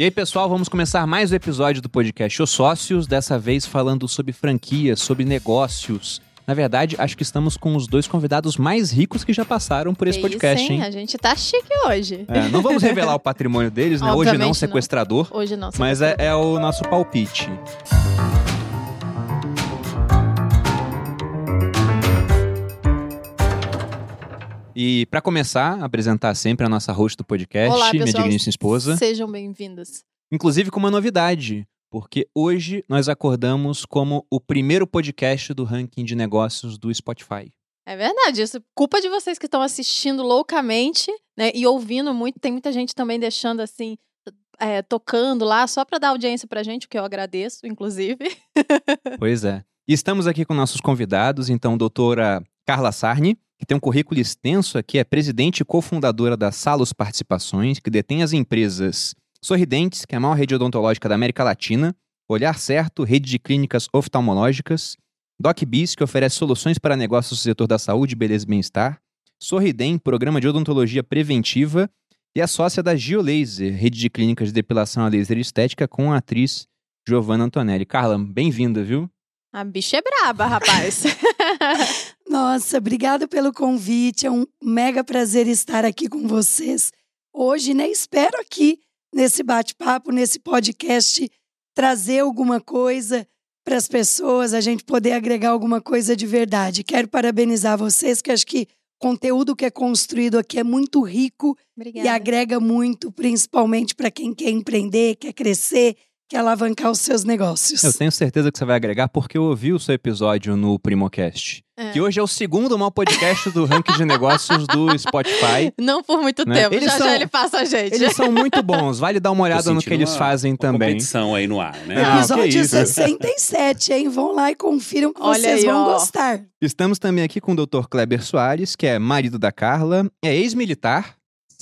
E aí, pessoal, vamos começar mais um episódio do podcast Os Sócios, dessa vez falando sobre franquias, sobre negócios. Na verdade, acho que estamos com os dois convidados mais ricos que já passaram por esse Que podcast, isso, hein? A gente tá chique hoje. É, não vamos revelar o patrimônio deles, né? Hoje Obviamente não, não. sequestrador. Hoje não. Mas é, é o nosso palpite. E pra começar, apresentar sempre a nossa host do podcast, Olá, minha digníssima esposa. Sejam bem-vindos. Inclusive com uma novidade, porque hoje nós acordamos como o primeiro podcast do ranking de negócios do Spotify. É verdade, isso é culpa de vocês que estão assistindo loucamente, né? E ouvindo muito. Tem muita gente também deixando assim, é, tocando lá, só pra dar audiência pra gente, o que eu agradeço, inclusive. Pois é. E estamos aqui com nossos convidados, então, doutora Carla Sarni, que tem um currículo extenso aqui, é presidente e cofundadora da Salos Participações, que detém as empresas Sorridentes, que é a maior rede odontológica da América Latina, Olhar Certo, rede de clínicas oftalmológicas, DocBiz, que oferece soluções para negócios do setor da saúde, beleza e bem-estar, Sorridem, programa de odontologia preventiva, e é sócia da Geolaser, rede de clínicas de depilação a laser estética, com a atriz Giovanna Antonelli. Carla, bem-vinda, viu? A bicha é braba, rapaz. Nossa, obrigada pelo convite. É um mega prazer estar aqui com vocês hoje, né? Espero aqui nesse bate-papo, nesse podcast, trazer alguma coisa para as pessoas, a gente poder agregar alguma coisa de verdade. Quero parabenizar vocês, que acho que o conteúdo que é construído aqui é muito rico Obrigada. e agrega muito, principalmente para quem quer empreender, quer crescer, quer alavancar os seus negócios. Eu tenho certeza que você vai agregar porque eu ouvi o seu episódio no Primocast. É. Que hoje é o segundo maior podcast do ranking de negócios do Spotify. Não por muito Né? tempo. Eles já são- já ele passa a gente. Eles são muito bons, vale dar uma olhada no que eles fazem uma também. competição aí no ar, né? Não, que Episódio isso. 67, hein? Vão lá e confiram que Olha vocês aí, vão ó. gostar. Estamos também aqui com o Dr. Kleber Soares, que é marido da Carla, é ex-militar.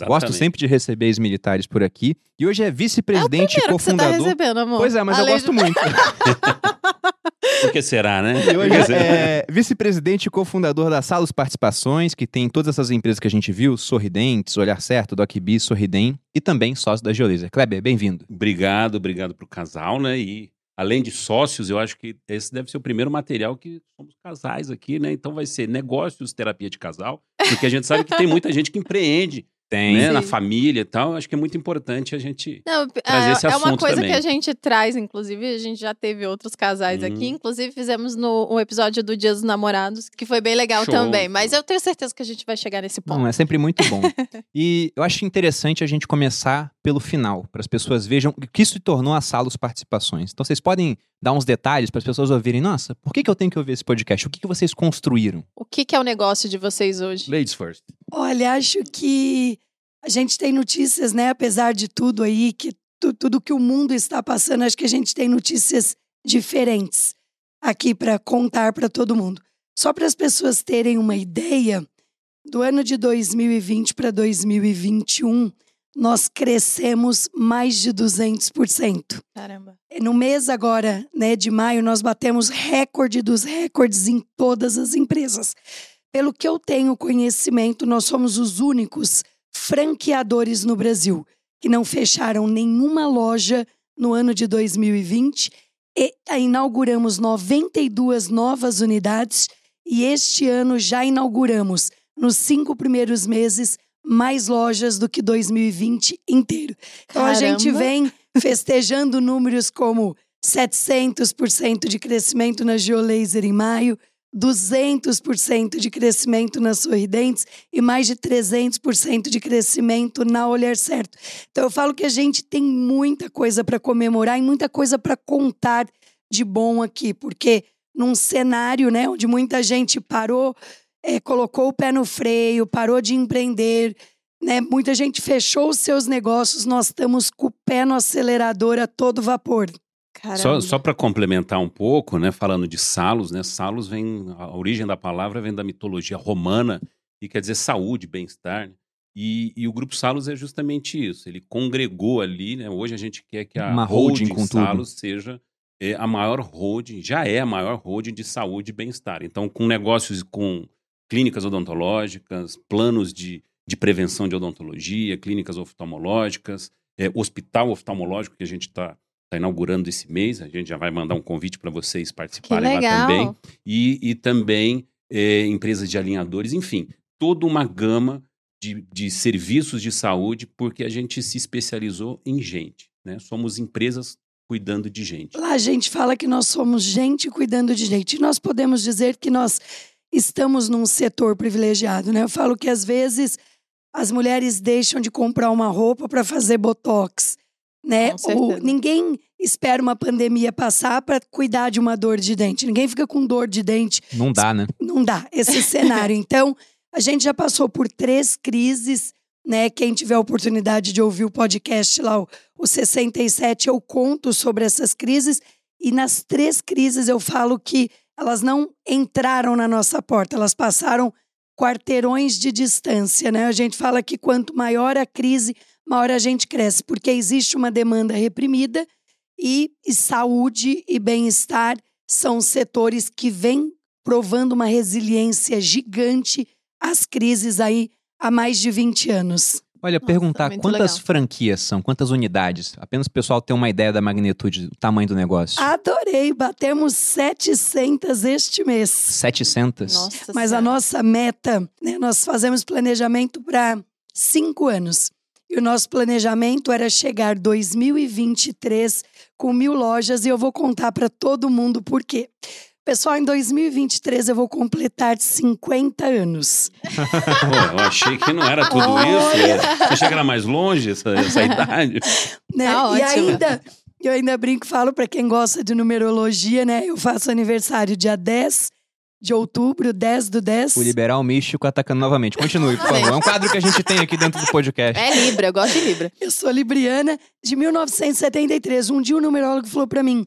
Gosto Exatamente. sempre de receber ex-militares por aqui. E hoje é vice-presidente e Primeiro que você tá cofundador. recebendo, amor. pois é, mas eu gosto de- muito. Por que será, né? E hoje é vice-presidente e cofundador da Salos Participações, que tem todas essas empresas que a gente viu, Sorridentes, Olhar Certo, DocBiz, Sorridem, e também sócio da Geolaser. Kleber, bem-vindo. Obrigado, obrigado pro casal, né? E além de sócios, eu acho que esse deve ser o primeiro material que somos casais aqui, né? Então vai ser negócios, terapia de casal, porque a gente sabe que tem muita gente que empreende, Tem. né? Na família e tal. Acho que é muito importante a gente. Não, trazer é, esse é uma assunto coisa também. que a gente traz, inclusive, a gente já teve outros casais Hum. aqui, inclusive fizemos no um episódio do Dia dos Namorados, que foi bem legal Show. também. Mas eu tenho certeza que a gente vai chegar nesse ponto. Não, é sempre muito bom. e eu acho interessante a gente começar pelo final, para as pessoas vejam o que isso se tornou a Salos Participações. Então vocês podem dar uns detalhes para as pessoas ouvirem, nossa, por que, que eu tenho que ouvir esse podcast? O que, que vocês construíram? O que, que é o negócio de vocês hoje? Ladies first. Olha, acho que a gente tem notícias, né? Apesar de tudo aí, que tu- tudo que o mundo está passando, acho que a gente tem notícias diferentes aqui para contar para todo mundo. Só para as pessoas terem uma ideia, do ano de 2020 para 2021, nós crescemos mais de 200%. Caramba. No mês agora, né, de maio, nós batemos recorde dos recordes em todas as empresas. Pelo que eu tenho conhecimento, nós somos os únicos franqueadores no Brasil que não fecharam nenhuma loja no ano de 2020 e inauguramos 92 novas unidades e este ano já inauguramos, nos cinco primeiros meses, mais lojas do que 2020 inteiro. Então a gente Caramba. vem festejando números como 700% de crescimento na Geolaser em maio, 200% de crescimento na Sorridentes e mais de 300% de crescimento na Olhar Certo. Então eu falo que a gente tem muita coisa para comemorar e muita coisa para contar de bom aqui, porque num cenário, né, onde muita gente parou, eh, colocou o pé no freio, parou de empreender, né, muita gente fechou os seus negócios, nós estamos com o pé no acelerador a todo vapor. Caramba. Só, só para complementar um pouco, né, falando de Salos, né, Salos vem, a origem da palavra vem da mitologia romana e quer dizer saúde, bem-estar. né? E, e o grupo Salos é justamente isso. Ele congregou ali, né? Hoje a gente quer que a Uma holding tudo. Salos seja é, a maior holding, já é a maior holding de saúde e bem-estar. Então, com negócios com clínicas odontológicas, planos de, de prevenção de odontologia, clínicas oftalmológicas, é, hospital oftalmológico que a gente está tá inaugurando esse mês. A gente já vai mandar um convite para vocês participarem lá também. E, e também é, empresas de alinhadores, enfim, toda uma gama de, de serviços de saúde, porque a gente se especializou em gente. Né? Somos empresas cuidando de gente. Lá a gente fala que nós somos gente cuidando de gente. E nós podemos dizer que nós estamos num setor privilegiado, né? Eu falo que às vezes as mulheres deixam de comprar uma roupa para fazer botox, né? Ou ninguém espera uma pandemia passar para cuidar de uma dor de dente. Ninguém fica com dor de dente. Não dá, né? Não dá esse cenário. Então, a gente já passou por três crises, né? Quem tiver a oportunidade de ouvir o podcast lá, o, o 67, eu conto sobre essas crises. E nas três crises eu falo que elas não entraram na nossa porta, elas passaram quarteirões de distância, né? A gente fala que quanto maior a crise, maior a gente cresce, porque existe uma demanda reprimida e, e saúde e bem-estar são setores que vêm provando uma resiliência gigante às crises aí há mais de 20 anos. Olha, Nossa, perguntar muito quantas legal. franquias são, quantas unidades? Apenas o pessoal ter uma ideia da magnitude, do tamanho do negócio. Adorei, batemos 700 este mês. 700? Nossa Mas a nossa meta, né, nós fazemos planejamento para cinco anos. E o nosso planejamento era chegar 2023 com mil lojas e eu vou contar para todo mundo por quê. Pessoal, em 2023 eu vou completar 50 anos. Pô, eu achei que não era tudo isso. Eu achei que era mais longe essa, essa idade. Né? Tá e ótimo. ainda, eu ainda brinco e falo para quem gosta de numerologia, né? Eu faço aniversário dia 10 de outubro, 10 do 10. O liberal místico atacando novamente. Continue, por favor. É um quadro que a gente tem aqui dentro do podcast. É Libra, eu gosto de Libra. Eu sou libriana de 1973. Um dia o numerólogo falou pra mim: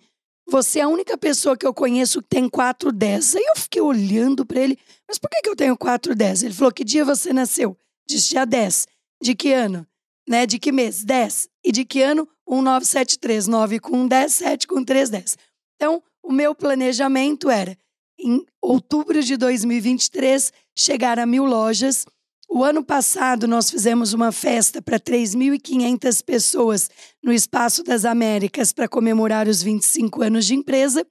Você é a única pessoa que eu conheço que tem 410. Aí eu fiquei olhando pra ele: Mas por que, que eu tenho 410? Ele falou: Que dia você nasceu? Disse: Dia 10. De que ano? Né? De que mês? 10. E de que ano? 1973. 9 com 10, 7 com 3, 10. Então, o meu planejamento era, em outubro de 2023, chegar a mil lojas. O ano passado, nós fizemos uma festa para 3.500 pessoas no Espaço das Américas para comemorar os 25 anos de empresa.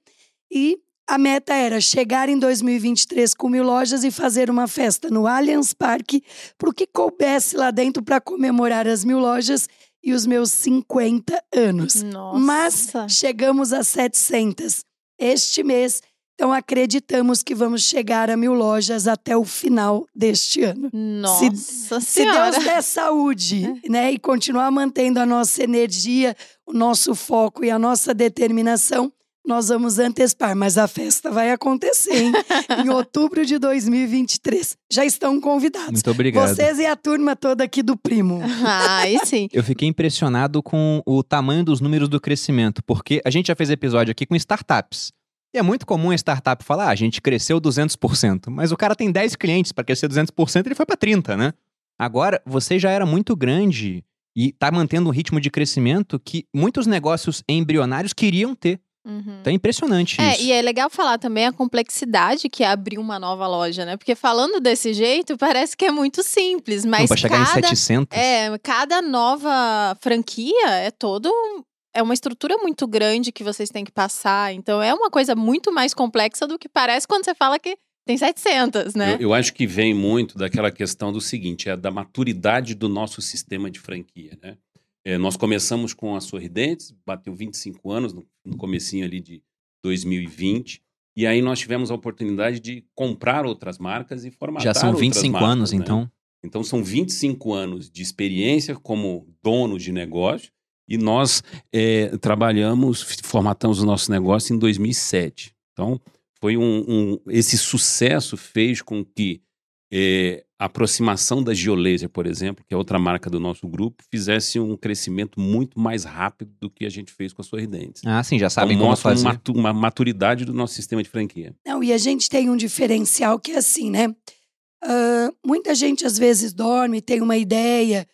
E a meta era chegar em 2023 com mil lojas e fazer uma festa no Allianz Parque para o que coubesse lá dentro para comemorar as mil lojas e os meus 50 anos. Nossa. Mas chegamos a 700 este mês. Então acreditamos que vamos chegar a mil lojas até o final deste ano. Nossa Se Senhora. Deus der saúde, né, e continuar mantendo a nossa energia, o nosso foco e a nossa determinação, nós vamos antecipar. Mas a festa vai acontecer, hein? em outubro de 2023. Já estão convidados. Muito obrigado. Vocês e a turma toda aqui do Primo. Ah, aí sim. Eu fiquei impressionado com o tamanho dos números do crescimento, porque a gente já fez episódio aqui com startups. E é muito comum a startup falar, ah, a gente cresceu 200%, mas o cara tem 10 clientes, para crescer 200% ele foi para 30, né? Agora, você já era muito grande e tá mantendo um ritmo de crescimento que muitos negócios embrionários queriam ter. Uhum. Então é impressionante É, isso. e é legal falar também a complexidade que é abrir uma nova loja, né? Porque falando desse jeito, parece que é muito simples, Não, mas pra chegar cada, em 700. é, cada nova franquia é todo é uma estrutura muito grande que vocês têm que passar. Então é uma coisa muito mais complexa do que parece quando você fala que tem 700, né? Eu, eu acho que vem muito daquela questão do seguinte, é da maturidade do nosso sistema de franquia, né? É, nós começamos com a Sorridentes, bateu 25 anos no, no comecinho ali de 2020, e aí nós tivemos a oportunidade de comprar outras marcas e formatar Já são outras 25 marcas, anos, né? então. Então são 25 anos de experiência como donos de negócio e nós é, trabalhamos, formatamos o nosso negócio em 2007. Então foi um, um- esse sucesso fez com que é, a aproximação da Geolaser, por exemplo, que é outra marca do nosso grupo, fizesse um crescimento muito mais rápido do que a gente fez com a Sorridentes. Ah, sim, já sabem então, como mostra fazer. uma, matu- uma maturidade do nosso sistema de franquia. Não, e a gente tem um diferencial que é assim, né? Ah, muita gente às vezes dorme, tem uma ideia,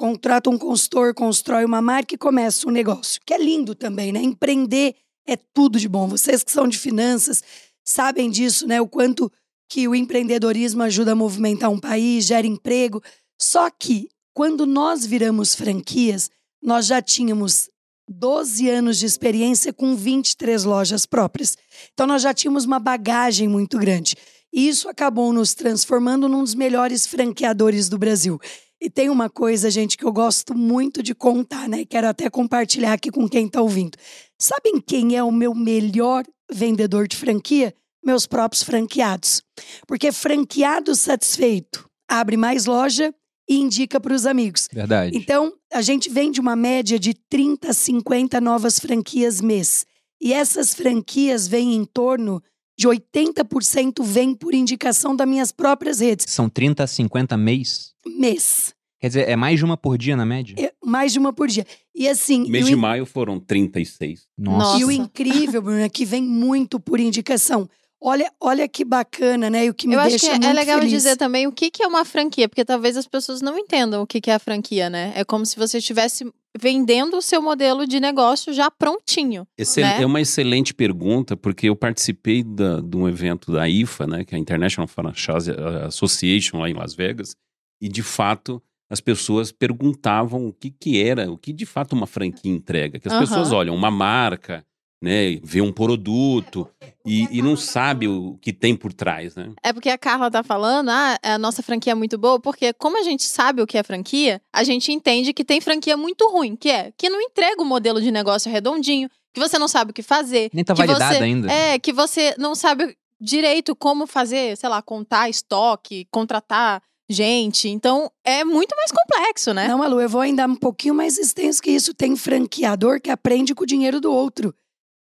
contrata um consultor, constrói uma marca e começa um negócio, que é lindo também, né? Empreender é tudo de bom. Vocês que são de finanças sabem disso, né? O quanto que o empreendedorismo ajuda a movimentar um país, gera emprego. Só que quando nós viramos franquias, nós já tínhamos 12 anos de experiência com 23 lojas próprias. Então nós já tínhamos uma bagagem muito grande. E isso acabou nos transformando num dos melhores franqueadores do Brasil. E tem uma coisa, gente, que eu gosto muito de contar, né? Quero até compartilhar aqui com quem está ouvindo. Sabem quem é o meu melhor vendedor de franquia? Meus próprios franqueados. Porque franqueado satisfeito abre mais loja e indica para os amigos. Verdade. Então, a gente vende uma média de 30 a 50 novas franquias mês. E essas franquias vêm em torno de 80% vem por indicação das minhas próprias redes. São 30 a 50 mês? Mês. Quer dizer, é mais de uma por dia na média? É mais de uma por dia. E assim. Mês de in- maio foram 36. Nossa. E o incrível, Bruno, é que vem muito por indicação. Olha, olha que bacana, né? E o que me Eu acho deixa que é- muito é legal feliz. dizer também o que, que é uma franquia, porque talvez as pessoas não entendam o que, que é a franquia, né? É como se você estivesse vendendo o seu modelo de negócio já prontinho. Excel- Né? É uma excelente pergunta, porque eu participei da- de um evento da IFA, né, que é a International Franchise Association lá em Las Vegas, e de fato as pessoas perguntavam o que, que era, o que de fato uma franquia entrega. Que as pessoas olham uma marca, né, vê um produto e, e não sabe o que tem por trás, né? É porque a Carla tá falando, ah, a nossa franquia é muito boa, porque como a gente sabe o que é franquia, a gente entende que tem franquia muito ruim, que é que não entrega o modelo de negócio redondinho, que você não sabe o que fazer. Nem tá validada você- ainda. É, que você não sabe direito como fazer, sei lá, contar estoque, contratar gente. Então, é muito mais complexo, né? Não, Malu, eu vou ainda um pouquinho mais extenso que isso. Tem franqueador que aprende com o dinheiro do outro.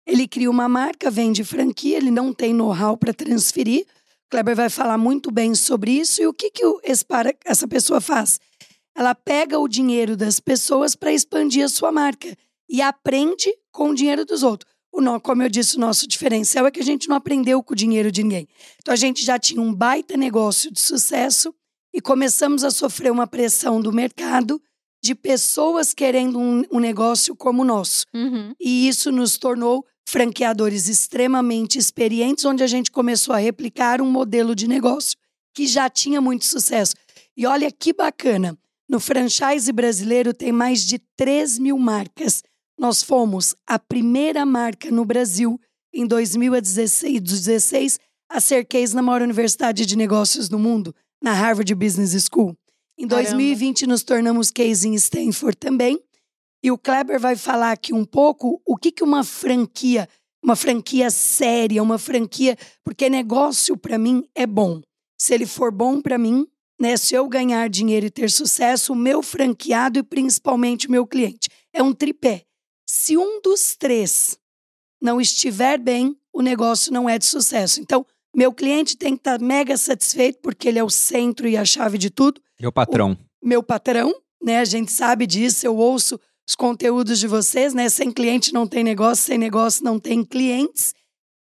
Ele cria uma marca, vende franquia, ele não tem know-how para transferir. O Kleber vai falar muito bem sobre isso. E o que, que para- essa pessoa faz? Ela pega o dinheiro das pessoas para expandir a sua marca e aprende com o dinheiro dos outros. O como eu disse, o nosso diferencial é que a gente não aprendeu com o dinheiro de ninguém. Então a gente já tinha um baita negócio de sucesso e começamos a sofrer uma pressão do mercado de pessoas querendo um, um negócio como o nosso. Uhum. E isso nos tornou franqueadores extremamente experientes, onde a gente começou a replicar um modelo de negócio que já tinha muito sucesso. E olha que bacana, no franchise brasileiro tem mais de 3 mil marcas. Nós fomos a primeira marca no Brasil em 2016 16, a ser case na maior universidade de negócios do mundo, na Harvard Business School. Em Caramba. 2020 nos tornamos case em Stanford também. E o Kleber vai falar aqui um pouco o que, que uma franquia, uma franquia séria, uma franquia. Porque negócio, para mim, é bom. Se ele for bom para mim, né? Se eu ganhar dinheiro e ter sucesso, o meu franqueado e principalmente o meu cliente. É um tripé. Se um dos três não estiver bem, o negócio não é de sucesso. Então, meu cliente tem que estar mega satisfeito, porque ele é o centro e a chave de tudo Meu patrão. meu patrão, né? A gente sabe disso, eu ouço os conteúdos de vocês, né? Sem cliente não tem negócio, sem negócio não tem clientes.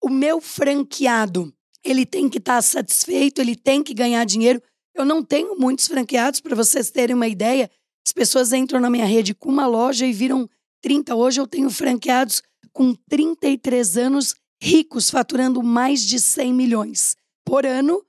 O meu franqueado, ele tem que estar satisfeito, ele tem que ganhar dinheiro. Eu não tenho muitos franqueados, para vocês terem uma ideia. As pessoas entram na minha rede com uma loja e viram 30. Hoje eu tenho franqueados com 33 anos, ricos, faturando mais de 100 milhões por ano,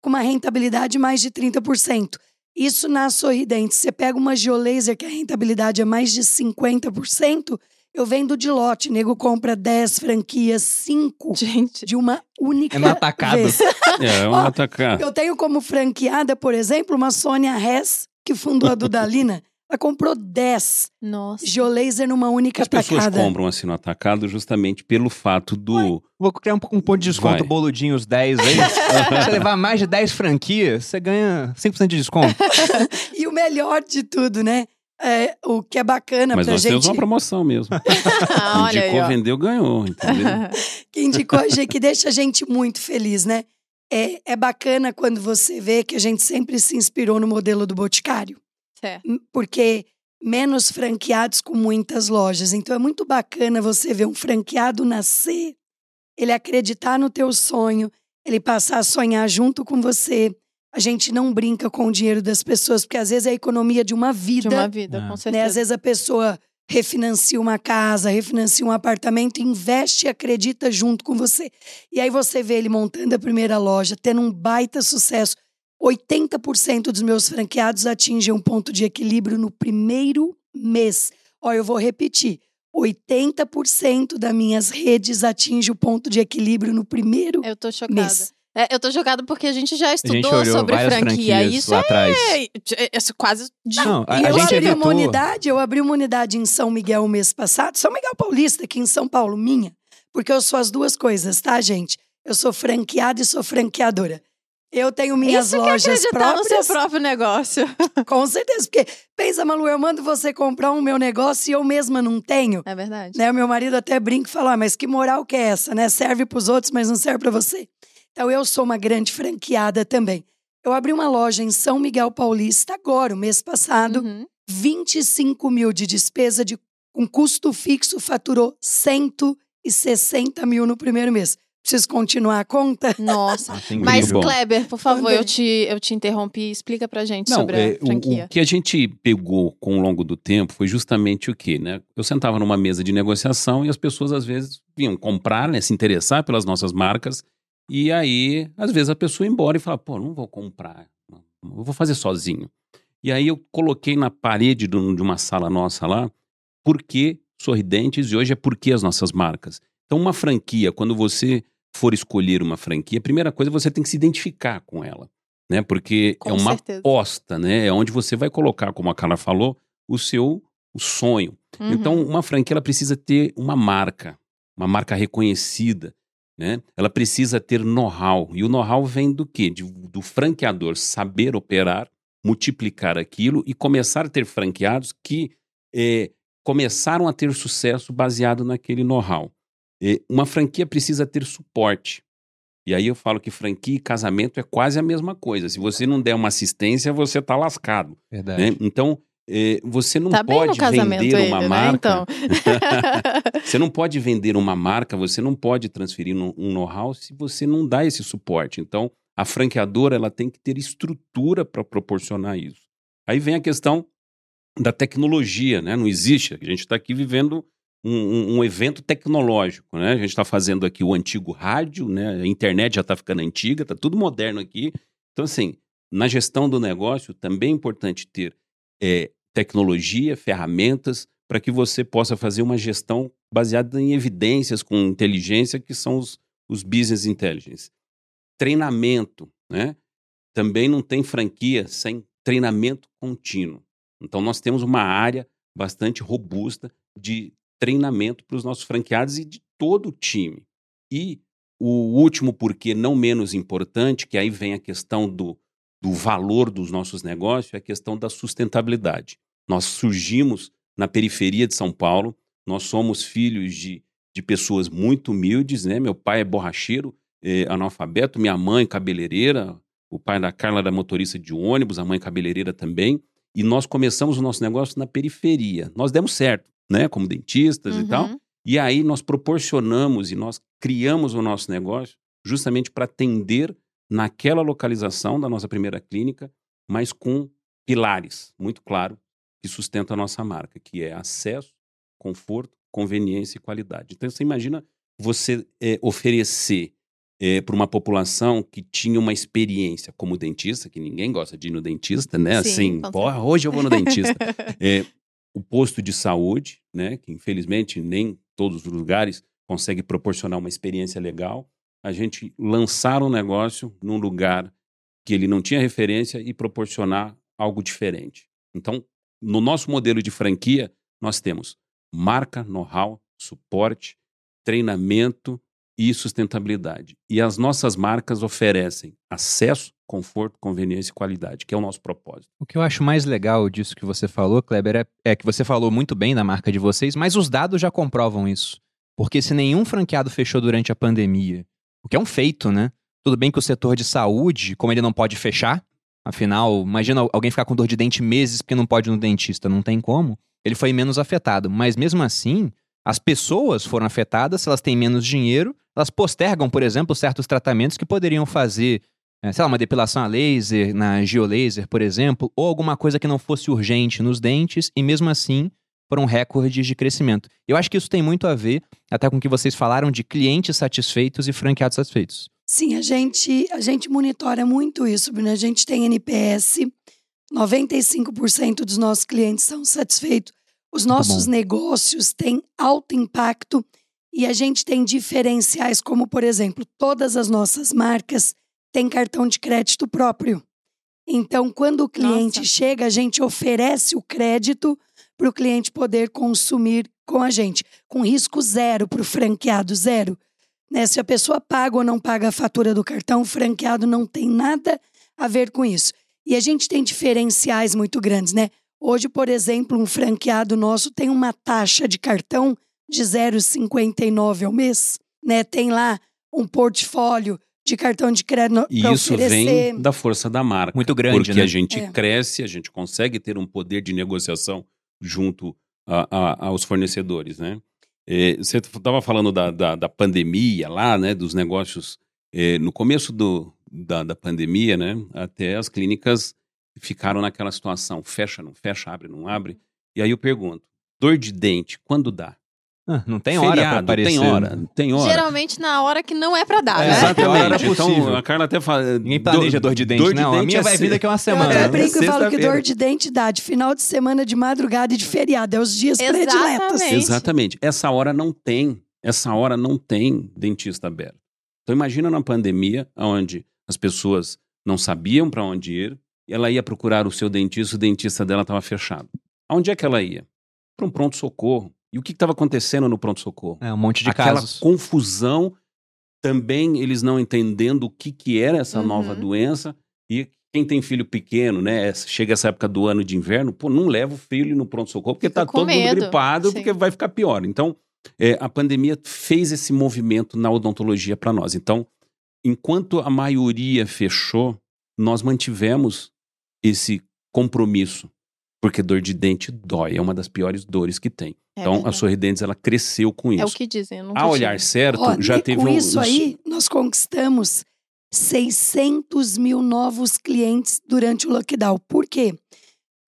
com uma rentabilidade de mais de 30%. Isso na Sorridente. Você pega uma Geolaser que a rentabilidade é mais de 50%, eu vendo de lote. Nego compra 10 franquias, 5 Gente. de uma única É no atacado. vez. É, um Ó, atacar. Eu tenho como franqueada, por exemplo, uma Sônia Hess, que fundou a Dudalina. Ela comprou 10 Nossa. Geolaser numa única As pessoas atacada. compram assim no atacado justamente pelo fato do. Vou criar um, um ponto de desconto, Vai. boludinho os 10 aí. Se você levar mais de 10 franquias, você ganha 5% de desconto. E o melhor de tudo, né? É, o que é bacana Mas pra nós gente. temos uma promoção mesmo. Ah, olha aí, Indicou, ó. vendeu, ganhou, entendeu? que indicou a gente, que deixa a gente muito feliz, né? É, é bacana quando você vê que a gente sempre se inspirou no modelo do Boticário, Certo. m- porque menos franqueados com muitas lojas. Então é muito bacana você ver um franqueado nascer, ele acreditar no teu sonho, ele passar a sonhar junto com você. A gente não brinca com o dinheiro das pessoas, porque às vezes é a economia de uma vida De uma vida, É. com né? certeza. Às vezes a pessoa refinancia uma casa, refinancia um apartamento, investe e acredita junto com você. E aí você vê ele montando a primeira loja, tendo um baita sucesso. 80% dos meus franqueados atingem um ponto de equilíbrio no primeiro mês. Ó, eu vou repetir. 80% das minhas redes atinge o ponto de equilíbrio no primeiro Eu tô chocada. mês. É, eu tô chocada porque a gente já estudou olhou sobre franquia. Isso lá é, atrás. é, é quase de Não, a, e a eu gente abri evitou. uma unidade, eu abri uma unidade em São Miguel o mês passado, São Miguel Paulista, aqui em São Paulo, minha. Porque eu sou as duas coisas, tá, gente? Eu sou franqueada e sou franqueadora. Eu tenho minhas Isso que é lojas acreditar no seu próprio negócio. Com certeza, porque pensa, Malu, eu mando você comprar um meu negócio e eu mesma não tenho. É verdade. Né? O meu marido até brinca e fala, ah, mas que moral que é essa, né? Serve pros outros, mas não serve pra você. Então eu sou uma grande franqueada também. Eu abri uma loja em São Miguel Paulista agora, o mês passado, Uhum. 25 mil de despesa de com custo fixo, faturou 160 mil no primeiro mês. Preciso continuar a conta? Nossa. Nossa, Mas, incrível. Kleber, por favor, eu te, eu te interrompi. Explica pra gente Não, sobre é, a o- franquia. o, que a gente pegou com o longo do tempo foi justamente o quê, né? Eu sentava numa mesa de negociação e as pessoas às vezes vinham comprar, né, se interessar pelas nossas marcas e aí às vezes a pessoa ia embora e falava, pô, não vou comprar, eu vou fazer sozinho. E aí eu coloquei na parede de de uma sala nossa lá, por que sorridentes e hoje é por que as nossas marcas. Então uma franquia, quando você for escolher uma franquia, a primeira coisa você tem que se identificar com ela, né? Porque Com é uma certeza. aposta, né? É onde você vai colocar, como a Carla falou, o seu o sonho. Uhum. Então, uma franquia ela precisa ter uma marca, uma marca reconhecida, né? Ela precisa ter know-how. E o know-how vem do quê? De- do franqueador saber operar, multiplicar aquilo e começar a ter franqueados que eh, começaram a ter sucesso baseado naquele know-how. Uma franquia precisa ter suporte. E aí eu falo que franquia e casamento é quase a mesma coisa. Se você não der uma assistência, você está lascado. Verdade. né? Então, eh, você não tá pode vender ele, uma né? marca. Então. Você não pode vender uma marca, você não pode transferir um um know-how se você não dá esse suporte. Então, a franqueadora ela tem que ter estrutura para proporcionar isso. Aí vem a questão da tecnologia, né? Não existe. A gente está aqui vivendo um, um- evento tecnológico, né? A gente está fazendo aqui o antigo rádio, né? A internet já está ficando antiga, está tudo moderno aqui. Então, assim, na gestão do negócio também é importante ter eh, tecnologia, ferramentas para que você possa fazer uma gestão baseada em evidências com inteligência, que são os, os business intelligence. Treinamento, né? Também não tem franquia sem treinamento contínuo. Então, nós temos uma área bastante robusta de treinamento para os nossos franqueados e de todo o time. E o último porquê, não menos importante, que aí vem a questão do, do valor dos nossos negócios, é a questão da sustentabilidade. Nós surgimos na periferia de São Paulo, nós somos filhos de, de pessoas muito humildes, né? Meu pai é borracheiro, é, analfabeto, minha mãe cabeleireira, o pai da Carla era motorista de ônibus, a mãe cabeleireira também. E nós começamos o nosso negócio na periferia. Nós demos certo, né? Como dentistas e tal. Uhum. E aí nós proporcionamos e nós criamos o nosso negócio justamente para atender naquela localização da nossa primeira clínica, mas com pilares, muito claro, que sustentam a nossa marca, que é acesso, conforto, conveniência e qualidade. Então você imagina você eh, oferecer para uma população que tinha uma experiência como dentista, que ninguém gosta de ir no dentista, né? Sim, assim, hoje eu vou no dentista. É, o posto de saúde, né, que infelizmente nem todos os lugares consegue proporcionar uma experiência legal, a gente lançar um negócio num lugar que ele não tinha referência e proporcionar algo diferente. Então, no nosso modelo de franquia, nós temos marca, know-how, suporte, treinamento e sustentabilidade. E as nossas marcas oferecem acesso, conforto, conveniência e qualidade, que é o nosso propósito. O que eu acho mais legal disso que você falou, Kleber, é, é que você falou muito bem da marca de vocês, mas os dados já comprovam isso. Porque se nenhum franqueado fechou durante a pandemia, o que é um feito, né? Tudo bem que o setor de saúde, como ele não pode fechar, afinal, imagina alguém ficar com dor de dente meses porque não pode ir no dentista, não tem como. Ele foi menos afetado, mas mesmo assim, as pessoas foram afetadas, se elas têm menos dinheiro, elas postergam, por exemplo, certos tratamentos que poderiam fazer, eh, sei lá, uma depilação a laser, na geolaser, por exemplo, ou alguma coisa que não fosse urgente nos dentes, e mesmo assim foram recordes de crescimento. Eu acho que isso tem muito a ver, até com o que vocês falaram, de clientes satisfeitos e franqueados satisfeitos. Sim, a gente, a gente monitora muito isso, Bruno. A gente tem NPS, 95% dos nossos clientes são satisfeitos. Os Muito nossos negócios têm alto impacto e a gente tem diferenciais, como, por exemplo, todas as nossas marcas têm cartão de crédito próprio. Então, quando o cliente Nossa. chega, a gente oferece o crédito para o cliente poder consumir com a gente, com risco zero para o franqueado, zero. Né? Se a pessoa paga ou não paga a fatura do cartão, o franqueado não tem nada a ver com isso. E a gente tem diferenciais muito grandes, né? Hoje, por exemplo, um franqueado nosso tem uma taxa de cartão de 0,59 ao mês, né? Tem lá um portfólio de cartão de crédito E isso oferecer. vem da força da marca. Muito grande, Porque né? a gente É. cresce, a gente consegue ter um poder de negociação junto a- a- aos fornecedores, né? Eh, você estava falando da, da, da pandemia lá, né? Dos negócios. eh, no começo do, da, da pandemia, né? Até as clínicas ficaram naquela situação. Fecha, não fecha, abre, não abre. E aí eu pergunto, dor de dente, quando dá? Ah, não tem hora pra Feriado, aparecer. Tem hora, tem hora. Geralmente na hora que não é pra dar, É, né? hora Exatamente. possível. Então, a Carla até fala. Ninguém planeja dor de dente, não. a minha é vai vir se- daqui a uma Eu semana. até né? brinco e falo que dor de dente dá de final de semana, de madrugada e de feriado. É os dias prediletos. Exatamente. Exatamente. Essa hora não tem. Essa hora não tem dentista aberto. Então imagina na pandemia, onde as pessoas não sabiam para onde ir, ela ia procurar o seu dentista, o dentista dela estava fechado. Aonde é que ela ia? Para um pronto-socorro. E o que estava acontecendo no pronto-socorro? É, um monte de Aquela casos. confusão, também eles não entendendo o que, que era essa Uhum. nova doença. E quem tem filho pequeno, né? Chega essa época do ano de inverno, pô, não leva o filho no pronto-socorro, porque tá com todo mundo medo, gripado, sim. porque vai ficar pior. Então, é, a pandemia fez esse movimento na odontologia para nós. Então, enquanto a maioria fechou, nós mantivemos esse compromisso. Porque dor de dente dói, é uma das piores dores que tem. É então, a verdade. Sorridentes, ela cresceu com isso. É o que dizem. eu A olhar certo, Ó, já teve com um- isso uns- aí, nós conquistamos 600 mil novos clientes durante o lockdown. Por quê?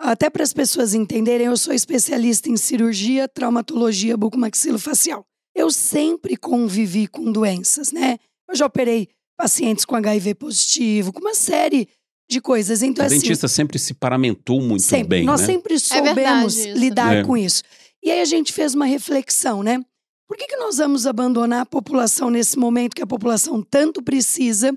Até para as pessoas entenderem, eu sou especialista em cirurgia, traumatologia bucomaxilofacial. Eu sempre convivi com doenças, né? Eu já operei pacientes com HIV positivo, com uma série de coisas. Então, O assim, dentista sempre se paramentou muito Sempre. bem, Nós né? sempre verdade soubemos isso. lidar É. com isso. E aí a gente fez uma reflexão, né? Por que, que nós vamos abandonar a população nesse momento que a população tanto precisa,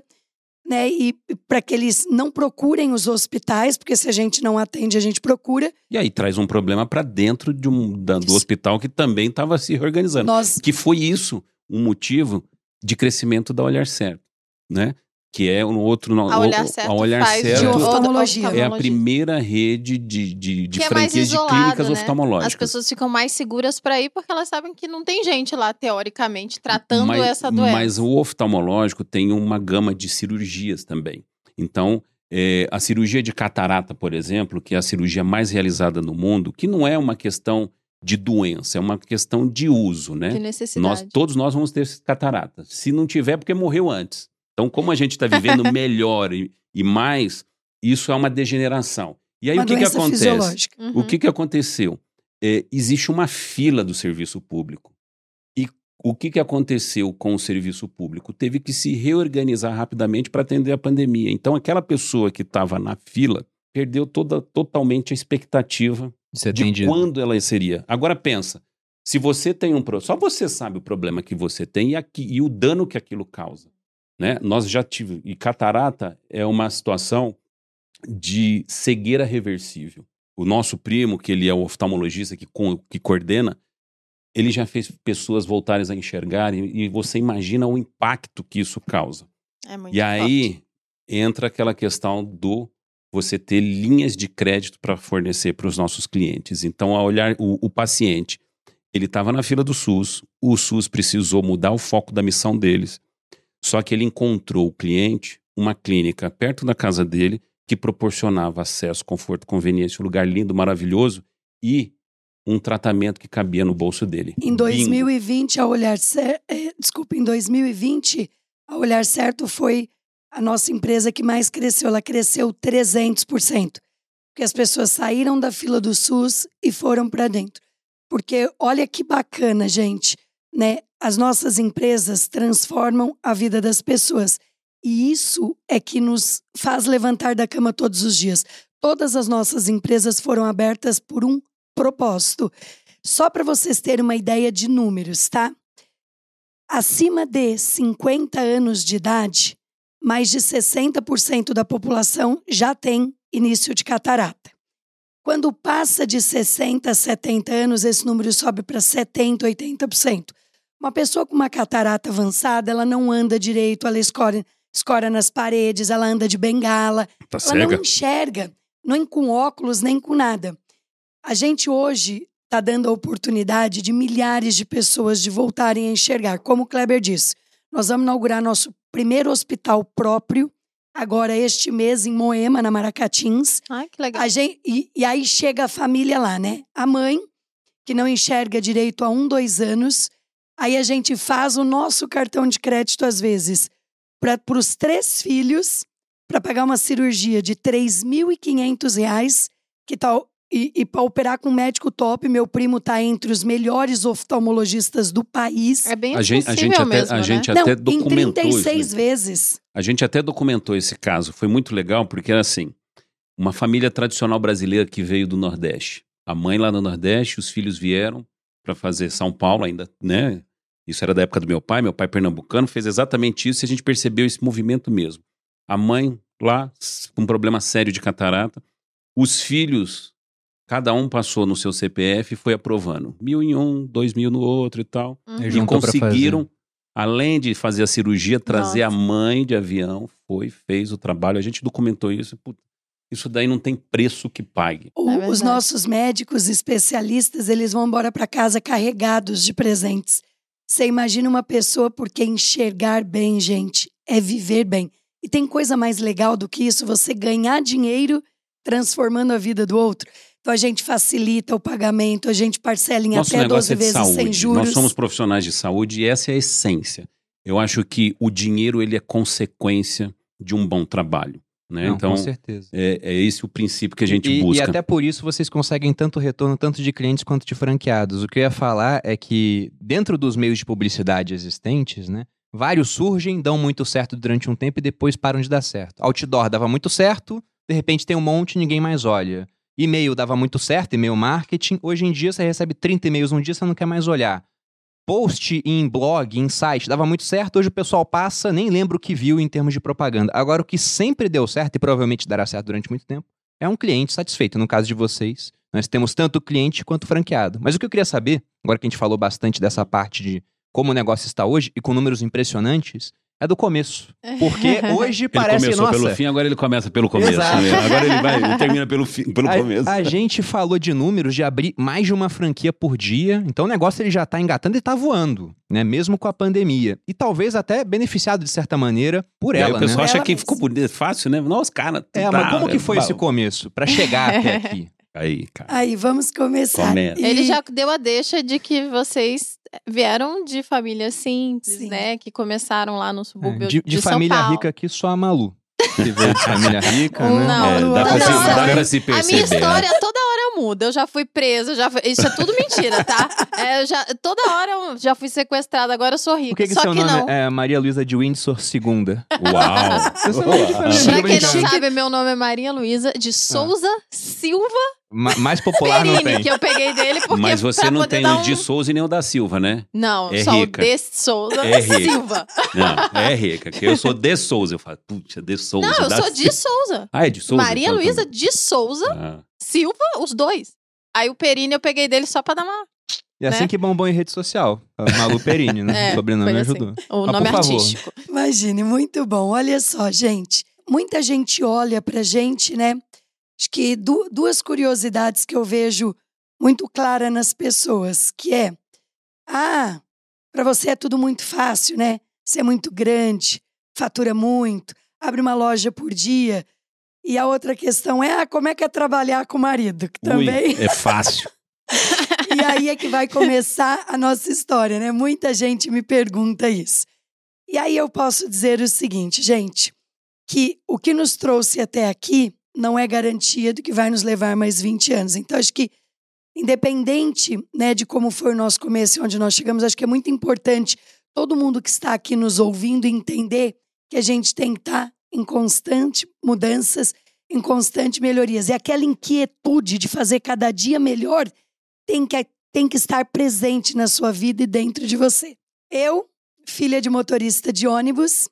né? E para que eles não procurem os hospitais, porque se a gente não atende, a gente procura. E aí traz um problema para dentro de um, da- do hospital que também estava se reorganizando. Nós Que foi isso um motivo de crescimento da Olhar Certo, né? Que é um outro... no- A olhar o- certo a Olhar faz de Certo oftalmologia. é a primeira rede de, de, de é franquias de isolado, clínicas né? oftalmológicas. As pessoas ficam mais seguras pra ir porque elas sabem que não tem gente lá, teoricamente, tratando mas, essa doença. Mas o oftalmológico tem uma gama de cirurgias também. Então, é, a cirurgia de catarata, por exemplo, que é a cirurgia mais realizada no mundo, que não é uma questão de doença, é uma questão de uso, né? De necessidade. Nós, todos nós vamos ter catarata. Se não tiver, é porque morreu antes. Então, como a gente está vivendo melhor e, e mais, isso é uma degeneração. E aí, uma o que, que acontece? Uhum. O que, que aconteceu? É, existe uma fila do serviço público. E o que, que aconteceu com o serviço público? Teve que se reorganizar rapidamente para atender a pandemia. Então, aquela pessoa que estava na fila perdeu toda, totalmente a expectativa Você de quando ela seria. Agora pensa, se você tem um problema, só você sabe o problema que você tem e, aqui, e o dano que aquilo causa. Né? Nós já tivemos. E catarata é uma situação de cegueira reversível. O nosso primo, que ele é o oftalmologista que, co- que coordena, ele já fez pessoas voltarem a enxergar e, e você imagina o impacto que isso causa. É muito E aí forte. entra aquela questão do você ter linhas de crédito para fornecer para os nossos clientes. Então, a olhar o, o paciente, ele estava na fila do SUS, o SUS precisou mudar o foco da missão deles. Só que ele encontrou o cliente, uma clínica perto da casa dele, que proporcionava acesso, conforto, conveniência, um lugar lindo, maravilhoso e um tratamento que cabia no bolso dele. Em Bingo. 2020, a Olhar Certo. desculpa, em 2020, a Olhar Certo foi a nossa empresa que mais cresceu. Ela cresceu 300%. Porque as pessoas saíram da fila do SUS e foram para dentro. Porque olha que bacana, gente, né? As nossas empresas transformam a vida das pessoas. E isso é que nos faz levantar da cama todos os dias. Todas as nossas empresas foram abertas por um propósito. Só para vocês terem uma ideia de números, tá? Acima de 50 anos de idade, mais de 60% da população já tem início de catarata. Quando passa de 60 a 70 anos, esse número sobe para 70, 80%. Uma pessoa com uma catarata avançada, ela não anda direito, ela escora, escora nas paredes, ela anda de bengala, Tá ela cega? não enxerga, nem com óculos, nem com nada. A gente hoje está dando a oportunidade de milhares de pessoas de voltarem a enxergar. Como o Kleber disse, nós vamos inaugurar nosso primeiro hospital próprio, agora este mês, em Moema, na Maracatins. Ai, que legal. A gente, e, e aí chega a família lá, né? A mãe, que não enxerga direito há um, dois anos. Aí a gente faz o nosso cartão de crédito, às vezes, para os três filhos, para pagar uma cirurgia de 3.500 reais, que tá, e, e para operar com um médico top. Meu primo tá entre os melhores oftalmologistas do país. É bem A gente, a gente até, mesmo, a né? gente não, até em documentou isso. 36 né? vezes. A gente até documentou esse caso. Foi muito legal, porque era assim: uma família tradicional brasileira que veio do Nordeste. A mãe lá no Nordeste, os filhos vieram para fazer São Paulo ainda, né? Isso era da época do meu pai, meu pai pernambucano, fez exatamente isso e a gente percebeu esse movimento mesmo. A mãe lá, com um problema sério de catarata, os filhos, cada um passou no seu CPF e foi aprovando. Mil em um, dois mil no outro e tal. Uhum. E conseguiram, além de fazer a cirurgia, trazer Nossa. a mãe de avião, foi, fez o trabalho. A gente documentou isso. Puta, isso daí não tem preço que pague. É os nossos médicos especialistas, eles vão embora para casa carregados de presentes. Você imagina uma pessoa porque enxergar bem, gente, é viver bem. E tem coisa mais legal do que isso, você ganhar dinheiro transformando a vida do outro. Então a gente facilita o pagamento, a gente parcela em Nosso até negócio 12 é vezes sem saúde. juros. Nós somos profissionais de saúde e essa é a essência. Eu acho que o dinheiro ele é consequência de um bom trabalho. Né? Não, então, com certeza. é, é esse o princípio que a gente e, busca. E até por isso vocês conseguem tanto retorno, tanto de clientes quanto de franqueados. O que eu ia falar é que, dentro dos meios de publicidade existentes, né? Vários surgem, dão muito certo durante um tempo e depois param de dar certo. Outdoor dava muito certo, de repente tem um monte e ninguém mais olha. E-mail dava muito certo, e-mail marketing. Hoje em dia você recebe 30 e-mails um dia, você não quer mais olhar. Post em blog, em site, dava muito certo. Hoje o pessoal passa, nem lembra o que viu em termos de propaganda. Agora, o que sempre deu certo e provavelmente dará certo durante muito tempo é um cliente satisfeito. No caso de vocês, nós temos tanto cliente quanto franqueado. Mas o que eu queria saber, agora que a gente falou bastante dessa parte de como o negócio está hoje e com números impressionantes, é do começo. Porque hoje Ele parece, começou nossa... pelo fim, agora ele começa pelo começo. Exato. né? Agora ele vai, ele termina pelo, fim, pelo começo. A, a gente falou de números de abrir mais de uma franquia por dia, então o negócio ele já tá engatando e tá voando, né? Mesmo com a pandemia. E talvez até beneficiado de certa maneira por E aí ela, o pessoal né? acha Ela que ficou bonito, fácil, né? Nossa, cara. É, tá, mas como que foi é, esse começo pra chegar até aqui? Aí, cara. Aí, vamos começar. Começa. E- Ele já deu a deixa de que vocês vieram de família simples, Sim. né? Que começaram lá no subúrbio É, de, de São família Paulo. rica aqui, só a Malu. Que veio de família rica, né? Não, É, não, dá, pra não, se, não, dá não. pra se A minha perceber. né? história toda hora muda. Eu já fui presa, já fui- isso é tudo mentira, tá? É, já, toda hora eu já fui sequestrada, agora eu sou rica. Por que, que Só seu que nome não. é Maria Luísa de Windsor II? Uau! Você não é de família Pra quem não sabe, meu nome é Maria Luísa de Souza Silva Ma- mais popular não Perini, tem. que eu peguei dele porque Mas você não tem o um... de Souza e nem o da Silva, né? Não, É só rica. o de Souza É rica. Silva. Não, é rica. Que eu sou de Souza. Eu falo, putz, de Souza. Não, eu sou de Souza. Ah, é de Souza? Maria então, tá Luísa de Souza Ah. Silva, os dois. Aí o Perini eu peguei dele só pra dar uma... E assim né? que bombou em rede social. Malu Perini, né? É, o sobrenome assim. ajudou. O Mas, nome por favor. artístico. Imagine, muito bom. Olha só, gente. Muita gente olha pra gente, né? Acho que du- duas curiosidades que eu vejo muito clara nas pessoas, que é: ah, pra você é tudo muito fácil, né? Você é muito grande, fatura muito, abre uma loja por dia. E a outra questão é: ah, como é que é trabalhar com o marido? Que Ui, também. é fácil. E aí é que vai começar a nossa história, né? Muita gente me pergunta isso. E aí eu posso dizer o seguinte, gente, que o que nos trouxe até aqui não é garantia do que vai nos levar mais 20 anos. Então, acho que, independente né, de como foi o nosso começo e onde nós chegamos, acho que é muito importante todo mundo que está aqui nos ouvindo entender que a gente tem que estar em constante mudanças, em constante melhorias. E aquela inquietude de fazer cada dia melhor tem que, tem que estar presente na sua vida e dentro de você. Eu, filha de motorista de ônibus,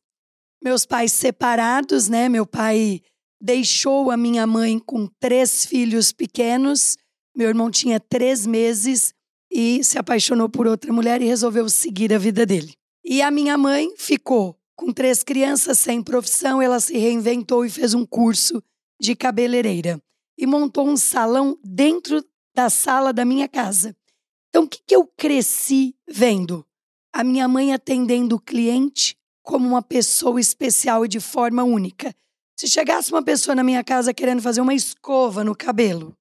meus pais separados, né? Meu pai deixou a minha mãe com três filhos pequenos. Meu irmão tinha três meses e se apaixonou por outra mulher e resolveu seguir a vida dele. E a minha mãe ficou com três crianças sem profissão, ela se reinventou e fez um curso de cabeleireira e montou um salão dentro da sala da minha casa. Então, o que, que eu cresci vendo? A minha mãe atendendo o cliente como uma pessoa especial e de forma única. Se chegasse uma pessoa na minha casa querendo fazer uma escova no cabelo,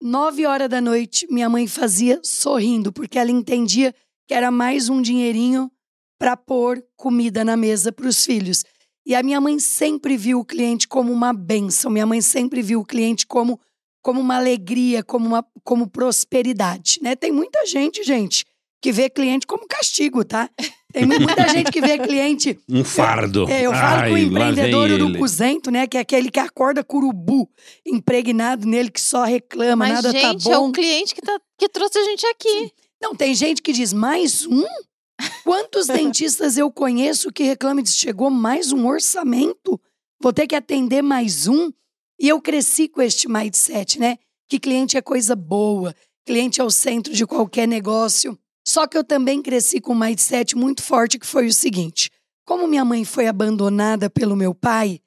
nove horas da noite, minha mãe fazia sorrindo, porque ela entendia que era mais um dinheirinho para pôr comida na mesa para os filhos. E a minha mãe sempre viu o cliente como uma benção, minha mãe sempre viu o cliente como, como uma alegria, como, uma, como prosperidade. Né? Tem muita gente, gente, que vê cliente como castigo, tá? Tem muita gente que vê cliente. Um fardo. É, eu falo Ai, com o empreendedor urucuzento, né? Que é aquele que acorda com urubu impregnado nele, que só reclama, Mas, nada gente, tá é bom. o cliente que, tá, que trouxe a gente aqui. Não, tem gente que diz mais um? Quantos dentistas eu conheço que reclamam e diz, chegou mais um orçamento? Vou ter que atender mais um? E eu cresci com este mindset, né? Que cliente é coisa boa, cliente é o centro de qualquer negócio. Só que eu também cresci com um mindset muito forte que foi o seguinte: como minha mãe foi abandonada pelo meu pai,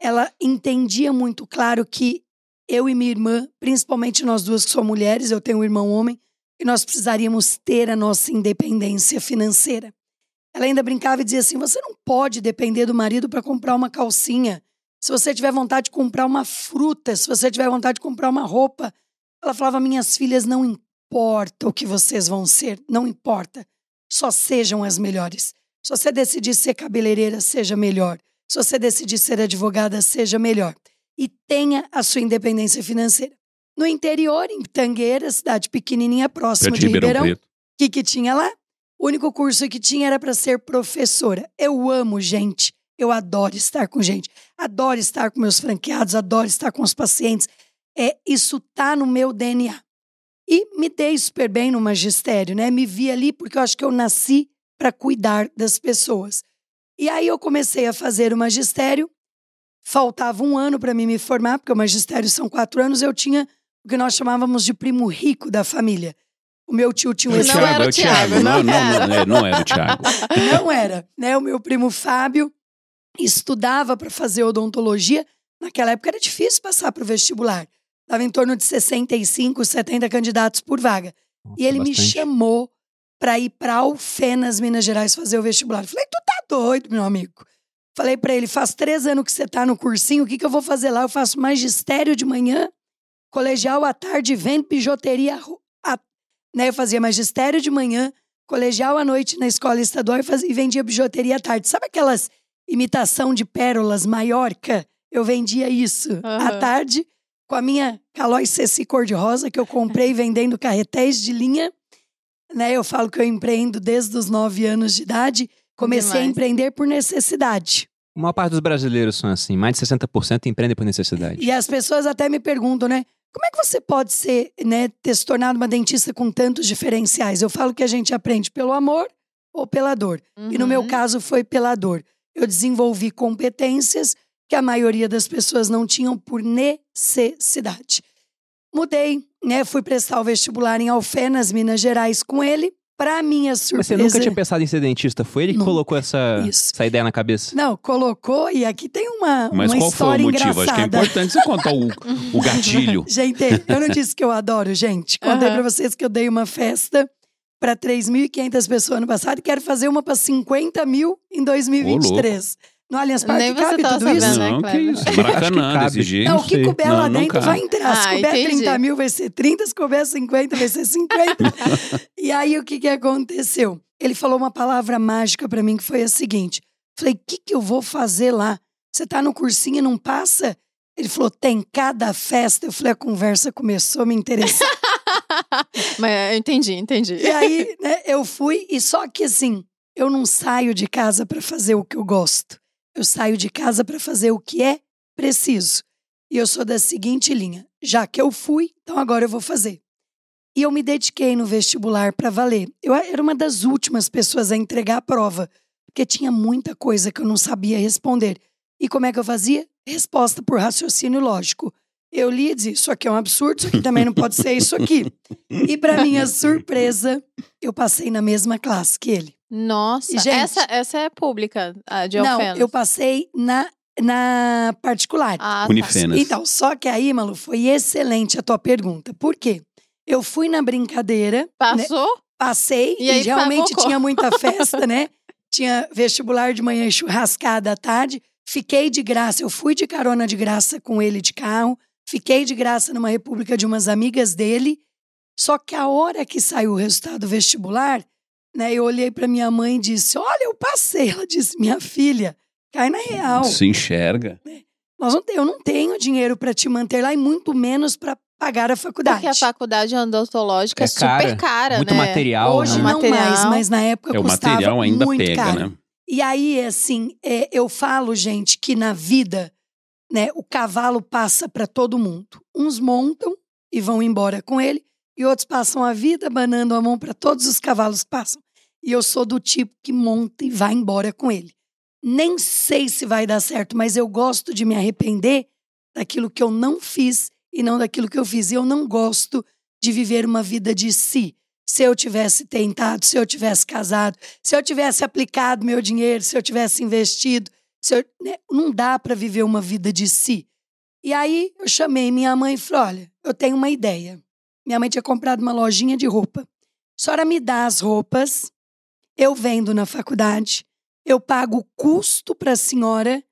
ela entendia muito claro que eu e minha irmã, principalmente nós duas que somos mulheres, eu tenho um irmão homem, e nós precisaríamos ter a nossa independência financeira. Ela ainda brincava e dizia assim: você não pode depender do marido para comprar uma calcinha. Se você tiver vontade de comprar uma fruta, se você tiver vontade de comprar uma roupa. Ela falava: minhas filhas, não importa o que vocês vão ser, não importa. Só sejam as melhores. Se você decidir ser cabeleireira, seja melhor. Se você decidir ser advogada, seja melhor. E tenha a sua independência financeira. No interior, em Tangueira, cidade pequenininha próxima de Ribeirão o que, que tinha lá? O único curso que tinha era para ser professora. Eu amo gente. Eu adoro estar com gente. Adoro estar com meus franqueados, adoro estar com os pacientes. É, isso tá no meu DNA. E me dei super bem no magistério, né? Me vi ali porque eu acho que eu nasci para cuidar das pessoas. E aí eu comecei a fazer o magistério. Faltava um ano para mim me formar, porque o magistério são quatro anos. Eu tinha o que nós chamávamos de primo rico da família. O meu tio tinha um É o Não Thiago, era é o o Thiago. Thiago, Não, não não, era. não, é, não era o Thiago. Não era, né? O meu primo Fábio estudava para fazer odontologia. Naquela época era difícil passar para o vestibular. Estava em torno de 65, 70 candidatos por vaga. E ele me Bastante. chamou para ir para Alfenas, Minas Gerais, fazer o vestibular. Eu falei, tu tá doido, meu amigo. Falei para ele, faz três anos que você tá no cursinho, o que, que eu vou fazer lá? Eu faço magistério de manhã, colegial à tarde, vendo bijuteria. à- né? Eu fazia magistério de manhã, colegial à noite na escola estadual e, fazia, e vendia bijuteria à tarde. Sabe aquelas imitação de pérolas Maiorca? Eu vendia isso à Aham. tarde com a minha Calói Ceci cor-de-rosa que eu comprei vendendo carretéis de linha. Né? Eu falo que eu empreendo desde os nove anos de idade. Comecei a Demais. empreender por necessidade. A maior parte dos brasileiros são assim, mais de 60% empreendem por necessidade. E as pessoas até me perguntam, né? Como é que você pode ser, né, ter se tornado uma dentista com tantos diferenciais? Eu falo que a gente aprende pelo amor ou pela dor. E no meu Uhum. caso foi pela dor. Eu desenvolvi competências que a maioria das pessoas não tinham por necessidade. Mudei, né? Fui prestar o vestibular em Alfenas, Minas Gerais, com ele. Para minha Mas surpresa. você nunca tinha pensado em ser dentista? Foi ele que Nunca. colocou essa, Isso. essa ideia na cabeça? Não, colocou e aqui tem uma, Mas uma qual foi o história motivo? Acho que é engraçada. importante você contar o, o gatilho. Gente, eu não disse que eu adoro, gente. Contei Aham. pra vocês que eu dei uma festa para 3.500 pessoas ano passado e quero fazer uma para 50 mil em 2023. No Allianz Parque Nem cabe tudo isso? sabendo, né, Não, que Cleber? isso. Que Maracanã, cabe. desse jeito. Não, Não o que couber lá não dentro cabe. vai entrar. Se Ah, couber entendi. 30 mil, vai ser 30. Se couber 50, vai ser 50. e aí, o que, que aconteceu? Ele falou uma palavra mágica pra mim, que foi a seguinte. Falei, o que, que eu vou fazer lá? Você tá no cursinho e não passa? Ele falou, tem cada festa. Eu falei, a conversa começou a me interessar. Mas eu entendi, entendi. E aí, né, eu fui, e só que assim, eu não saio de casa para fazer o que eu gosto. Eu saio de casa para fazer o que é preciso. E eu sou da seguinte linha: já que eu fui, então agora eu vou fazer. E eu me dediquei no vestibular para valer. Eu era uma das últimas pessoas a entregar a prova, porque tinha muita coisa que eu não sabia responder. E como é que eu fazia? Resposta por raciocínio lógico. Eu li e disse: Isso aqui é um absurdo, isso aqui também não pode ser isso aqui. E, para minha surpresa, eu passei na mesma classe que ele. Nossa, E, gente- essa, essa é pública, a de não, Alfenas. eu passei na, na particular. Ah, tá. Unifenas. Então, só que aí, Malu, foi excelente a tua pergunta. Por quê? Eu fui na brincadeira, né? Passou? passei E e, realmente tinha muita festa, né? Tinha vestibular de manhã e churrascada à tarde. Fiquei de graça, eu fui de carona de graça com ele de carro. Fiquei de graça numa república de umas amigas dele. Só que a hora que saiu o resultado do vestibular, né, eu olhei para minha mãe e disse: Olha, eu passei. Ela disse: Minha filha, cai na real. Se enxerga. Nós não, eu não tenho dinheiro para te manter lá e muito menos para pagar a faculdade. Porque a faculdade odontológica é, É cara, super cara, Muito né? material, Hoje né? não Material. mais, mas na época É, o custava material ainda muito pega, caro. né? E aí, assim, é, eu falo, gente, que na vida, né, o cavalo passa para todo mundo. Uns montam e vão embora com ele, e outros passam a vida banando a mão para todos os cavalos que passam. E eu sou do tipo que monta e vai embora com ele. Nem sei se vai dar certo, mas eu gosto de me arrepender daquilo que eu não fiz e não daquilo que eu fiz. E eu não gosto de viver uma vida de si. Se eu tivesse tentado, se eu tivesse casado, se eu tivesse aplicado meu dinheiro, se eu tivesse investido, eu- né, não dá para viver uma vida de si. E aí eu chamei minha mãe e falei: olha, eu tenho uma ideia. Minha mãe tinha comprado uma lojinha de roupa. A senhora me dá as roupas, eu vendo na faculdade, eu pago o custo para a senhora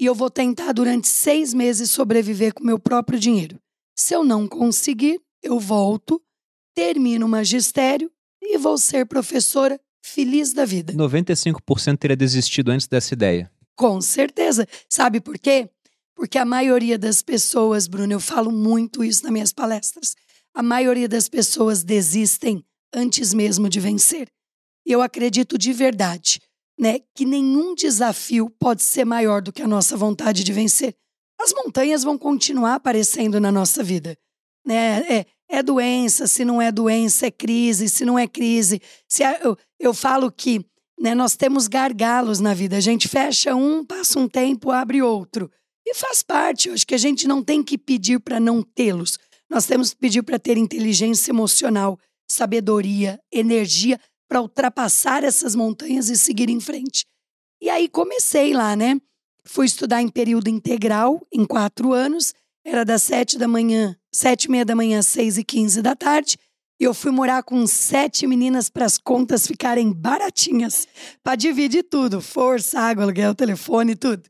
e eu vou tentar durante seis meses sobreviver com meu próprio dinheiro. Se eu não conseguir, eu volto, termino o magistério e vou ser professora feliz da vida. 95% teria desistido antes dessa ideia. Com certeza. Sabe por quê? Porque a maioria das pessoas, Bruno, eu falo muito isso nas minhas palestras, a maioria das pessoas desistem antes mesmo de vencer. E eu acredito de verdade, né, que nenhum desafio pode ser maior do que a nossa vontade de vencer. As montanhas vão continuar aparecendo na nossa vida, né? É, é doença, se não é doença, é crise, se não é crise. Se é- eu, eu falo que né, nós temos gargalos na vida. A gente fecha um, passa um tempo, abre outro. E faz parte. Eu acho que a gente não tem que pedir para não tê-los. Nós temos que pedir para ter inteligência emocional, sabedoria, energia para ultrapassar essas montanhas e seguir em frente. E aí comecei lá, né? Fui estudar em período integral, em quatro anos. Era das sete da manhã, sete e meia da manhã, seis e quinze da tarde. E eu fui morar com sete meninas para as contas ficarem baratinhas, para dividir tudo: força, água, aluguel, telefone, tudo.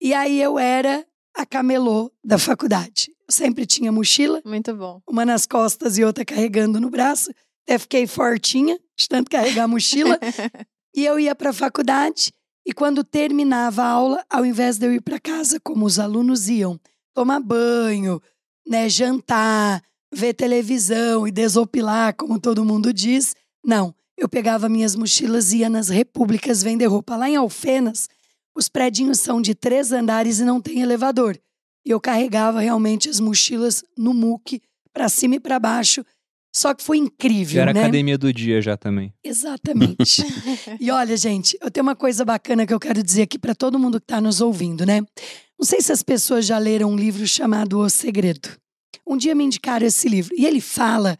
E aí eu era a camelô da faculdade. Eu sempre tinha mochila, Muito bom. uma nas costas e outra carregando no braço. Até fiquei fortinha, de tanto carregar a mochila. e eu ia para a faculdade. E quando terminava a aula, ao invés de eu ir para casa, como os alunos iam, tomar banho, né, jantar, ver televisão e desopilar, como todo mundo diz, não. Eu pegava minhas mochilas e ia nas repúblicas vender roupa. Lá em Alfenas, os predinhos são de três andares e não tem elevador. E eu carregava realmente as mochilas no muque, para cima e para baixo. Só que foi incrível, Já era né? academia do dia já também. Exatamente. e olha, gente, eu tenho uma coisa bacana que eu quero dizer aqui para todo mundo que está nos ouvindo, né? Não sei se as pessoas já leram um livro chamado O Segredo. Um dia me indicaram esse livro e ele fala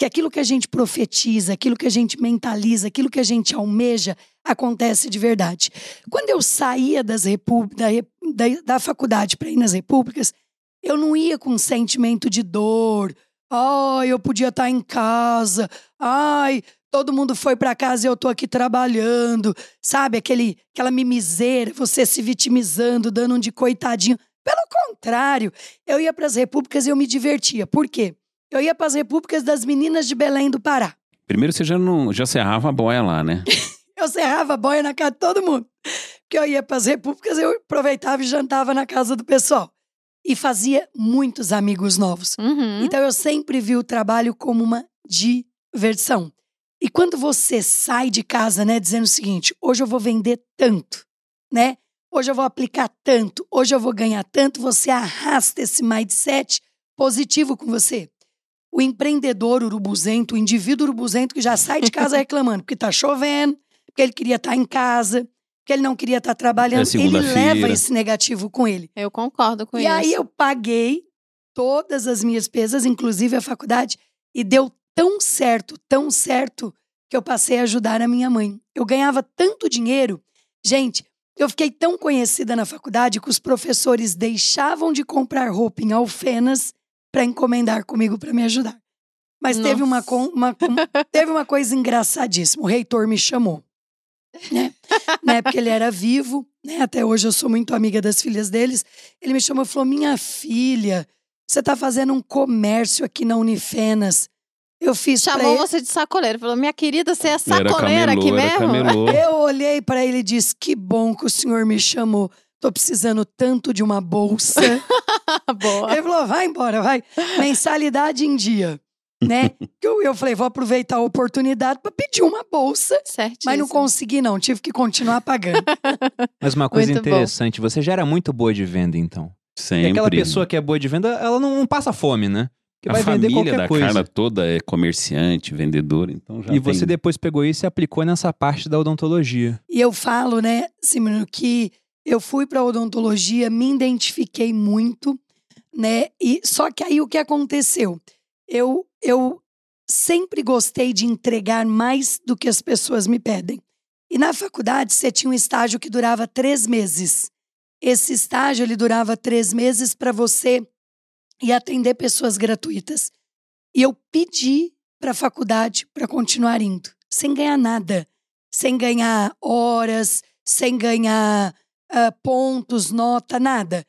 que aquilo que a gente profetiza, aquilo que a gente mentaliza, aquilo que a gente almeja, acontece de verdade. Quando eu saía das da, da, da faculdade para ir nas repúblicas, eu não ia com um sentimento de dor. Ai, eu podia estar em casa. Ai, todo mundo foi para casa e eu tô aqui trabalhando. Sabe, aquele, aquela mimiseira, você se vitimizando, dando um de coitadinho. Pelo contrário, eu ia para as repúblicas e eu me divertia. Por quê? Eu ia para as repúblicas das meninas de Belém do Pará. Primeiro você já, não, já serrava a boia lá, né? Eu serrava a boia na casa de todo mundo. Porque eu ia para as repúblicas, eu aproveitava e jantava na casa do pessoal. E fazia muitos amigos novos. Uhum. Então eu sempre vi o trabalho como uma diversão. E quando você sai de casa, né, dizendo o seguinte: hoje eu vou vender tanto, né? Hoje eu vou aplicar tanto, hoje eu vou ganhar tanto, você arrasta esse mindset positivo com você. O empreendedor urubuzento, o indivíduo urubuzento que já sai de casa reclamando porque tá chovendo, porque ele queria estar em casa, porque ele não queria estar trabalhando. É ele leva esse negativo com ele. Eu concordo com e isso. aí eu paguei todas as minhas despesas, inclusive a faculdade, e deu tão certo, tão certo, que eu passei a ajudar a minha mãe. Eu ganhava tanto dinheiro. Gente, eu fiquei tão conhecida na faculdade que os professores deixavam de comprar roupa em alfenas para encomendar comigo para me ajudar. Mas teve uma, Nossa. com- uma- um- teve uma coisa engraçadíssima. O reitor me chamou. Né? Na época ele era vivo, né? Até hoje eu sou muito amiga das filhas deles. Ele me chamou e falou: Minha filha, você está fazendo um comércio aqui na Unifenas. Eu fiz pra Chamou ele. você de sacoleira. Falou, minha querida, você é Era sacoleira aqui camelô, era mesmo? camelô. Eu olhei para ele e disse: Que bom que o senhor me chamou. Tô precisando tanto de uma bolsa. Boa. Ele falou: vai embora, vai. Mensalidade em dia. Né? Que eu, eu falei: vou aproveitar a oportunidade para pedir uma bolsa. Certíssimo. Mas não consegui, não. Tive que continuar pagando. Mas uma coisa Muito bom. interessante, você já era muito boa de venda, então. E Sempre. aquela pessoa que é boa de venda, ela não, não passa fome, né? Que a vai vender família qualquer da coisa. Carla toda é comerciante, vendedora, então já E você tem... depois pegou isso e aplicou nessa parte da odontologia. E eu falo, né, Simino, que eu fui para odontologia, me identifiquei muito, né? E só que aí o que aconteceu? Eu eu sempre gostei de entregar mais do que as pessoas me pedem. E na faculdade você tinha um estágio que durava três meses. Esse estágio ele durava três meses para você ir atender pessoas gratuitas. E eu pedi para a faculdade para continuar indo, sem ganhar nada sem ganhar horas, sem ganhar ah, pontos, nota, nada.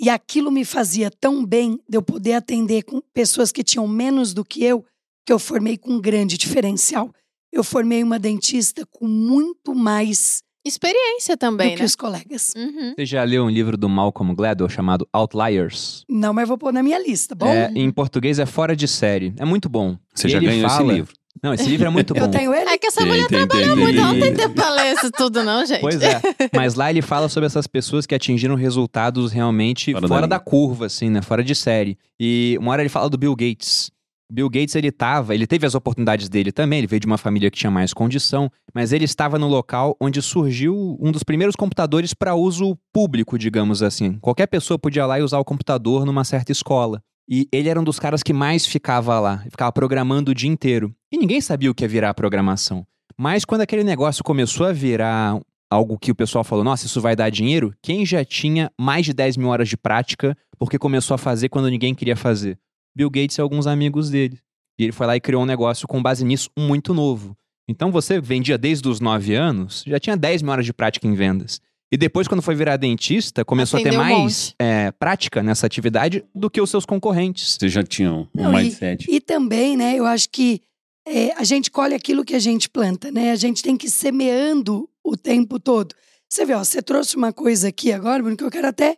E aquilo me fazia tão bem de eu poder atender com pessoas que tinham menos do que eu, que eu formei com um grande diferencial. Eu formei uma dentista com muito mais Experiência também, do que né? os colegas. Uhum. Você já leu um livro do Malcolm Gladwell chamado Outliers? Não, mas vou pôr na minha lista, bom? É, em português é Fora de Série. É muito bom. Você E já ele ganhou fala- esse livro. Não, esse livro é muito bom. eu tenho ele. É que essa Tem, mulher tem, trabalha tem, muito, ela não tem tem. tempo pra ler isso tudo, não, gente. Pois é. Mas lá ele fala sobre essas pessoas que atingiram resultados realmente Fora fora, da da, curva, assim, né? Fora de série. E uma hora ele fala do Bill Gates. Bill Gates, ele tava, ele teve as oportunidades dele também, ele veio de uma família que tinha mais condição, mas ele estava no local onde surgiu um dos primeiros computadores para uso público, digamos assim. Qualquer pessoa podia ir lá e usar o computador numa certa escola. E ele era um dos caras que mais ficava lá, ficava programando o dia inteiro. E ninguém sabia o que ia virar a programação. Mas quando aquele negócio começou a virar algo que o pessoal falou, nossa, isso vai dar dinheiro, quem já tinha mais de 10 mil horas de prática porque começou a fazer quando ninguém queria fazer? Bill Gates e alguns amigos dele. E ele foi lá e criou um negócio com base nisso muito novo. Então você vendia desde os 9 anos, já tinha 10 mil horas de prática em vendas. E depois, quando foi virar dentista, começou a ter Atendeu um mais monte. é, prática nessa atividade do que os seus concorrentes. Você já tinha um Não, mindset. E também, né, eu acho que é, a gente colhe aquilo que a gente planta, né? A gente tem que ir semeando o tempo todo. Você vê, ó, você trouxe uma coisa aqui agora, Bruno, que eu quero até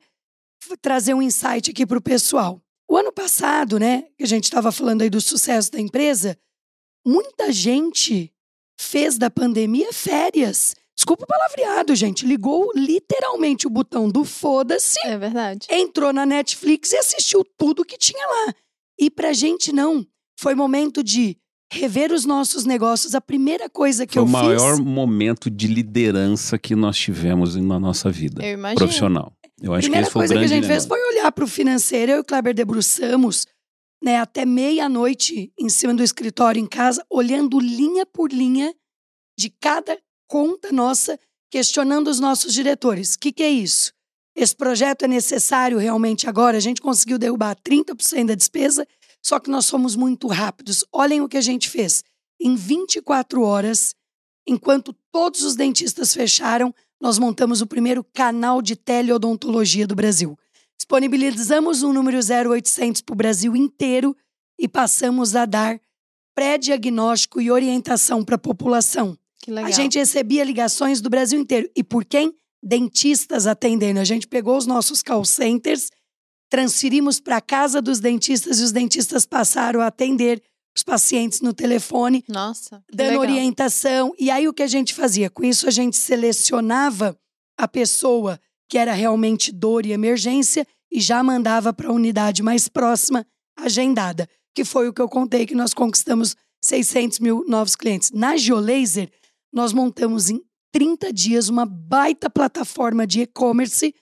trazer um insight aqui para o pessoal. O ano passado, né, que a gente estava falando aí do sucesso da empresa, muita gente fez da pandemia férias. Desculpa o palavreado, gente. Ligou literalmente o botão do foda-se É verdade. entrou na Netflix e assistiu tudo que tinha lá. E pra gente não. Foi momento de rever os nossos negócios. A primeira coisa que Foi eu o maior fiz. momento de liderança que nós tivemos na nossa vida Eu imagino. profissional. Eu acho que primeira esse foi o coisa que a grande gente fez foi olhar para o financeiro. Eu e o Kleber debruçamos né, até meia-noite em cima do escritório em casa, olhando linha por linha de cada conta nossa, questionando os nossos diretores. O que, que é isso? Esse projeto é necessário realmente agora? A gente conseguiu derrubar 30% da despesa, só que nós somos muito rápidos. Olhem o que a gente fez. Em 24 horas, enquanto todos os dentistas fecharam, nós montamos o primeiro canal de teleodontologia do Brasil. Disponibilizamos um número 0800 para o Brasil inteiro e passamos a dar pré-diagnóstico e orientação para a população. A gente recebia ligações do Brasil inteiro. E por quem? Dentistas atendendo. A gente pegou os nossos call centers, transferimos para a casa dos dentistas e os dentistas passaram a atender os pacientes no telefone Nossa. dando legal. orientação. E aí o que a gente fazia? Com isso a gente selecionava a pessoa que era realmente dor e emergência e já mandava para a unidade mais próxima agendada. que foi o que eu contei que nós conquistamos 600 mil novos clientes. Na Geolaser, nós montamos em 30 dias uma baita plataforma de e-commerce.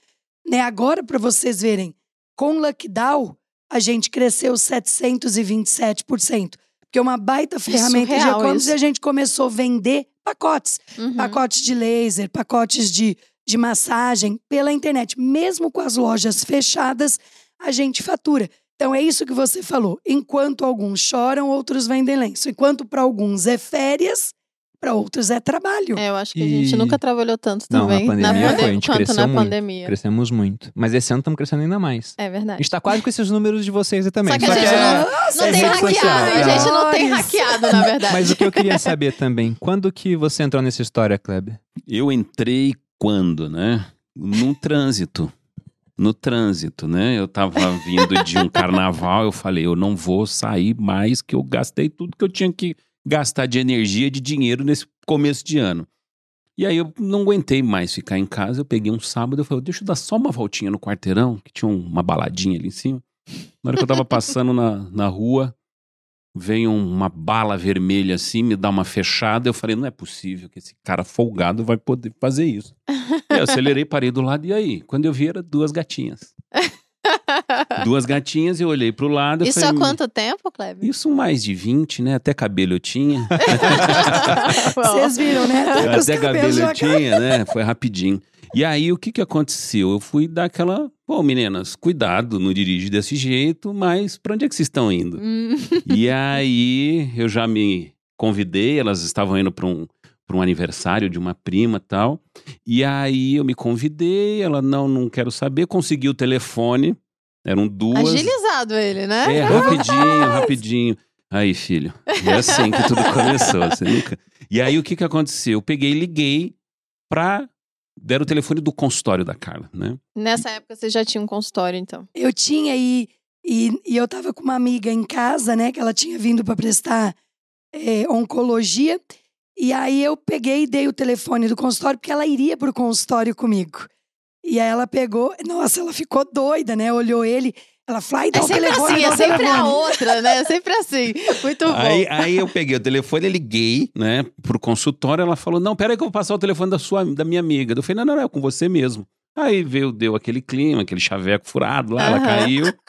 Né? Agora, para vocês verem, com Luckdown, a gente cresceu 727%. Porque é uma baita ferramenta de surreal e-commerce e a gente começou a vender pacotes. Uhum. Pacotes de laser, pacotes de, de massagem pela internet. Mesmo com as lojas fechadas, a gente fatura. Então é isso que você falou. Enquanto alguns choram, outros vendem lenço. Enquanto para alguns é férias, para outros é trabalho. É, eu acho que a gente E- nunca trabalhou tanto Não, na também. pandemia pande- foi, a gente quanto cresceu na muito. pandemia. Crescemos muito. Mas esse ano estamos crescendo ainda mais. É A verdade. gente tá quase com esses números de vocês aí também. Só que a gente é- não, não é tem hackeado. é. A gente não tem hackeado, na verdade. Mas o que eu queria saber também, quando que você entrou nessa história, Kleber? Eu entrei quando, né? No trânsito. No trânsito, né? Eu tava vindo de um carnaval, eu falei, eu não vou sair mais, que eu gastei tudo que eu tinha que gastar de energia, de dinheiro nesse começo de ano. E aí eu não aguentei mais ficar em casa, eu peguei um sábado, eu falei, deixa eu dar só uma voltinha no quarteirão, que tinha uma baladinha ali em cima. Na hora que eu tava passando na, na rua, veio uma bala vermelha assim, me dá uma fechada. Eu falei, não é possível que esse cara folgado vai poder fazer isso. Eu acelerei, parei do lado, e aí? Quando eu vi, era duas gatinhas. Duas gatinhas, eu olhei pro lado. Isso falei, há quanto tempo, Kleber? Isso mais de 20, né? Até cabelo eu tinha. Vocês viram, né? Até, Até cabelo eu tinha, né? Foi rapidinho. E aí, o que que aconteceu? Eu fui dar aquela... Pô, meninas, cuidado, não dirige desse jeito, mas pra onde é que vocês estão indo? Hum, E aí, eu já me convidei, elas estavam indo para um, pra um aniversário de uma prima e tal. E aí, eu me convidei, ela, não, não quero saber, consegui o telefone, eram duas. Agilizado ele, né? É, rapidinho, rapidinho. Aí, filho, é assim que tudo começou. Você nunca... E aí, o que que aconteceu? Eu peguei e liguei pra... Deram o telefone do consultório da Carla, né? Nessa época você já tinha um consultório, então. Eu tinha e, e, e eu tava com uma amiga em casa, né? Que ela tinha vindo para prestar é, oncologia. E aí eu peguei e dei o telefone do consultório, porque ela iria pro consultório comigo. E aí ela pegou, nossa, ela ficou doida, né? Olhou ele, ela falou, ai, dá É o sempre telefone, assim, é sempre a outra, né? É sempre assim. Muito bom. Aí, aí eu peguei o telefone, liguei, né, pro consultório, ela falou, não, peraí que eu vou passar o telefone da, sua, da minha amiga. Eu falei, não, não, não, é com você mesmo. Aí veio, deu aquele clima, aquele chaveco furado lá, ela caiu.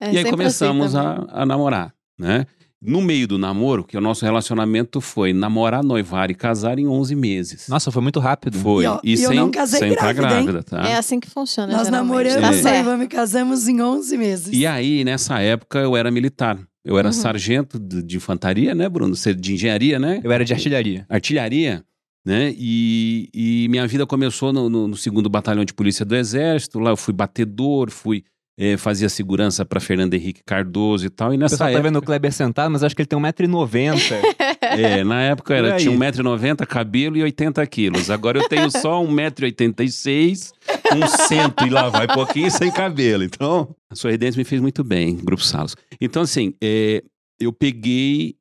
É e aí sempre começamos assim a, a namorar, né? No meio do namoro, que o nosso relacionamento foi namorar, noivar e casar em 11 meses. Nossa, foi muito rápido. Foi. E, ó, E, e eu sem, não casei sem tá grávida, hein? grávida, tá? É assim que funciona. Nós geralmente. namoramos, Tá É. noivamos e casamos em 11 meses. E aí, nessa época, eu era militar. Eu era Uhum. sargento de, de infantaria, né, Bruno? Você- De engenharia, né? Eu era de artilharia. artilharia, né? E, e minha vida começou no, no- no segundo batalhão de polícia do Exército. Lá eu fui batedor, fui eh, fazia segurança para Fernando Henrique Cardoso e tal. E nessa pessoal tá época, vendo o Kleber sentado, mas acho que ele tem 1,90m. é, na época era tinha 1,90m, cabelo e 80 quilos. Agora eu tenho só 1,86m, um cento e lá vai pouquinho sem cabelo. Então, a Sorridentes me fez muito bem, Grupo Salos. Então, assim, eh, eu peguei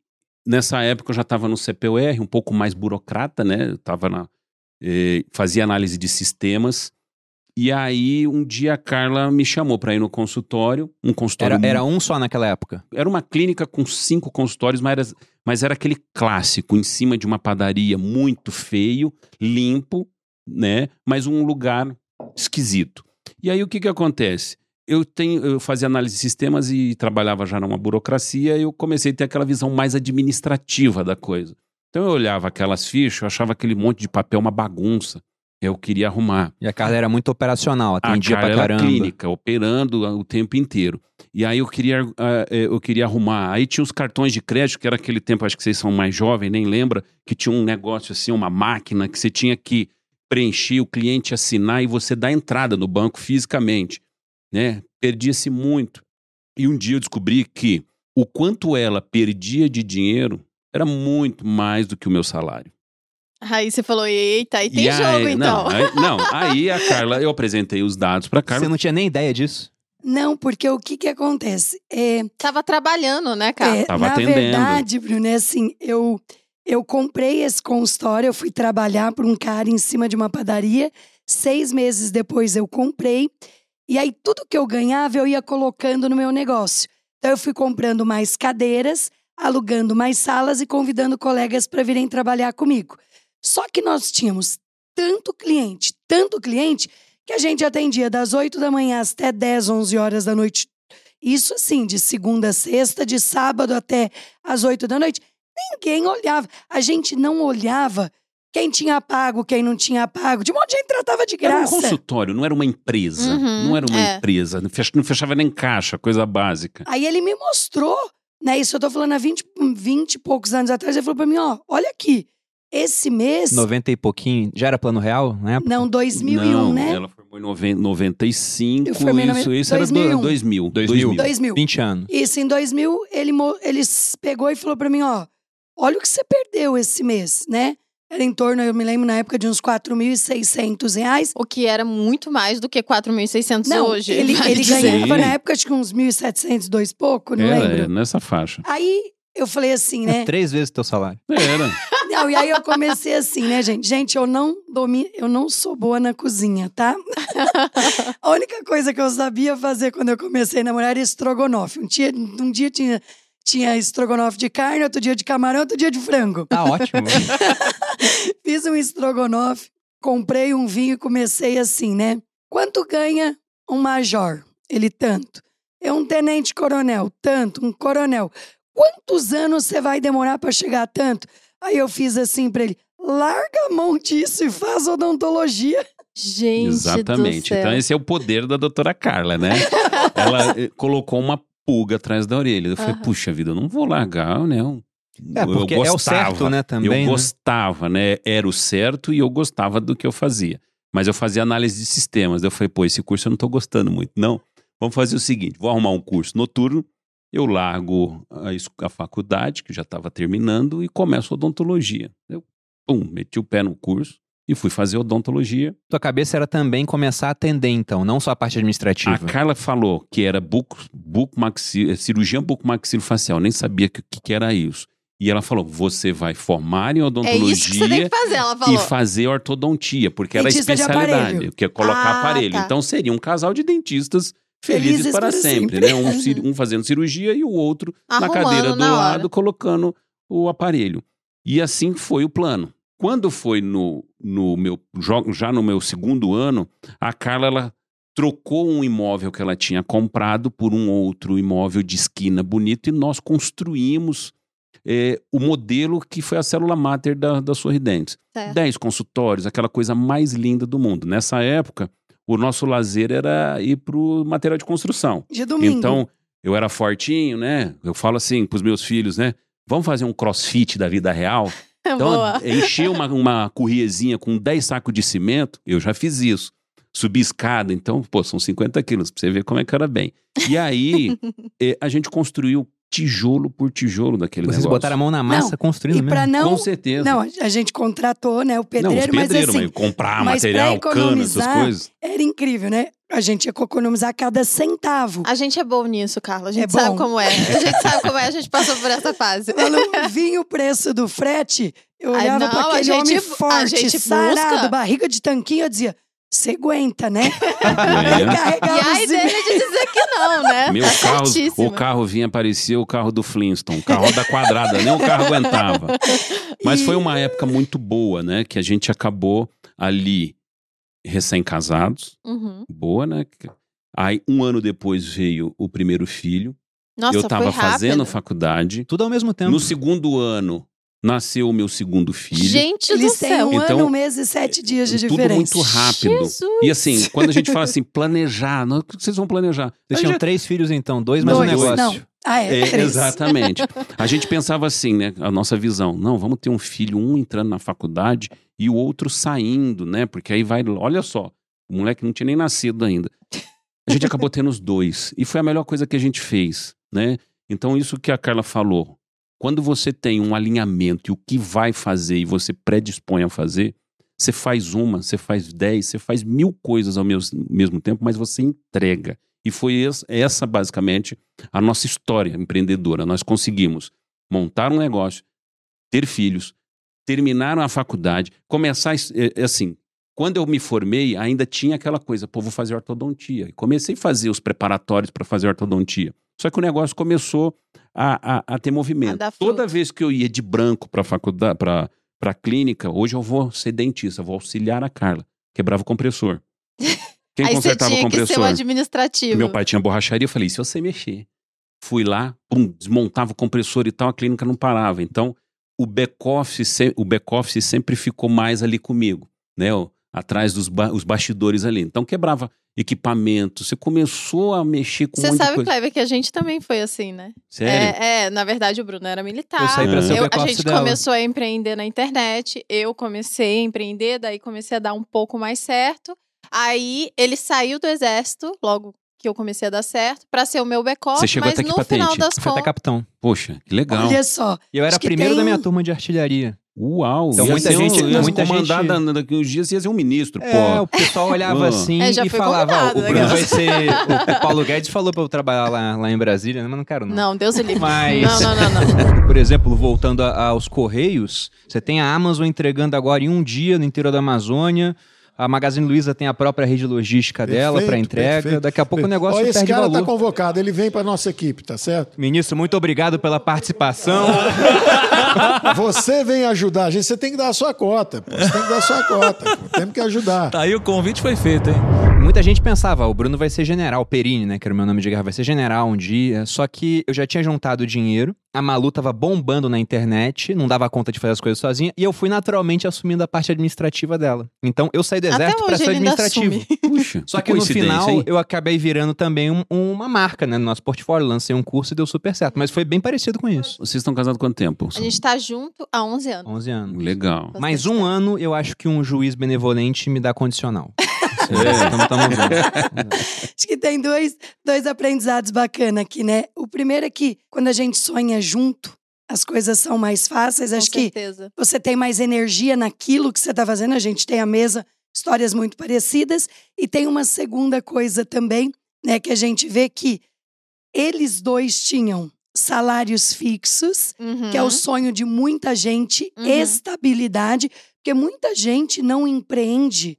nessa época eu já estava no CPUR, um pouco mais burocrata, né? Eu tava na, eh, fazia análise de sistemas. E aí, um dia a Carla me chamou para ir no consultório, um consultório. Era, era um só naquela época. era uma clínica com cinco consultórios, mas era, mas era aquele clássico, em cima de uma padaria muito feio, limpo, né? Mas um lugar esquisito. E aí o que que acontece? Eu tenho, eu fazia análise de sistemas e trabalhava já numa burocracia, e eu comecei a ter aquela visão mais administrativa da coisa. Então eu olhava aquelas fichas, eu achava aquele monte de papel uma bagunça. Eu queria arrumar. E a Carla era muito operacional, atendia a pra cara era caramba. clínica, operando o tempo inteiro. E aí eu queria, eh, eu queria arrumar. Aí tinha os cartões de crédito, que era aquele tempo, acho que vocês são mais jovens, nem lembra, que tinha um negócio assim, uma máquina que você tinha que preencher, o cliente assinar e você dar entrada no banco fisicamente. Né? Perdia-se muito. E um dia eu descobri que o quanto ela perdia de dinheiro era muito mais do que o meu salário. Aí você falou, eita, aí tem E jogo aí, então. Não, aí, não, aí a Carla, eu apresentei os dados para Carla. Você não tinha nem ideia disso? Não, porque o que que acontece? É, Tava trabalhando, né, cara? é, Tava na atendendo. verdade, Bruno, é assim, eu, eu comprei esse consultório, eu fui trabalhar para um cara em cima de uma padaria. Seis meses depois eu comprei. E aí, tudo que eu ganhava, eu ia colocando no meu negócio. Então eu fui comprando mais cadeiras, alugando mais salas e convidando colegas para virem trabalhar comigo. Só que nós tínhamos tanto cliente, tanto cliente, que a gente atendia das 8 da manhã até 10, 11 horas da noite. Isso assim, de segunda a sexta, de sábado até as 8 da noite. Ninguém olhava. A gente não olhava quem tinha pago, quem não tinha pago. De modo de gente tratava de Era um graça. consultório, não era uma empresa. Uhum, não era uma é. empresa. Não fechava nem caixa, coisa básica. Aí ele me mostrou, né? Isso eu tô falando há 20, 20 e poucos anos atrás. Ele falou pra mim: ó, olha aqui, esse mês. 90 e pouquinho. Já era plano real, né? Não, 2001, não, né? Ela formou em noven- 95. Eu formei isso, isso era do- 2001. 2000. 2000. 2000. 20 anos. Isso, em 2000, ele, ele pegou e falou pra mim, ó, olha o que você perdeu esse mês, né? Era em torno, eu me lembro na época, de uns 4.600 reais. O que era muito mais do que 4.600 Não, hoje. ele, ele ganhava na época, acho que uns 1.700, dois pouco, não Era, lembro. é, nessa faixa. Aí eu falei assim, É né? três vezes teu salário. Era. Não, e aí eu comecei assim, né, gente? Gente, eu não domino, eu não sou boa na cozinha, tá? A única coisa que eu sabia fazer quando eu comecei a namorar era estrogonofe. Um dia, um dia tinha, tinha estrogonofe de carne, outro dia de camarão, outro dia de frango. Tá ótimo. Fiz um estrogonofe, comprei um vinho e comecei assim, né? Quanto ganha um major? Ele tanto. É um tenente coronel, tanto, um coronel. Quantos anos você vai demorar para chegar a tanto? Aí eu fiz assim pra ele: larga a mão disso e faz odontologia. Gente Exatamente. do céu. Então, esse é o poder da doutora Carla, né? Ela eh, colocou uma pulga atrás da orelha. Eu falei, Aham. puxa vida, eu não vou largar, né? Eu- É, porque eu é o gostava, certo, né, também. eu né? gostava, né? Era o certo e eu gostava do que eu fazia. Mas eu fazia análise de sistemas. Eu falei, pô, esse curso eu não tô gostando muito. Não, vamos fazer o seguinte: vou arrumar um curso noturno, eu largo a, a faculdade, que já estava terminando, e começo odontologia. Eu, pum, meti o pé no curso e fui fazer odontologia. Tua cabeça era também começar a atender, então, não só a parte administrativa. A Carla falou que era buco, bucomaxi- eh, cirurgia bucomaxilofacial, nem sabia o que, que era isso. E ela falou: você vai formar em É odontologia isso que você tem que fazer, ela e falou. fazer ortodontia, porque era a especialidade, que é colocar Ah, aparelho. tá. Então seria um casal de dentistas felizes, Felizes para para sempre, sempre. né? Um, um fazendo cirurgia e o outro na Arrumando cadeira do na hora. lado colocando o aparelho. E assim foi o plano. Quando foi no, no meu já no meu segundo ano, a Carla ela trocou um imóvel que ela tinha comprado por um outro imóvel de esquina bonito e nós construímos eh, o modelo que foi a célula máter da, da Sorridentes. Certo. 10 consultórios, aquela coisa mais linda do mundo. Nessa época, o nosso lazer era ir pro material de construção. De domingo. Então, eu era fortinho, né? Eu falo assim pros meus filhos, né? Vamos fazer um crossfit da vida real? Então, Boa. encher uma, uma curriezinha com 10 sacos de cimento, eu já fiz isso. Subir escada, então, pô, são 50 quilos, pra você ver como é que era bem. E aí, eh, a gente construiu tijolo por tijolo daquele Vocês negócio. botaram a mão na massa Não, construindo e mesmo. pra não. Com certeza. Não, a gente contratou, né, o Não, os pedreiro, mas pedreiros, assim, mas comprar mas material, cano, essas coisas. era incrível, né? A gente ia economizar cada centavo. A gente é bom nisso, Carla. A gente É sabe bom. como é. A gente sabe como é, a gente passou por essa fase. Quando vinha o preço do frete, eu olhava não, pra a aquele gente- homem a forte, gente sarado, busca. barriga de tanquinho, eu dizia, você aguenta, né? Ele E carregava a os ideia é de dizer que não, né? Meu Tá carro, certíssimo. o carro vinha parecer o carro do Flintstone, o carro da quadrada, nem o carro aguentava. Mas E- foi uma época muito boa, né? Que a gente acabou ali recém-casados, Uhum. boa, né? Aí um ano depois veio o primeiro filho. Nossa, eu tava fazendo faculdade. Tudo ao mesmo tempo. No segundo ano nasceu o meu segundo filho. Gente do Eles têm céu. um Então, ano, um mês e sete dias de Tudo diferença. muito rápido. Jesus. E assim, quando a gente fala assim, planejar, não, o que vocês vão planejar? Vocês tinham gente- três filhos, então, dois mais um Dois, negócio. Não. Ah, é, É, três. exatamente. A gente pensava assim, né? A nossa visão. Não, vamos ter um filho, um entrando na faculdade e o outro saindo, né? Porque aí vai. Olha só, o moleque não tinha nem nascido ainda. A gente acabou tendo os dois. E foi a melhor coisa que a gente fez, né? Então, isso que a Carla falou. Quando você tem um alinhamento e o que vai fazer e você predispõe a fazer, você faz uma, você faz dez, você faz mil coisas ao mes- mesmo tempo, mas você entrega. E foi es- essa, basicamente, a nossa história empreendedora. Nós conseguimos montar um negócio, ter filhos, terminar a faculdade, começar é, é assim. Quando eu me formei, ainda tinha aquela coisa, pô, vou fazer ortodontia. E comecei a fazer os preparatórios para fazer ortodontia. Só que o negócio começou a, a, a ter movimento. A Toda vez que eu ia de branco para faculdade, para para clínica, hoje eu vou ser dentista, vou auxiliar a Carla. Quebrava o compressor. Quem Aí você consertava o tinha que ser compressor? administrativo. Meu pai tinha borracharia, eu falei, se você mexer. Fui lá, pum, desmontava o compressor e tal, a clínica não parava. Então, o back-office o back-office sempre ficou mais ali comigo, né? Atrás dos ba- os bastidores ali. Então, quebrava equipamento, você começou a mexer com um Você de sabe, coisa. Kleber, que a gente também foi assim, né? Sério? É, é, na verdade, o Bruno era militar. Eu saí pra ser o Eu- a gente dela. começou a empreender na internet. Eu comecei a empreender, daí comecei a dar um pouco mais certo. Aí ele saiu do exército, logo que eu comecei a dar certo, pra ser o meu back-off. Você chegou mas até que no patente? final das Foi até contas. capitão. Poxa, que legal. Olha só. E eu era primeiro tem da minha um- turma de artilharia. Uau, Então, muita ser um- gente- ia muita comandar gente- da- daqui uns dias ia ser um ministro, É, pô. o pessoal olhava Ah. assim É, e falava, o né, Bruno cara? vai ser... O, Paulo Guedes falou pra eu trabalhar lá, lá em Brasília, né? mas não quero não. Não, Deus o livre. Mas- Não, não, não, não. Por exemplo, voltando a- aos Correios, você tem a Amazon entregando agora em um dia no interior da Amazônia. A Magazine Luiza tem a própria rede logística dela para entrega. perfeito. Daqui a pouco o negócio Olha, esse perde cara valor. tá convocado, ele vem pra nossa equipe, tá certo? Ministro, muito obrigado pela participação. Você vem ajudar a gente, você tem que dar a sua cota. Pô. Você tem que dar a sua cota. Pô. Temos que ajudar. Tá aí o convite foi feito, hein? Muita gente pensava, "Ah, o Bruno vai ser general, Perini, né, que era o meu nome de guerra, vai ser general um dia. Só que eu já tinha juntado dinheiro, a Malu tava bombando na internet, não dava conta de fazer as coisas sozinha, e eu fui naturalmente assumindo a parte administrativa dela. Então eu saí do exército pra hoje ser administrativo. Puxa, Só que no coincidência, final hein? eu acabei virando também um- uma marca, né, no nosso portfólio. Lancei um curso e deu super certo. Mas foi bem parecido com isso. Vocês estão casados há quanto tempo? A gente tá junto há 11 anos. 11 anos. Legal. Mais um ano, eu acho que um juiz benevolente me dá condicional. É. Tamo junto. Acho que tem dois, dois aprendizados bacanas aqui, né? O primeiro é que quando a gente sonha junto, as coisas são mais fáceis. Com Acho que certeza. você tem mais energia naquilo que você está fazendo. A gente tem a mesa, histórias muito parecidas. E tem uma segunda coisa também, né? Que a gente vê que eles dois tinham salários fixos, Uhum. que é o sonho de muita gente, Uhum. estabilidade, porque muita gente não empreende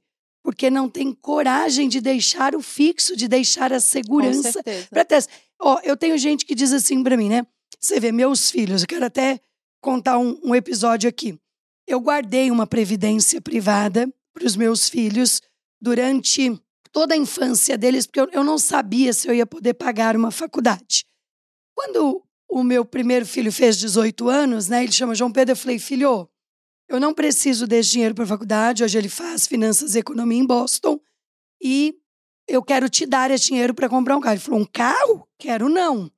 porque não tem coragem de deixar o fixo, de deixar a segurança para. Ó, eu tenho gente que diz assim pra mim, né? Você vê, meus filhos, eu quero até contar um, um episódio aqui. Eu guardei uma previdência privada para os meus filhos durante toda a infância deles, porque eu, eu não sabia se eu ia poder pagar uma faculdade. Quando o meu primeiro filho fez 18 anos, né? Ele chama João Pedro, eu falei, filho, eu não preciso desse dinheiro para a faculdade. Hoje ele faz finanças e economia em Boston. E eu quero te dar esse dinheiro para comprar um carro. Ele falou, um carro? Quero não.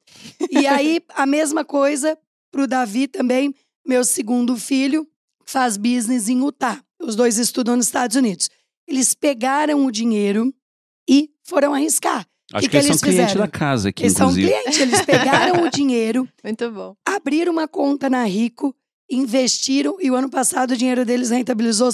e aí, a mesma coisa para o Davi também, meu segundo filho, faz business em Utah. Os dois estudam nos Estados Unidos. Eles pegaram o dinheiro e foram arriscar. Acho que que, eles são eles clientes da casa aqui, Eles são inclusive. clientes, eles pegaram o dinheiro, Muito bom. abriram uma conta na Rico, investiram e o ano passado o dinheiro deles rentabilizou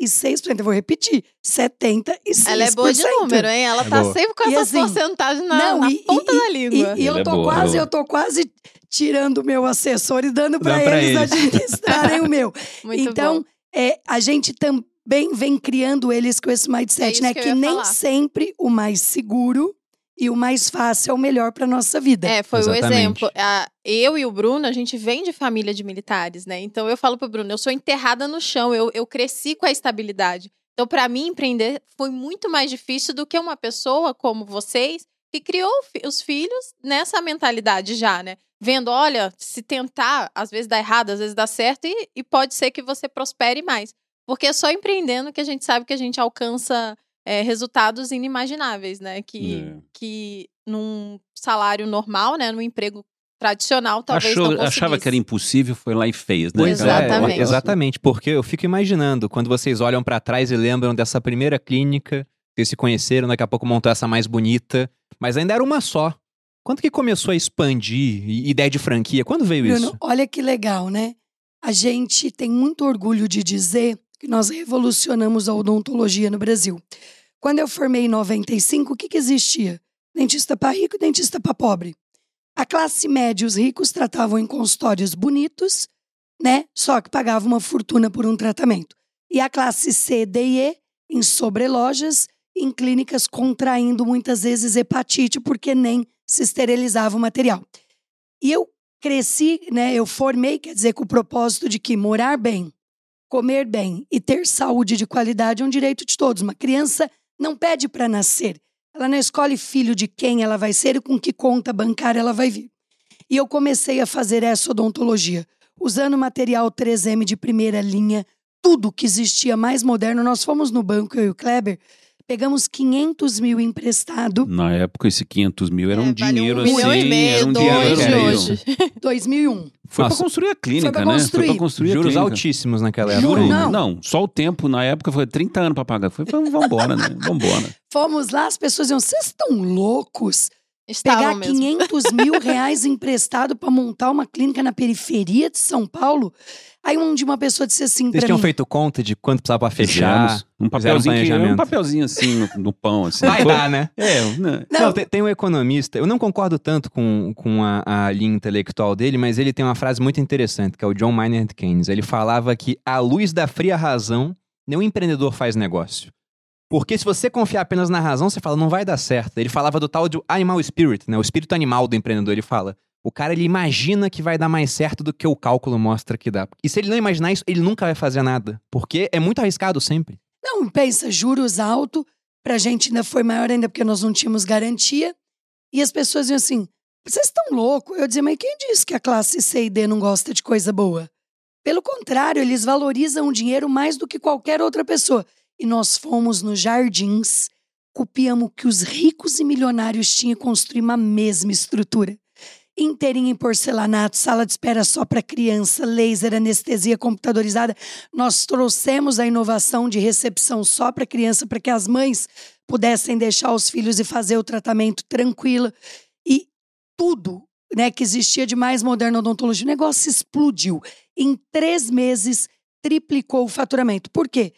76%. Eu vou repetir, 76%. Ela é boa de número, hein? Ela É tá boa. sempre com E essas assim, porcentagens na, não, na e- ponta e- da língua. e eu Ela é tô boa, quase, é eu tô quase tirando o meu assessor e dando para eles, eles. administrarem o meu. Muito então, bom. é, a gente também vem criando eles com esse mindset, É né? que Que, nem falar. sempre o mais seguro e o mais fácil é o melhor para nossa vida. É, foi o Exatamente. exemplo. A- eu e o Bruno, a gente vem de família de militares, né? Então eu falo pro Bruno, eu sou enterrada no chão, eu, eu cresci com a estabilidade. Então, pra mim, empreender foi muito mais difícil do que uma pessoa como vocês, que criou fi- os filhos nessa mentalidade já, né? Vendo, olha, se tentar, às vezes dá errado, às vezes dá certo, e, e pode ser que você prospere mais. Porque é só empreendendo que a gente sabe que a gente alcança é, resultados inimagináveis, né? Que, É. que num salário normal, né? Num emprego tradicional, talvez Achou- não achava que era impossível, foi lá e fez, né? Pois Exatamente. é, exatamente, porque eu fico imaginando quando vocês olham pra trás e lembram dessa primeira clínica, vocês se conheceram, daqui a pouco montou essa mais bonita, mas ainda era uma só. Quando que começou a expandir? E- Ideia de franquia? Quando veio Bruno, isso? olha que legal, né? A gente tem muito orgulho de dizer que nós revolucionamos a odontologia no Brasil. Quando eu formei em 95, o que, que existia? Dentista para rico e dentista para pobre. A classe média e os ricos tratavam em consultórios bonitos, né? Só que pagavam uma fortuna por um tratamento. E a classe C, D e E em sobrelojas em clínicas contraindo muitas vezes hepatite, porque nem se esterilizava o material. E eu cresci, né? Eu formei, quer dizer, com o propósito de que morar bem, comer bem e ter saúde de qualidade é um direito de todos. Uma criança não pede para nascer. Ela não escolhe filho de quem ela vai ser e com que conta bancária ela vai vir. E eu comecei a fazer essa odontologia, usando material 3M de primeira linha, tudo que existia mais moderno. Nós fomos no banco, eu e o Kleber, pegamos 500 mil emprestado, Na época, esse 500 mil era um É, vale dinheiro um assim. milhão e meio, era um dois dinheiro de era hoje. 2001. Foi pra construir a clínica, pra né? Foi construir. pra construir a Juros clínica. altíssimos naquela época. Juro, ainda. não. só o tempo na época foi 30 anos pra pagar. Foi, foi vambora, né? Vambora. Fomos lá, as pessoas diziam: vocês estão loucos? Estavam Pegar mesmo. 500 mil reais emprestado para montar uma clínica na periferia de São Paulo. Aí um de uma pessoa disse assim Vocês tinham mim: feito conta de quanto precisava pra fechar? Um papelzinho, que- um papelzinho assim no, no pão, assim. Vai dar, né? É, né? Não. Não, tem, tem um economista, eu não concordo tanto com, com a, a linha intelectual dele, mas ele tem uma frase muito interessante, que é o John Maynard Keynes. Ele falava que, à luz da fria razão, nenhum empreendedor faz negócio. Porque se você confiar apenas na razão, você fala, não vai dar certo. Ele falava do tal de animal spirit, né? O espírito animal do empreendedor. Ele fala, o cara ele imagina que vai dar mais certo do que o cálculo mostra que dá. E se ele não imaginar isso, ele nunca vai fazer nada. Porque é muito arriscado sempre. Não, pensa, juros alto, pra gente ainda foi maior ainda porque nós não tínhamos garantia. E as pessoas diziam assim: vocês estão loucos? Eu dizia, mas quem disse que a classe C e D não gosta de coisa boa? Pelo contrário, eles valorizam o dinheiro mais do que qualquer outra pessoa. E nós fomos nos jardins, copiamos que os ricos e milionários tinham e construímos a mesma estrutura. Inteirinha em porcelanato, sala de espera só para criança, laser, anestesia computadorizada. Nós trouxemos a inovação de recepção só para criança, para que as mães pudessem deixar os filhos e fazer o tratamento tranquilo. E tudo né, que existia de mais moderno odontologia, o negócio explodiu. Em três meses, triplicou o faturamento. Por quê?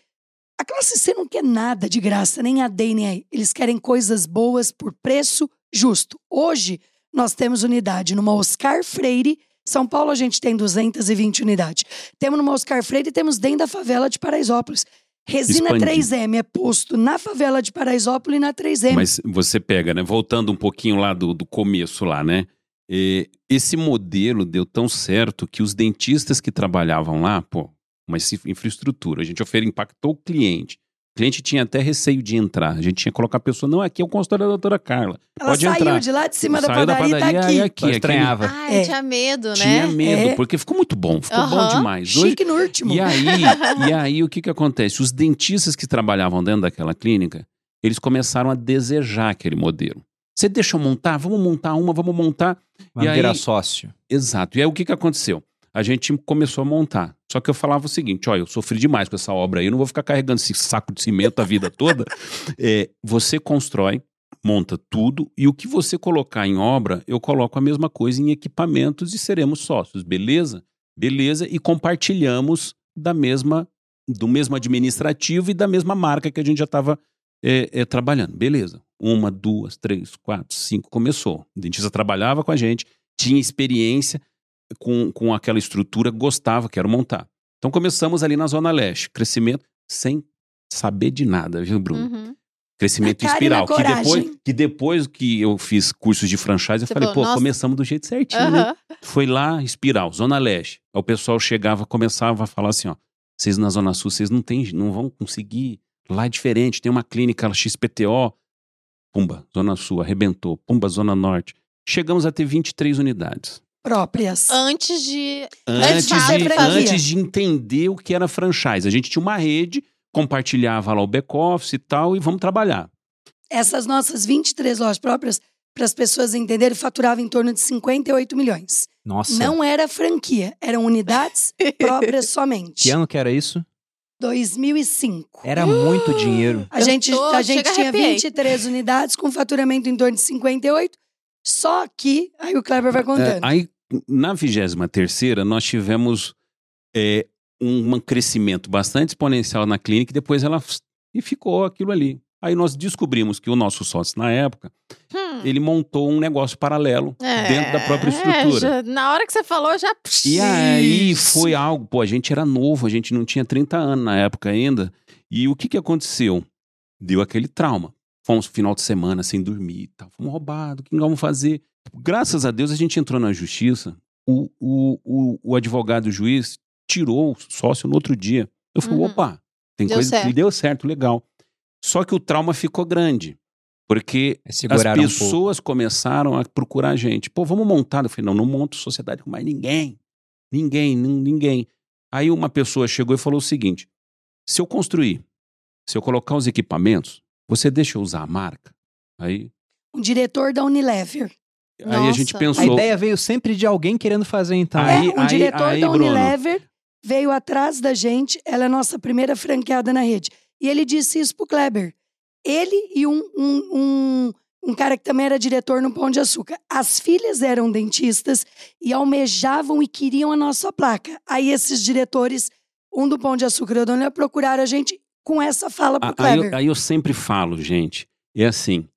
A classe C não quer nada de graça, nem a D, nem a E. Eles querem coisas boas por preço justo. Hoje, nós temos unidade numa Oscar Freire. São Paulo, a gente tem 220 unidades. Temos numa Oscar Freire e temos dentro da favela de Paraisópolis. Resina Expandido. 3M é posto na favela de Paraisópolis e na 3M. Mas você pega, né? Voltando um pouquinho lá do, do começo lá, né? É, esse modelo deu tão certo que os dentistas que trabalhavam lá, pô, uma infraestrutura, a gente ofereceu, impactou o cliente. O cliente tinha até receio de entrar. A gente tinha que colocar a pessoa, não, aqui é o consultório da doutora Carla. Ela pode saiu entrar. de lá de cima da Saiu padaria, e tá e aqui. aqui. Estranhava. Ai, É. tinha medo, né? Tinha medo, É. porque ficou muito bom, ficou bom demais. Hoje, Chique no último. e aí, e aí, o que que acontece? Os dentistas que trabalhavam dentro daquela clínica, eles começaram a desejar aquele modelo. Você deixa eu montar? Vamos montar uma, vamos montar. Vai E aí- virar sócio. Exato. E aí o que que aconteceu? A gente começou a montar. Só que eu falava o seguinte: olha, eu sofri demais com essa obra aí, eu não vou ficar carregando esse saco de cimento a vida toda. É, você constrói, monta tudo, e o que você colocar em obra, eu coloco a mesma coisa em equipamentos e seremos sócios, beleza? Beleza, e compartilhamos da mesma, do mesmo administrativo e da mesma marca que a gente já estava trabalhando. Beleza. Uma, duas, três, quatro, cinco, começou. O dentista trabalhava com a gente, tinha experiência com, com aquela estrutura, gostava, quero montar. Então começamos ali na Zona Leste, crescimento sem saber de nada, viu, Bruno? Uhum. Crescimento espiral. Que depois, que depois que eu fiz cursos de franchise, eu Você falei, falou, pô, "Nossa." começamos do jeito certinho, né? Aham. Foi lá, espiral, Zona Leste. Aí o pessoal chegava, começava a falar assim, ó, vocês na Zona Sul, vocês não tem, não vão conseguir. Lá é diferente, tem uma clínica XPTO. Pumba, Zona Sul, arrebentou. Pumba, Zona Norte. Chegamos a ter 23 unidades. Próprias. Antes de. Antes de antes de entender o que era franchise. A gente tinha uma rede, compartilhava lá o back-office e tal, e vamos trabalhar. Essas nossas 23 lojas próprias, para as pessoas entenderem, faturavam em torno de 58 milhões. Nossa. Não era franquia, eram unidades próprias somente. Que ano que era isso? 2005. Era muito dinheiro. A gente, tô- a gente tinha arrepiei. 23 unidades com faturamento em torno de 58. Só que, aí o Kleber vai É, contando. aí, na 23 nós tivemos é, um, crescimento bastante exponencial na clínica e depois ela e ficou aquilo ali. Aí nós descobrimos que o nosso sócio, na época, Hum. ele montou um negócio paralelo É, dentro da própria é, estrutura. já- na hora que você falou, já. E aí foi algo, pô, a gente era novo, a gente não tinha 30 anos na época ainda. E o que que aconteceu? deu aquele trauma. Fomos no final de semana sem dormir e tal. Fomos roubados, o que nós vamos fazer? Graças a Deus a gente entrou na justiça. O, o, o, o advogado, o juiz, tirou o sócio no outro dia. Eu falei, Uhum. opa, tem Deu coisa que deu certo, legal. Só que o trauma ficou grande. Porque as Seguraram um pouco. pessoas começaram a procurar a gente. Pô, vamos montar. Eu falei, não, não monto sociedade com mais ninguém. Ninguém, nin- ninguém. Aí uma pessoa chegou e falou o seguinte: se eu construir, se eu colocar os equipamentos, você deixa eu usar a marca? Aí, Um diretor da Unilever. aí a gente Nossa. pensou. A ideia veio sempre de alguém querendo fazer, então. Aí- é, um diretor aí, da Bruno. Unilever veio atrás da gente, ela é a nossa primeira franqueada na rede. E ele disse isso pro Kleber. Ele e um, um, um, um cara que também era diretor no Pão de Açúcar. As filhas eram dentistas e almejavam e queriam a nossa placa. Aí esses diretores, um do Pão de Açúcar e o Unilever, procuraram a gente com essa fala pro Aí Kleber. eu, aí eu sempre falo, gente, é assim: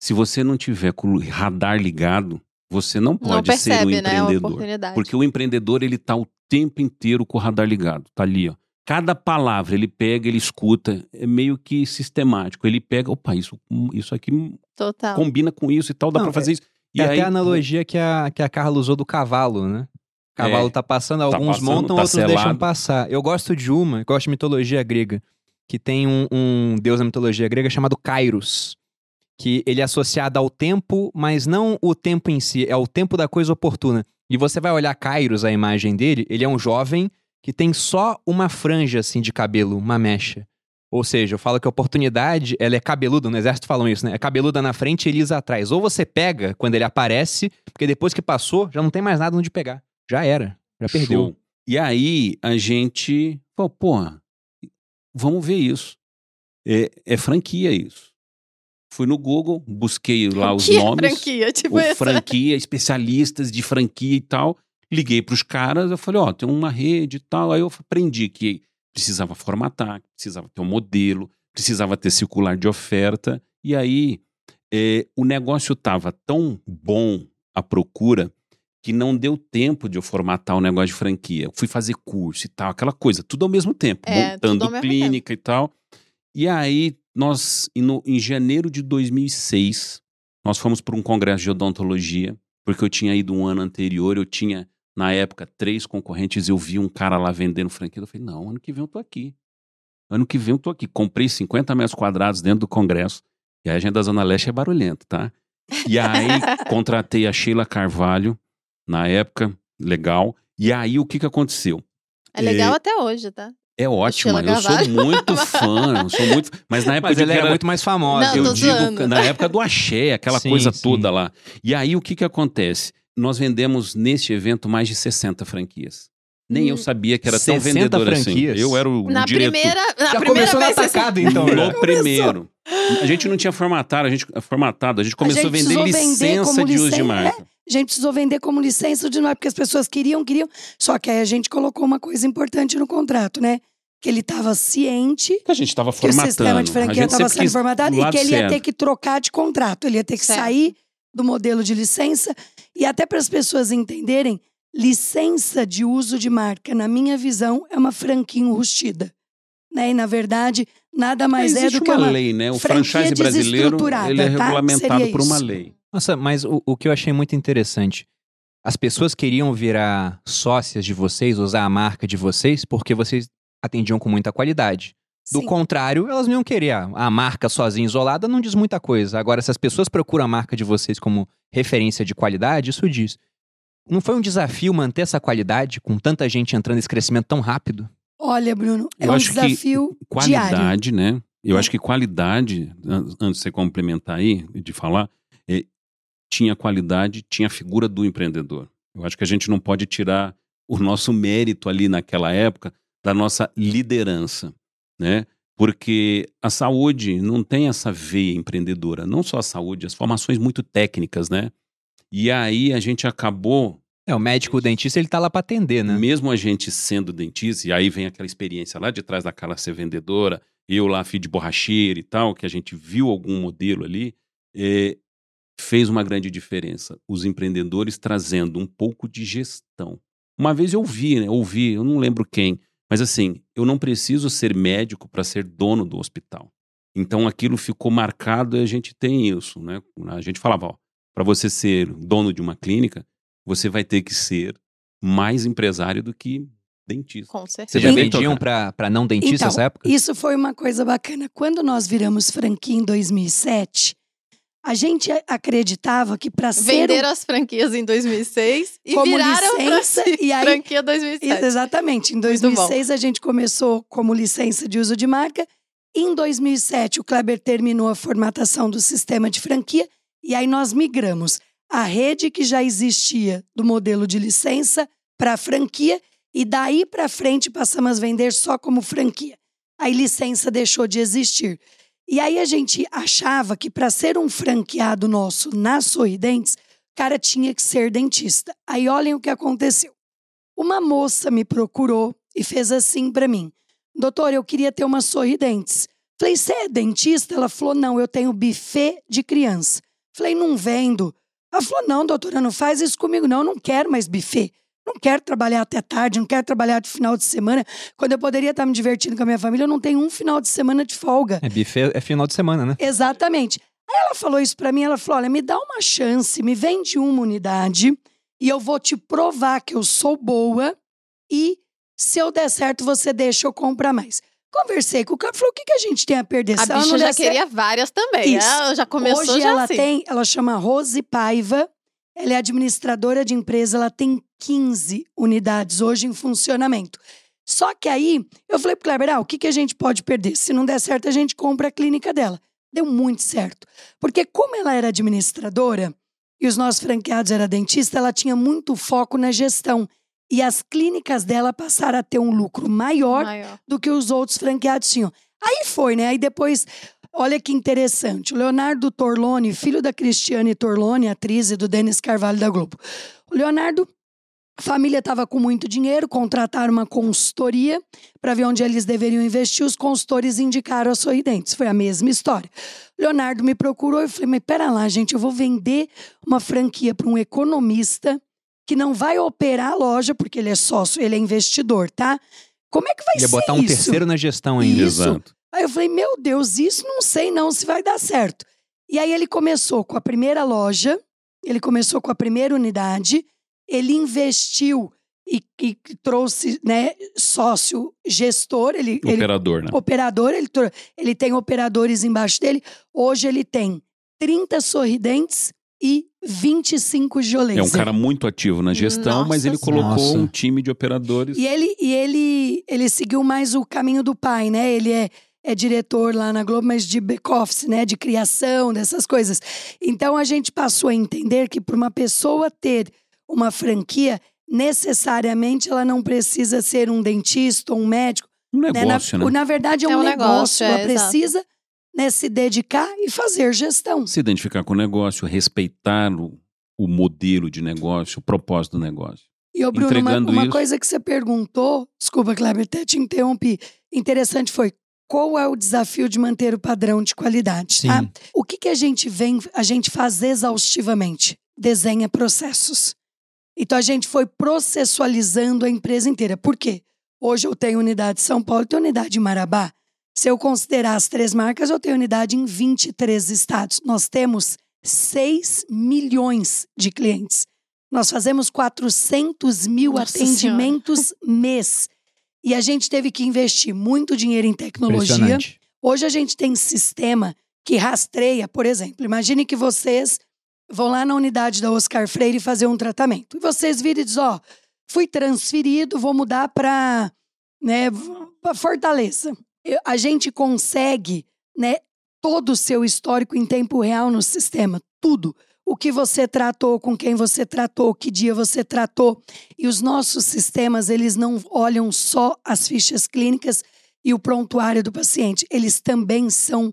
se você não tiver com o radar ligado, você não Não pode ser um percebe, né? A empreendedor. oportunidade. Porque o empreendedor, ele tá o tempo inteiro com o radar ligado. Tá ali, ó. Cada palavra ele pega, ele escuta, é meio que sistemático. Ele pega, opa, isso, isso aqui Total. combina com isso e tal, dá Não, pra fazer isso. E Tem aí, até a analogia que a, que a Carla usou do cavalo, né? O cavalo É, tá passando, tá alguns passando, montam, tá outros deixam selado. passar. Eu gosto de uma, eu gosto de mitologia grega, que tem um, um deus na mitologia grega chamado Kairos, que ele é associado ao tempo, mas não o tempo em si, é o tempo da coisa oportuna. E você vai olhar Kairos, a imagem dele, ele é um jovem que tem só uma franja assim de cabelo, uma mecha. Ou seja, eu falo que a oportunidade, ela é cabeluda, no exército falam isso, né? É cabeluda na frente e lisa atrás. Ou você pega quando ele aparece, porque depois que passou, já não tem mais nada onde pegar. Já era, já perdeu. Show. E aí a gente falou, porra, vamos ver isso. É, é franquia isso. Fui no Google, busquei lá os que nomes. franquia, tipo essa. franquia, especialistas de franquia e tal. Liguei pros caras, eu falei, ó, tem uma rede e tal. Aí eu aprendi que precisava formatar, precisava ter um modelo, precisava ter circular de oferta. E aí eh, o negócio tava tão bom a procura que não deu tempo de eu formatar o negócio de franquia. Eu fui fazer curso e tal, aquela coisa, tudo ao mesmo tempo, É, montando mesmo clínica e tal. E aí nós, em no- em janeiro de 2006, nós fomos para um congresso de odontologia, porque eu tinha ido um ano anterior, eu tinha, na época, três concorrentes, eu vi um cara lá vendendo franquia, eu falei, não, ano que vem eu tô aqui. Ano que vem eu tô aqui. Comprei 50 metros quadrados dentro do congresso, e a agenda da Zona Leste é barulhento, tá? E aí contratei a Sheila Carvalho, na época, legal. E aí o que que aconteceu? É legal até hoje, tá? É ótimo, Sheila eu sou muito fã, eu sou muito. Mas na época Mas de ela que era era- muito mais famosa. Não, eu digo zoando. na época do axé, aquela Sim, coisa sim. toda lá. E aí o que que acontece? Nós vendemos neste evento mais de 60 franquias. Nem eu Hum. sabia que era tão 60 vendedor franquias? assim. Eu era o, Na diretor. primeira, na Já primeira começou vocês- atacado, então. No primeiro. A gente não tinha formatado, a gente formatado, a gente começou a, gente vender precisou vender licença como de uso de marca. A gente precisou vender como licença de marca, porque as pessoas queriam, queriam. Só que aí a gente colocou uma coisa importante no contrato, né? Que ele estava ciente Que a gente estava que o formatando. sistema de franquia estava sendo formatado do e que ele ia certo. ter que trocar de contrato. Ele ia ter que Certo. sair do modelo de licença. E até para as pessoas entenderem, licença de uso de marca, na minha visão, é uma franquia enrustida. Né? E, na verdade, nada mais é do que uma uma lei, né? O franquia franchise brasileiro desestruturada, ele é tá? regulamentado Seria por uma isso. lei. Nossa, mas o, o que eu achei muito interessante, as pessoas queriam virar sócias de vocês, usar a marca de vocês, porque vocês atendiam com muita qualidade. Do Sim. contrário, elas não iam querer. A, a marca sozinha, isolada, não diz muita coisa. Agora, se as pessoas procuram a marca de vocês como referência de qualidade, isso diz. Não foi um desafio manter essa qualidade com tanta gente entrando nesse crescimento tão rápido? Olha, Bruno, é Eu um acho que desafio diário. Qualidade, né? Eu É. acho que qualidade, an- antes de você complementar aí, de falar, tinha qualidade, tinha a figura do empreendedor. Eu acho que a gente não pode tirar o nosso mérito ali naquela época da nossa liderança, né? Porque a saúde não tem essa veia empreendedora, não só a saúde, as formações muito técnicas, né? E aí a gente acabou É, o médico, o dentista, ele tá lá pra atender, né? mesmo a gente sendo dentista, e aí vem aquela experiência lá de trás da cara ser vendedora, eu lá, filho de borracheiro e tal, que a gente viu algum modelo ali, é, fez uma grande diferença. Os empreendedores trazendo um pouco de gestão. Uma vez eu vi, né, ouvi, eu não lembro quem, mas assim, eu não preciso ser médico para ser dono do hospital. Então aquilo ficou marcado e a gente tem isso, né? A gente falava, ó, para você ser dono de uma clínica, você vai ter que ser mais empresário do que dentista. Com Vocês certeza. já Então, vendiam pra não dentista Então, nessa época? Isso foi uma coisa bacana. Quando nós viramos franquia em 2007, a gente acreditava que para ser um Venderam as franquias em 2006 e Como viraram licença, e aí- franquia Isso, 2007. Exatamente. Em Muito 2006 a gente começou como licença de uso de marca. Em 2007 o Kleber terminou a formatação do sistema de franquia e aí nós migramos a rede que já existia do modelo de licença para franquia e daí para frente passamos a vender só como franquia. Aí licença deixou de existir. E aí a gente achava que para ser um franqueado nosso na Sorridentes, cara tinha que ser dentista. Aí olhem o que aconteceu. Uma moça me procurou e fez assim para mim: Doutor, eu queria ter uma sorridentes. Falei, você é dentista? Ela falou: Não, eu tenho buffet de criança. Falei, não vendo. Ela falou: Não, doutora, não faz isso comigo, não. Eu não quero mais buffet. Não quero trabalhar até tarde, não quero trabalhar de final de semana. Quando eu poderia estar me divertindo com a minha família, eu não tenho um final de semana de folga. É buffet é final de semana, né? Exatamente. Aí ela falou isso pra mim, ela falou: "Olha, me dá uma chance, me vende uma unidade e eu vou te provar que eu sou boa e se eu der certo você deixa eu comprar mais". Conversei com o cara, falou: "O que, que a gente tem a perder? A Se ela bicha não já der certo- queria várias também. Isso. Ela já começou Hoje já ela assim. tem, ela chama Rose Paiva, ela é administradora de empresa, ela tem 15 unidades hoje em funcionamento. Só que aí, eu falei pro Kleber, ah, o que, que a gente pode perder? Se não der certo, a gente compra a clínica dela. Deu muito certo. Porque como ela era administradora e os nossos franqueados eram dentista, ela tinha muito foco na gestão. E as clínicas dela passaram a ter um lucro maior Maior. do que os outros franqueados tinham. Aí foi, né? Aí depois, olha que interessante. O Leonardo Torlone, filho da Cristiane Torlone, atriz e do Denis Carvalho da Globo. O Leonardo, a família estava com muito dinheiro, contrataram uma consultoria para ver onde eles deveriam investir. Os consultores indicaram a Sorridentes. Foi a mesma história. Leonardo me procurou e eu falei: Mas pera lá, gente, eu vou vender uma franquia para um economista que não vai operar a loja, porque ele é sócio, ele é investidor, tá? Como é que vai Ia ser botar um isso? terceiro na gestão ainda. Isso. Exato. Aí eu falei, meu Deus, isso não sei não se vai dar certo. E aí ele começou com a primeira loja, ele começou com a primeira unidade, ele investiu e, e trouxe né, sócio gestor, ele, ele Operador, né? operador, ele, ele tem operadores embaixo dele. Hoje ele tem 30 sorridentes e 25 geolês. É um cara muito ativo na gestão, Nossa mas ele colocou Nossa. um time de operadores. E ele, e ele, ele seguiu mais o caminho do pai, né? Ele é, é diretor lá na Globo, mas de back-office, né? De criação, dessas coisas. Então a gente passou a entender que para uma pessoa ter uma franquia, necessariamente ela não precisa ser um dentista ou um médico. Um né? negócio, na, né? na verdade, é um, É um negócio. negócio, ela é, exato. precisa né, se dedicar e fazer gestão. Se identificar com o negócio, respeitar o, o modelo de negócio, o propósito do negócio. E, ô, Bruno, uma, Entregando uma isso. coisa que você perguntou, desculpa, Kleber, até te interrompi, interessante foi qual é o desafio de manter o padrão de qualidade, Sim. tá? O que, que a gente vem, a gente faz exaustivamente? Desenha processos. Então a gente foi processualizando a empresa inteira. Por quê? Hoje eu tenho unidade em São Paulo, tenho unidade em Marabá. Se eu considerar as três marcas, eu tenho unidade em 23 estados. Nós temos 6 milhões de clientes. Nós fazemos 400 mil Nossa atendimentos mês. E a gente teve que investir muito dinheiro em tecnologia. Hoje a gente tem sistema que rastreia, por exemplo. Imagine que vocês vão lá na unidade da Oscar Freire fazer um tratamento. E vocês viram e dizem, ó, fui transferido, vou mudar para né, pra Fortaleza. A gente consegue, né, todo o seu histórico em tempo real no sistema, tudo. O que você tratou, com quem você tratou, que dia você tratou. E os nossos sistemas, eles não olham só as fichas clínicas e o prontuário do paciente, eles também são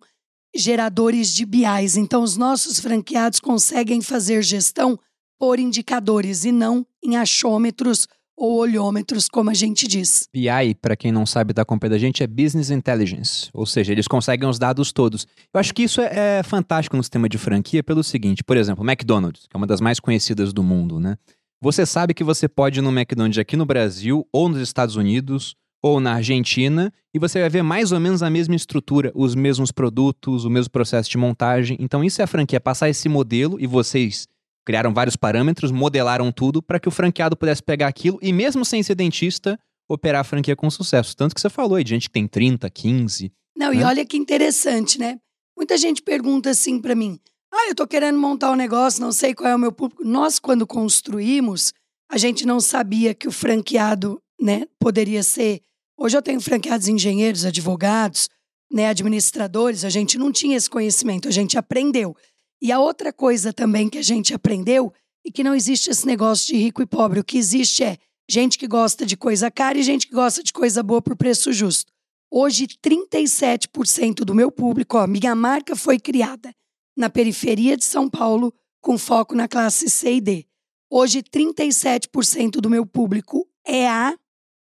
geradores de BIs. Então, os nossos franqueados conseguem fazer gestão por indicadores e não em achômetros ou olhômetros, como a gente diz. BI, para quem não sabe da compra da gente, é Business Intelligence. Ou seja, eles conseguem os dados todos. Eu acho que isso é, é fantástico no sistema de franquia pelo seguinte, por exemplo, McDonald's, que é uma das mais conhecidas do mundo, né? Você sabe que você pode ir no McDonald's aqui no Brasil ou nos Estados Unidos ou na Argentina, e você vai ver mais ou menos a mesma estrutura, os mesmos produtos, o mesmo processo de montagem. Então, isso é a franquia, passar esse modelo e vocês criaram vários parâmetros, modelaram tudo para que o franqueado pudesse pegar aquilo e, mesmo sem ser dentista, operar a franquia com sucesso. Tanto que você falou aí de gente que tem 30, 15. Não, e né? olha que interessante, né? Muita gente pergunta assim pra mim: ah, eu tô querendo montar um negócio, não sei qual é o meu público. Nós, quando construímos, a gente não sabia que o franqueado, né, poderia ser. Hoje eu tenho franqueados engenheiros, advogados, né, administradores, a gente não tinha esse conhecimento, a gente aprendeu. E a outra coisa também que a gente aprendeu é que não existe esse negócio de rico e pobre. O que existe é gente que gosta de coisa cara e gente que gosta de coisa boa por preço justo. Hoje, 37% do meu público, ó, minha marca foi criada na periferia de São Paulo, com foco na classe C e D. Hoje, 37% do meu público é A.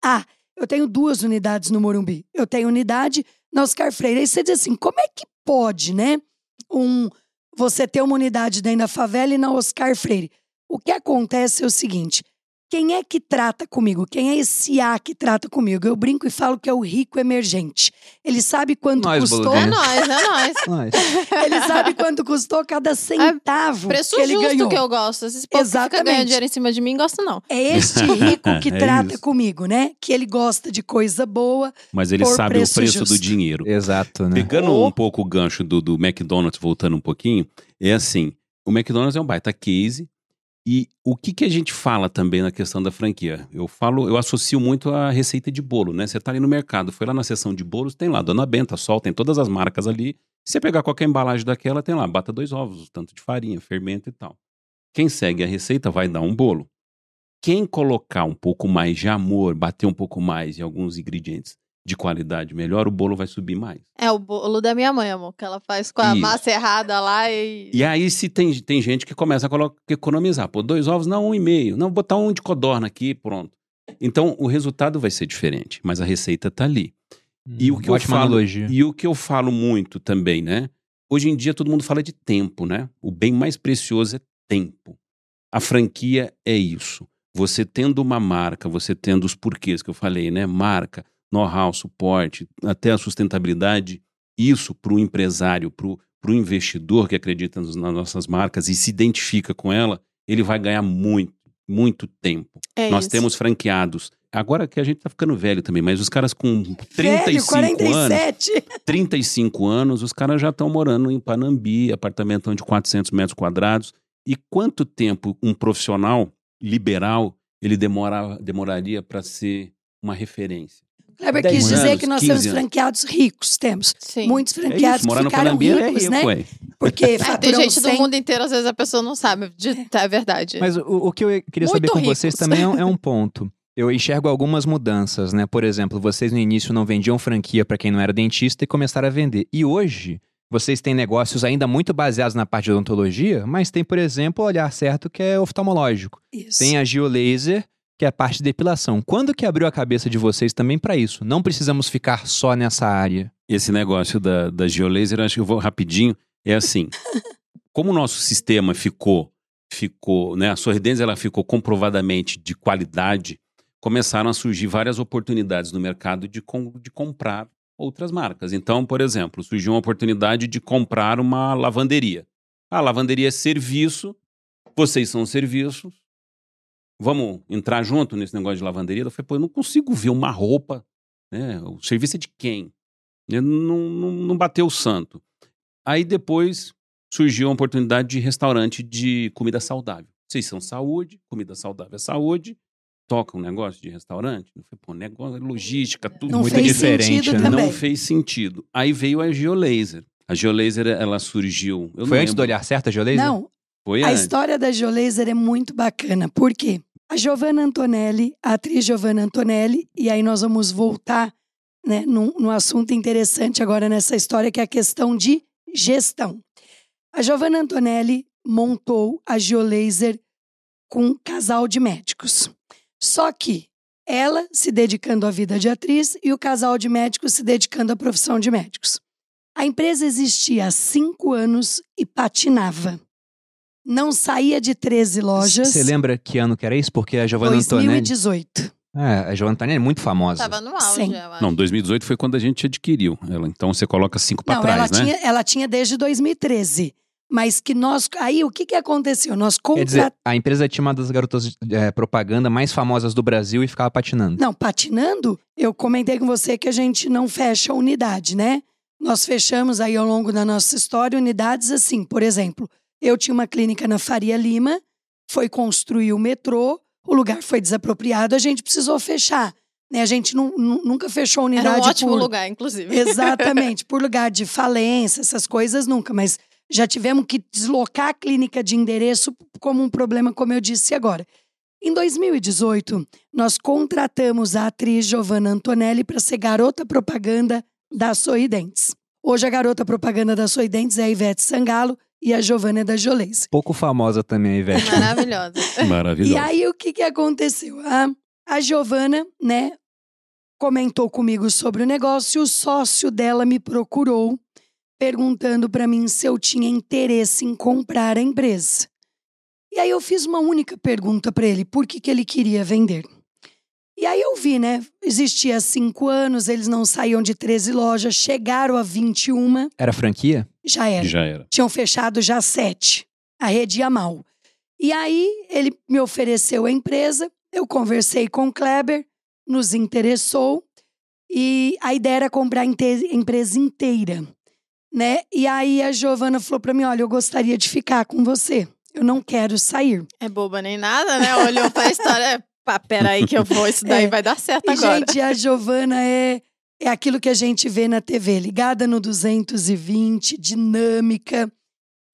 A. Eu tenho duas unidades no Morumbi. Eu tenho unidade na Oscar Freire. Aí você diz assim: como é que pode, né? Um, você ter uma unidade dentro da favela e na Oscar Freire. O que acontece é o seguinte: quem é que trata comigo? Quem é esse A que trata comigo? Eu brinco e falo que é o rico emergente. Ele sabe quanto Nós, custou. É nóis, é nóis. Mas, Ele sabe quanto custou cada centavo Preço que ele justo ganhou. que eu gosto. Esse povo que fica Exatamente. ganhando dinheiro em cima de mim, gosto não. É este rico que É trata isso. comigo, né? Que ele gosta de coisa boa. Mas ele Por sabe preço o preço justo. do dinheiro. exato, né? Pegando Oh. um pouco o gancho do, do McDonald's, voltando um pouquinho, é assim: o McDonald's é um baita case. E o que, que a gente fala também na questão da franquia? Eu falo, eu associo muito a receita de bolo, né? Você tá ali no mercado, foi lá na seção de bolos, tem lá Dona Benta, Sol, tem todas as marcas ali. Se você pegar qualquer embalagem daquela, tem lá, bata dois ovos, tanto de farinha, fermento e tal. Quem segue a receita vai dar um bolo. Quem colocar um pouco mais de amor, bater um pouco mais em alguns ingredientes de qualidade melhor, o bolo vai subir mais. É o bolo da minha mãe, amor, que ela faz com a Isso. massa errada lá e. E aí, se tem, tem gente que começa a colo- economizar. Pô, dois ovos, não, um e meio. Não, vou botar um de codorna aqui, pronto. Então, o resultado vai ser diferente, mas a receita tá ali. E o que eu Hum, falo- analogia. E o que eu falo muito também, né? Hoje em dia todo mundo fala de tempo, né? O bem mais precioso é tempo. A franquia é isso. Você tendo uma marca, você tendo os porquês que eu falei, né? Marca, know-how, suporte, até a sustentabilidade, isso para o empresário, para o investidor que acredita nas nossas marcas e se identifica com ela, ele vai ganhar muito, muito tempo. É Nós isso. temos franqueados. Agora que a gente tá ficando velho também, mas os caras com 35 Velho, anos, 47. 35 anos, os caras já estão morando em Panambi, apartamento de 400 metros quadrados. E quanto tempo um profissional liberal ele demora, demoraria para ser uma referência? Kleber 10 quis dizer anos, que nós 15 temos franqueados ricos. Temos Sim. muitos É franqueados isso, morar que no ficaram é ricos, rico, né? ué. Porque É, tem gente do 100 mundo inteiro, às vezes a pessoa não sabe. De, é verdade. Mas o, o que eu queria saber Muito com ricos. vocês também é, um- é um ponto. Eu enxergo algumas mudanças, né? Por exemplo, vocês no início não vendiam franquia para quem não era dentista e começaram a vender. E hoje, vocês têm negócios ainda muito baseados na parte de odontologia, mas tem, por exemplo, o Olhar Certo, que é oftalmológico. Isso. Tem a Geolaser, que é a parte de depilação. Quando que abriu a cabeça de vocês também para isso? Não precisamos ficar só nessa área. Esse negócio da, da geolaser, acho que eu vou rapidinho. É assim, como o nosso sistema ficou, ficou, né? A Sorridentes ela ficou comprovadamente de qualidade, começaram a surgir várias oportunidades no mercado de, com- de comprar outras marcas. Então, por exemplo, surgiu uma oportunidade de comprar uma lavanderia. A lavanderia é serviço, vocês são serviços. Vamos entrar junto nesse negócio de lavanderia? Eu falei, pô, eu não consigo ver uma roupa, né? O serviço é de quem? Né, Não, não, não bateu o santo. Aí depois surgiu a oportunidade de restaurante de comida saudável. Vocês são saúde, comida saudável é saúde, toca um negócio de restaurante. Eu falei, pô, negócio, logística, tudo Não muito fez diferente, sentido né? também. não fez sentido. Aí veio a Geolaser. A Geolaser, ela surgiu. eu Foi não antes do. Olhar Certo, a Geolaser? Não, Foi a antes. história da Geolaser é muito bacana. Por quê? A Giovanna Antonelli, a atriz Giovanna Antonelli, e aí nós vamos voltar né, num, num assunto interessante agora nessa história, que é a questão de gestão. A Giovanna Antonelli montou a Geolaser com um casal de médicos. Só que ela se dedicando à vida de atriz e o casal de médicos se dedicando à profissão de médicos. A empresa existia há cinco anos e patinava. Não saía de 13 lojas. Você lembra que ano que era isso? Porque a Giovanna Antonelli... 2018. É, a Giovanna Antonelli é muito famosa. Tava no auge, Sim. acho. Não, 2018 foi quando a gente adquiriu ela. Então você coloca cinco para trás, ela, né? tinha, ela tinha desde 2013. Mas que nós. Aí o que, que aconteceu? Nós Quer dizer, a empresa tinha uma das garotas é, propaganda mais famosas do Brasil e ficava patinando. Não, patinando, eu comentei com você que a gente não fecha a unidade, né? Nós fechamos aí ao longo da nossa história unidades assim, por exemplo, eu tinha uma clínica na Faria Lima, foi construir o metrô, o lugar foi desapropriado, a gente precisou fechar. Né? A gente nu- nu- nunca fechou a unidade Era um ótimo por... lugar, inclusive. Exatamente, por lugar de falência, essas coisas nunca, mas já tivemos que deslocar a clínica de endereço como um problema, como eu disse agora. Em 2018, nós contratamos a atriz Giovanna Antonelli para ser garota propaganda da Sorridentes. Hoje a garota propaganda da Sorridentes é a Ivete Sangalo e a Giovanna é da Jolês. Pouco famosa também, a Ivete. Maravilhosa. Maravilhoso. E aí, o que, que aconteceu? A, a Giovana, né, comentou comigo sobre o negócio e o sócio dela me procurou perguntando para mim se eu tinha interesse em comprar a empresa. E aí eu fiz uma única pergunta para ele, por que, que ele queria vender? E aí eu vi, né? Existia há cinco anos, eles não saíam de 13 lojas, chegaram a 21, Era franquia? Já era Já era. tinham fechado já sete. A rede ia mal. E aí ele me ofereceu a empresa, eu conversei com o Kleber, nos interessou e a ideia era comprar a empresa inteira, né? E aí a Giovana falou para mim, olha, eu gostaria de ficar com você. Eu não quero sair. É boba nem nada, né? Olhou pra história. Pá, peraí que eu vou, isso daí É. vai dar certo E, agora. gente, a Giovana é, é aquilo que a gente vê na TV, ligada no 220, dinâmica,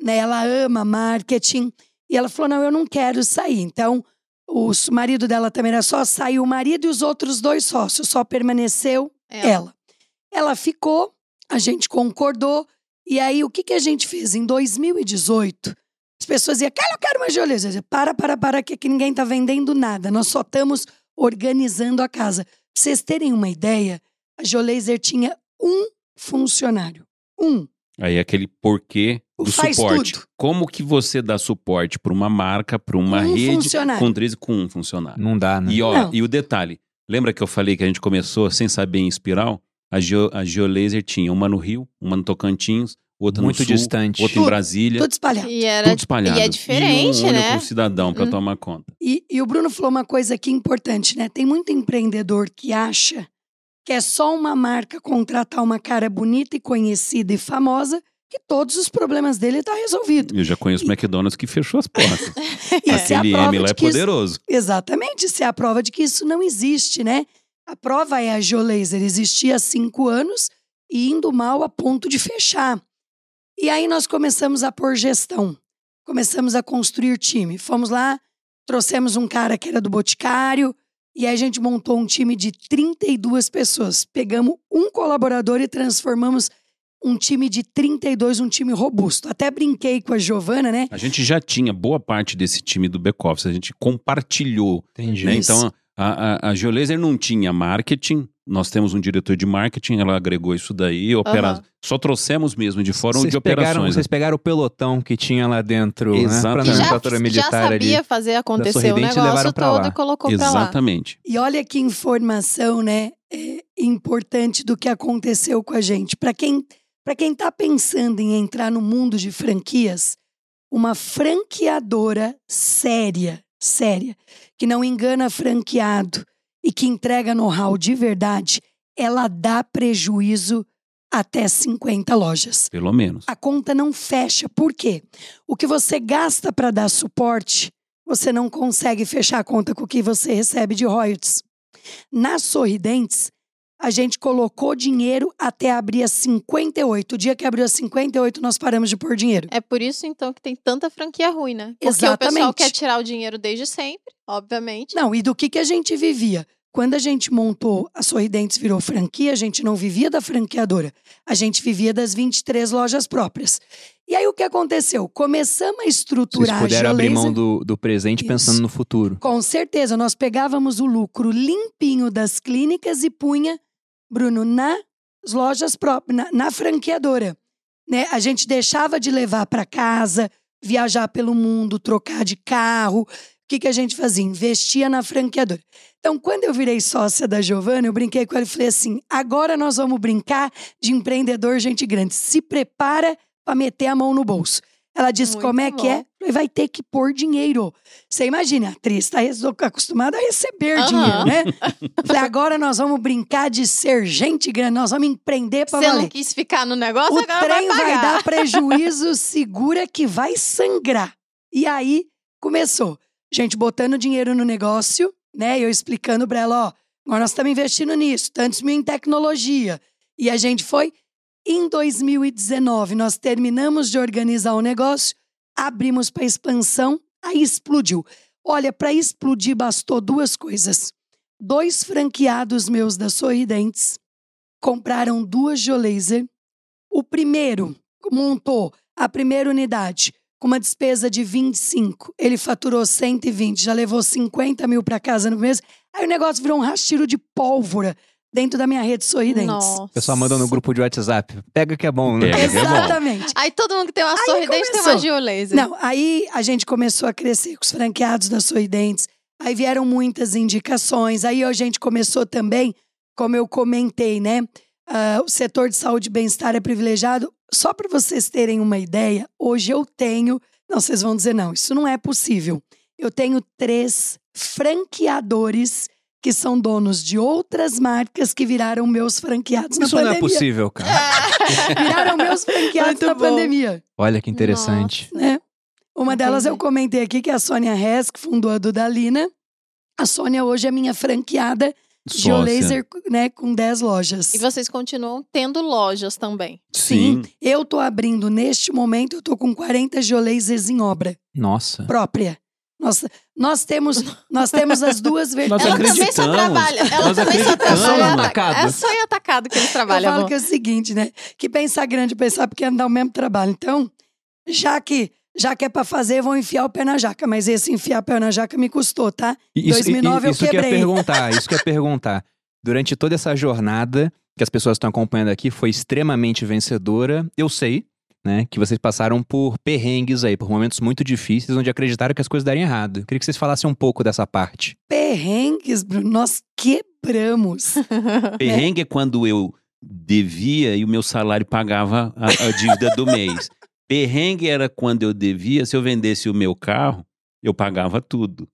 né? Ela ama marketing. E ela falou: não, eu não quero sair. Então, o marido dela também era só, saiu o marido e os outros dois sócios, só permaneceu É, ela. Ela ficou, a gente concordou. E aí, o que, que a gente fez? Em 2018, as pessoas diziam, cara, eu quero uma. Eu dizia, para, para, para, que aqui ninguém tá vendendo nada. Nós só estamos organizando a casa. Pra vocês terem uma ideia, a Geolaser tinha um funcionário. Um. Aí aquele porquê O do faz suporte. tudo. Como que você dá suporte para uma marca, para uma Um rede funcionário. com 13 com um funcionário? Não dá, né? E ó, Não. e o detalhe, lembra que eu falei que a gente começou sem saber em espiral? A, Geo, a Geolaser tinha uma no Rio, uma no Tocantins, outra Muito no Sul, distante. outra em Brasília, Tudo espalhado. E era tudo espalhado. e é diferente, e um né? cidadão para Hum. tomar conta. E, e o Bruno falou uma coisa aqui importante, né? Tem muito empreendedor que acha que é só uma marca contratar uma cara bonita e conhecida e famosa que todos os problemas dele estão resolvidos. Eu já conheço o McDonald's que fechou as portas. É a Aquele prova M lá é que isso- poderoso. Exatamente, isso é a prova de que isso não existe, né? A prova é a Geolaser existia há cinco anos e indo mal a ponto de fechar. E aí nós começamos a pôr gestão, começamos a construir time. Fomos lá, trouxemos um cara que era do Boticário e aí a gente montou um time de 32 pessoas. Pegamos um colaborador e transformamos um time de 32, um time robusto. Até brinquei com a Giovana, né? A gente já tinha boa parte desse time do back-office, a gente compartilhou. Entendi. né? Então, a, a, a Geolaser não tinha marketing, nós temos um diretor de marketing, ela agregou isso daí, opera... Aham. só trouxemos mesmo de fórum vocês de pegaram, operações. vocês pegaram o pelotão que tinha lá dentro, né? Pra Exatamente. Já, nomenclatura já militar ali. sabia fazer acontecer o negócio todo lá. e colocou pra lá. Exatamente. E olha que informação, né, é, importante do que aconteceu com a gente. Para quem para quem está pensando em entrar no mundo de franquias, uma franqueadora séria, séria, que não engana franqueado e que entrega know-how de verdade, ela dá prejuízo até 50 lojas. Pelo menos. A conta não fecha. Por quê? O que você gasta para dar suporte, você não consegue fechar a conta com o que você recebe de royalties. Na Sorridentes, a gente colocou dinheiro até abrir a 58. O dia que abriu a 58, nós paramos de pôr dinheiro. É por isso, então, que tem tanta franquia ruim, né? Porque o pessoal Exatamente. quer tirar o dinheiro desde sempre, obviamente. Não, e do que, que a gente vivia? Quando a gente montou a Sorridentes virou franquia, a gente não vivia da franqueadora. A gente vivia das 23 lojas próprias. E aí o que aconteceu? Começamos a Vocês estruturar a puderam abrir Geolaser- mão do, do presente Isso. pensando no futuro. Com certeza, nós pegávamos o lucro limpinho das clínicas e punha, Bruno, nas lojas próprias, na, na franqueadora. Né? A gente deixava de levar para casa, viajar pelo mundo, trocar de carro. Que, que a gente fazia? Investia na franqueadora. Então, quando eu virei sócia da Giovana, eu brinquei com ela e falei assim: agora nós vamos brincar de empreendedor gente grande. Se prepara para meter a mão no bolso. Ela disse: Muito como é que bom. é? Falei, vai ter que pôr dinheiro. Você imagina, a atriz está acostumada a receber Aham. dinheiro, né? Falei, agora nós vamos brincar de ser gente grande, nós vamos empreender para Você valer. não quis ficar no negócio, O agora trem vai vai, dar prejuízo, segura que vai sangrar. E aí começou. Gente botando dinheiro no negócio, né? Eu explicando pra ela, ó, agora nós estamos investindo nisso, tantos mil em tecnologia. E a gente foi. Em 2019, nós terminamos de organizar o negócio, abrimos para expansão, aí explodiu. Olha, para explodir bastou duas coisas. Dois franqueados meus da Sorridentes compraram duas Geolaser. O primeiro montou a primeira unidade com uma despesa de 25. Ele faturou 120, já levou 50 mil para casa no mês. Aí o negócio virou um rastilho de pólvora dentro da minha rede Sorridentes. Nossa. O pessoal mandou no grupo de WhatsApp. Pega que é bom, né? Pega que é bom. Exatamente. Aí todo mundo que tem uma sorridente tem uma começou. geolaser. Não, aí a gente começou a crescer com os franqueados da Sorridentes. Aí vieram muitas indicações. Aí a gente começou também, como eu comentei, né? Ah, o setor de saúde e bem-estar é privilegiado. Só para vocês terem uma ideia, hoje eu tenho. Não, vocês vão dizer, não, isso não é possível. Eu tenho três franqueadores que são donos de outras marcas que viraram meus franqueados Isso na não é pandemia. possível, cara. Viraram meus franqueados Muito na bom. pandemia Olha que interessante. né? Uma delas eu Entendi. comentei aqui, que é a Sônia Hess, que fundou a Dudalina. A Sônia hoje é minha franqueada. Geolaser, né, com 10 lojas. E vocês continuam tendo lojas também. Sim. Eu tô abrindo, neste momento, eu tô com 40 Geolasers em obra Nossa. própria. Nós, nós, temos, nós temos as duas vertentes. Ela também só trabalha. Ela Nós também só trabalha. Atacado. É só em atacado que eles Eu trabalham. falo amor. que é o seguinte, né? Que pensar grande, pensar pequeno dá o mesmo trabalho. Então, já que já que é pra fazer, vão enfiar o pé na jaca. Mas esse enfiar o pé na jaca me custou, tá? Isso, 2009 eu isso que eu quebrei. perguntar, isso que eu ia perguntar. Durante toda essa jornada que as pessoas estão acompanhando aqui, foi extremamente vencedora. Eu sei, né, que vocês passaram por perrengues aí, por momentos muito difíceis, onde acreditaram que as coisas dariam errado. Eu queria que vocês falassem um pouco dessa parte. Perrengues, Bruno, nós quebramos. Perrengue é quando eu devia e o meu salário pagava a, a dívida do mês. Perrengue era quando eu devia, se eu vendesse o meu carro, eu pagava tudo.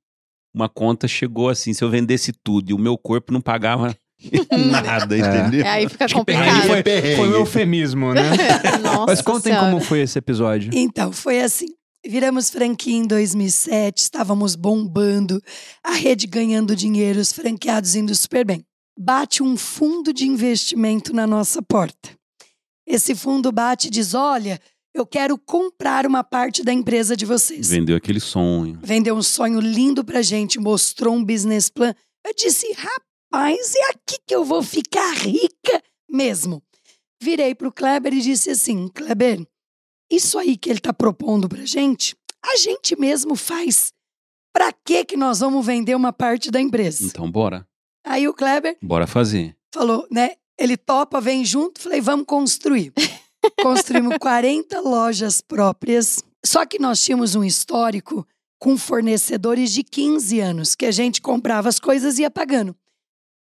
Uma conta chegou assim, se eu vendesse tudo e o meu corpo não pagava nada, entendeu? É, aí fica complicado. foi, perrengue. foi um eufemismo, né? Nossa Mas contem Senhora. como foi esse episódio. Então, foi assim. Viramos franquia em 2007, estávamos bombando, a rede ganhando dinheiro, os franqueados indo super bem. Bate um fundo de investimento na nossa porta. Esse fundo bate e diz: Olha, eu quero comprar uma parte da empresa de vocês. Vendeu aquele sonho. Vendeu um sonho lindo pra gente, mostrou um business plan. Eu disse: Rapaz, é aqui que eu vou ficar rica mesmo. Virei pro Kleber e disse assim: Kleber, isso aí que ele tá propondo pra gente, a gente mesmo faz. Pra que que nós vamos vender uma parte da empresa? Então, bora. Aí o Kleber Bora fazer. falou, né? Ele topa, vem junto. Falei, vamos construir. Construímos 40 lojas próprias. Só que nós tínhamos um histórico com fornecedores de 15 anos, que a gente comprava as coisas e ia pagando.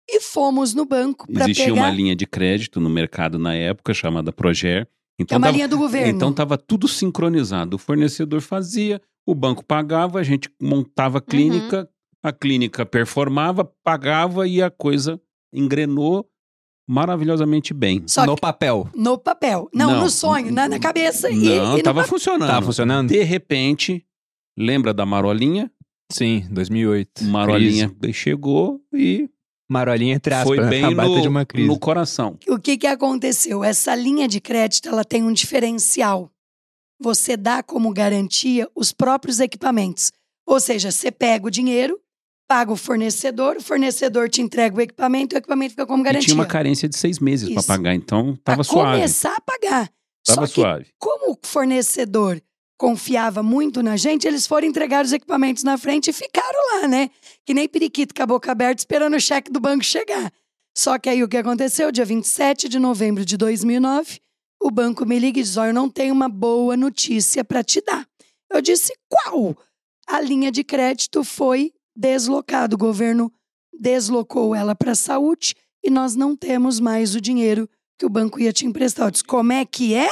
E fomos no banco para Existia pegar. uma linha de crédito no mercado na época chamada Proger. É Então uma tava- linha do governo. Então estava tudo sincronizado. O fornecedor fazia, o banco pagava, a gente montava a Uhum. clínica, a clínica performava, pagava e a coisa engrenou maravilhosamente bem. Só no que papel. no papel. Não, Não. no sonho, na, na cabeça. e, Não, e no tava papel. funcionando. Tava funcionando? De repente, lembra da Marolinha? Sim, 2008. Marolinha Crise. chegou e Marolinha, aspas, foi né? bem a baita no, de uma crise. no coração. O que, que aconteceu? Essa linha de crédito ela tem um diferencial. Você dá como garantia os próprios equipamentos. Ou seja, você pega o dinheiro, paga o fornecedor, o fornecedor te entrega o equipamento e o equipamento fica como E garantia. tinha uma carência de seis meses para pagar, então tava Pra suave. começar a pagar. Tava Só que, suave. como o fornecedor confiava muito na gente, eles foram entregar os equipamentos na frente e ficaram lá, né? Que nem periquito com a boca aberta esperando o cheque do banco chegar. Só que aí o que aconteceu? Dia 27 de novembro de 2009, o banco me liga e diz: Ó, eu não tenho uma boa notícia para te dar. Eu disse: qual? a linha de crédito foi deslocada. O governo deslocou ela para a saúde e nós não temos mais o dinheiro que o banco ia te emprestar. Eu disse, como é que é?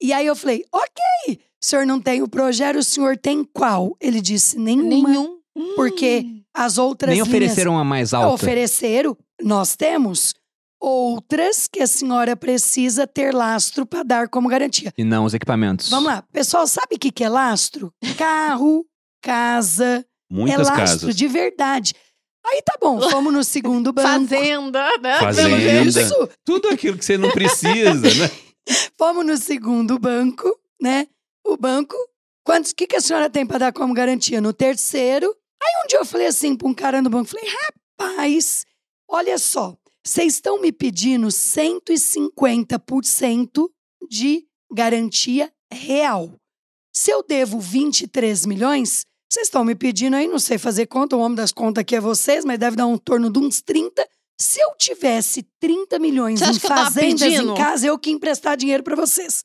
E aí eu falei, ok, o senhor não tem o projeto, o senhor tem qual? Ele disse, nenhuma. Nenhum. Porque as outras Nem linhas ofereceram a mais alta. ofereceram, nós temos outras que a senhora precisa ter lastro para dar como garantia. E não os equipamentos. Vamos lá, pessoal, sabe o que que é lastro? Carro, casa, Muitas é lastro casas. de verdade. Aí tá bom, fomos no segundo banco. Fazenda, né? Fazenda. Isso, Tudo aquilo que você não precisa, né? fomos no segundo banco, né? O banco, quantos que que a senhora tem para dar como garantia? No terceiro. Aí um dia eu falei assim para um cara no banco, falei, rapaz, olha só, vocês estão me pedindo 150% de garantia real. Se eu devo 23 milhões, vocês estão me pedindo aí, não sei fazer conta, o homem das contas aqui é vocês, mas deve dar um torno de uns 30. Se eu tivesse 30 milhões em eu fazendas em casa, eu que emprestar dinheiro para vocês.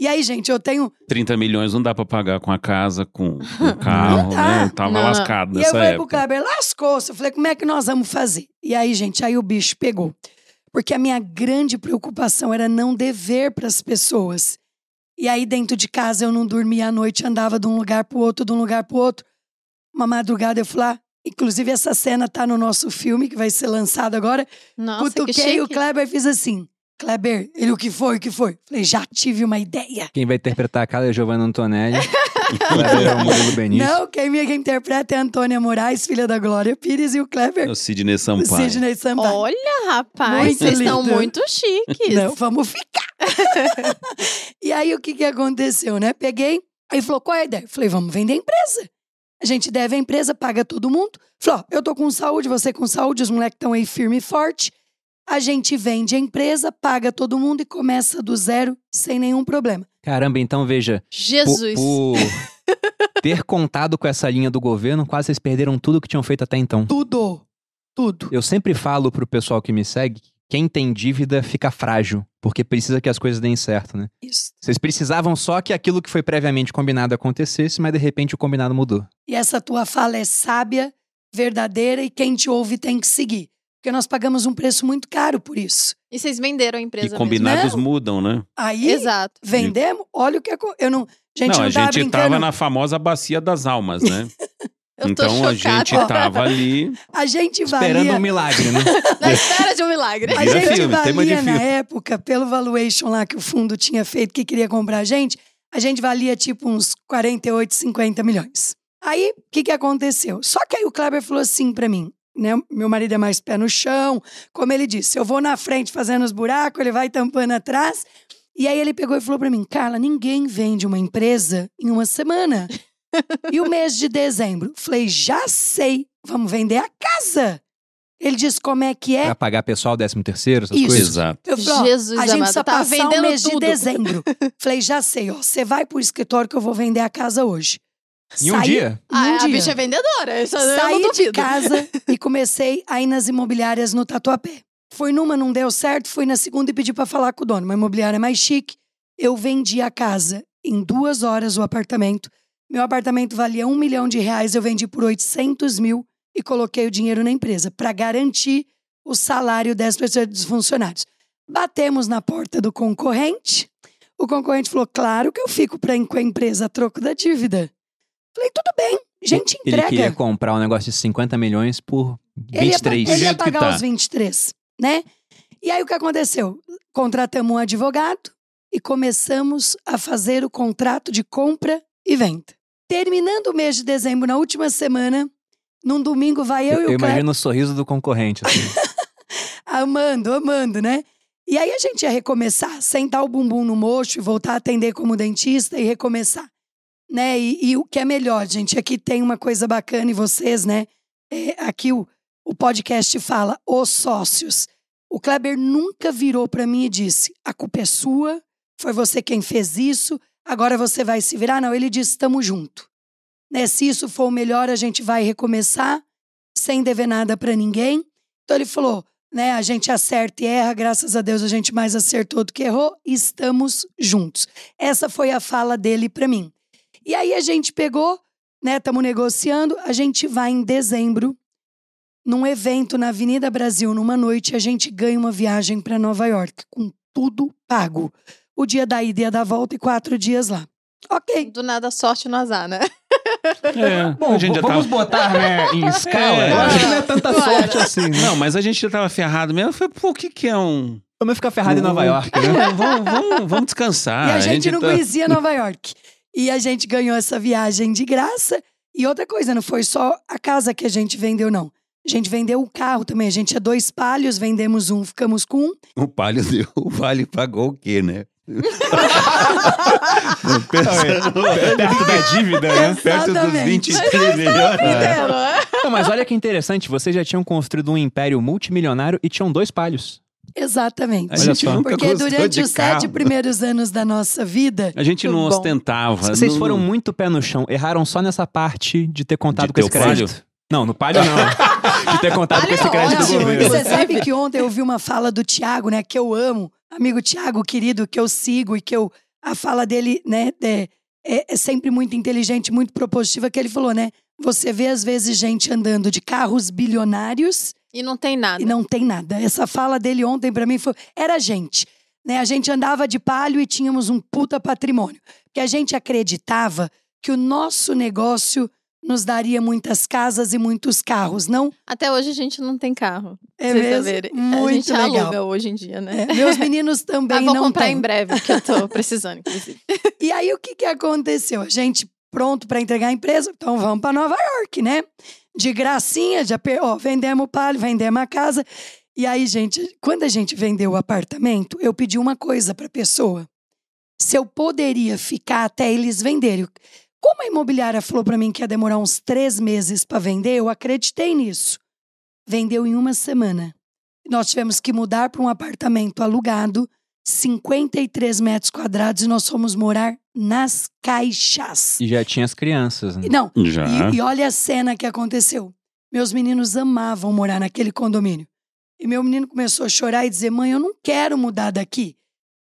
E aí, gente, eu tenho 30 milhões não dá pra pagar com a casa, com o carro, Não dá. né? Tava Não. lascado E eu nessa falei pro. Kleber, lascou-se. Eu falei, como é que nós vamos fazer? E aí, gente, aí o bicho pegou. Porque a minha grande preocupação era não dever para as pessoas. E aí, dentro de casa, eu não dormia à noite, andava de um lugar pro outro, de um lugar pro outro. Uma madrugada eu fui lá. Inclusive, essa cena tá no nosso filme, que vai ser lançado agora. Nossa, que Cutuquei o. Kleber e fiz assim. Kleber, ele o que foi, o que foi? Falei, já tive uma ideia. Quem vai interpretar a cara é Giovanna Antonelli. Kleber é o. Não, quem me interpreta é a Antônia Moraes, filha da Glória Pires, e o Kleber, É o Sidney o Sampaio. Sidney Sampaio. Olha, rapaz, Muito vocês estão lindo. muito chiques. Não, vamos ficar. e aí, o que, que aconteceu, né? Peguei, aí falou, qual é a ideia? Falei, vamos vender a empresa. A gente deve a empresa, paga todo mundo. Falou, ó, eu tô com saúde, você com saúde, os moleques estão aí firme e forte. A gente vende a empresa, paga todo mundo e começa do zero, sem nenhum problema. Caramba, então veja. Por, Jesus. por ter contado com essa linha do governo, quase vocês perderam tudo que tinham feito até então. Tudo. Tudo. Eu sempre falo pro pessoal que me segue, quem tem dívida fica frágil, porque precisa que as coisas deem certo, né? Isso. Vocês precisavam só que aquilo que foi previamente combinado acontecesse, mas de repente o combinado mudou. E essa tua fala é sábia, verdadeira e quem te ouve tem que seguir. Porque nós pagamos um preço muito caro por isso. E vocês venderam a E empresa combinados Não. mudam, né? Aí, mesmo? Exato. vendemos, olha o que acon- eu não, gente, não, não, a gente brincando. tava na famosa bacia das almas, né? Eu tô então a gente tava ali. A gente Esperando valia, um milagre, né? Na espera de um milagre. a gente filme, valia na época, pelo valuation lá que o fundo tinha feito que queria comprar a gente, a gente valia tipo uns 48, 50 milhões. Aí, o que que aconteceu? Só que aí o Kleber falou assim pra mim, né? Meu marido é mais pé no chão, como ele disse, eu vou na frente fazendo os buracos, ele vai tampando atrás. E aí ele pegou e falou pra mim, Carla, ninguém vende uma empresa em uma semana. e o mês de dezembro? Falei, já sei, vamos vender a casa. Ele disse como é que é. Pra pagar pessoal, décimo terceiro, essas Isso. coisas. Exato. Eu falei, ó, Jesus a gente amado, precisa tá passar o vendendo mês de tudo. dezembro. Falei, já sei, ó, você vai pro escritório que eu vou vender a casa hoje. Em um Saí- dia? em um Ah, a dia. bicha é vendedora. Isso eu não Saí de casa e comecei a ir nas imobiliárias no Tatuapé. Fui numa, não deu certo, fui na segunda e pedi pra falar com o dono. Uma imobiliária mais chique. Eu vendi a casa em duas horas o apartamento. Meu apartamento valia um milhão de reais, eu vendi por 800 mil e coloquei o dinheiro na empresa para garantir o salário das pessoas dos funcionários. Batemos na porta do concorrente. O concorrente falou: claro que eu fico pra, com a empresa a troco da dívida. Falei, tudo bem, gente Ele entrega. queria comprar um negócio de 50 milhões por Ele ia, 23. ele ia jeito que pagar tá. os 23, né? E aí o que aconteceu? Contratamos um advogado e começamos a fazer o contrato de compra e venda. Terminando o mês de dezembro, na última semana, num domingo vai eu, Eu, e o eu Kleber imagino o sorriso do concorrente. assim. amando, amando, né? E aí a gente ia recomeçar, sentar o bumbum no mocho e voltar a atender como dentista e recomeçar, né? E, e o que é melhor, gente, aqui tem uma coisa bacana e vocês, né? É, aqui o, o podcast fala os sócios. O Kleber nunca virou para mim e disse: a culpa é sua, foi você quem fez isso, agora você vai se virar. Não, ele disse: estamos junto. Né? Se isso for o melhor, a gente vai recomeçar sem dever nada para ninguém. Então ele falou: né? A gente acerta e erra, graças a Deus a gente mais acertou do que errou, estamos juntos. Essa foi a fala dele para mim. E aí a gente pegou, né? Estamos negociando. A gente vai em dezembro, num evento na Avenida Brasil, numa noite, a gente ganha uma viagem para Nova York, com tudo pago. O dia da ida e a da volta e quatro dias lá. Ok. Do nada sorte no azar, né? É, Bom, a gente já vamos tava... botar, né, em escala. É. Eu acho que não é tanta Claro. sorte assim, né? Não, mas a gente já tava ferrado mesmo. Eu falei, pô, o que que é um... Vamos ficar ferrado em Nova York, né? É, vamos, vamos, vamos descansar. e a gente, não tá- conhecia Nova York. E a gente ganhou essa viagem de graça. E outra coisa, não foi só a casa que a gente vendeu, não. A gente vendeu o carro também. A gente tinha dois palhos, vendemos um, ficamos com um. O Palio deu, o Palio pagou o quê, né? Perto da dívida, né? Perto dos Exatamente. 23 milhões. Entendo, né? Não, mas olha que interessante, vocês já tinham construído um império multimilionário e tinham dois palhos. Exatamente. A gente só. Porque durante os carro. sete primeiros anos da nossa vida, A gente não bom. ostentava. Vocês não- foram não- muito pé no chão, erraram só nessa parte de ter contado De com esse o palio? crédito. Não, no palio não. de ter contado com esse Palio crédito do governo. Você sabe que ontem eu ouvi uma fala do Tiago, né, que eu amo, amigo Tiago querido, que eu sigo e que eu a fala dele, né, é, é- é sempre muito inteligente, muito propositiva, que ele falou, né? Você vê às vezes gente andando de carros bilionários E não tem nada. e não tem nada. Essa fala dele ontem pra mim foi era a gente, né? A gente andava de palio e tínhamos um puta patrimônio, porque a gente acreditava que o nosso negócio nos daria muitas casas e muitos carros, não? Até hoje a gente não tem carro. É mesmo? saberem. Muito a gente legal. aluga hoje em dia, né? É, meus meninos também Ah, vou não comprar em breve, que eu tô precisando, inclusive. E aí o que que aconteceu? A gente pronto para entregar a empresa, então vamos para Nova York, né? De gracinha, já ó, vendemos o palio, vendemos a casa. E aí, gente, quando a gente vendeu o apartamento, eu pedi uma coisa para a pessoa. Se eu poderia ficar até eles venderem. Como a imobiliária falou para mim que ia demorar uns três meses para vender, eu acreditei nisso. Vendeu em uma semana. Nós tivemos que mudar para um apartamento alugado 53 metros quadrados e nós fomos morar nas caixas. E já tinha as crianças, né? Não, Já. e, e olha a cena que aconteceu. Meus meninos amavam morar naquele condomínio. E meu menino começou a chorar e dizer: Mãe, eu não quero mudar daqui.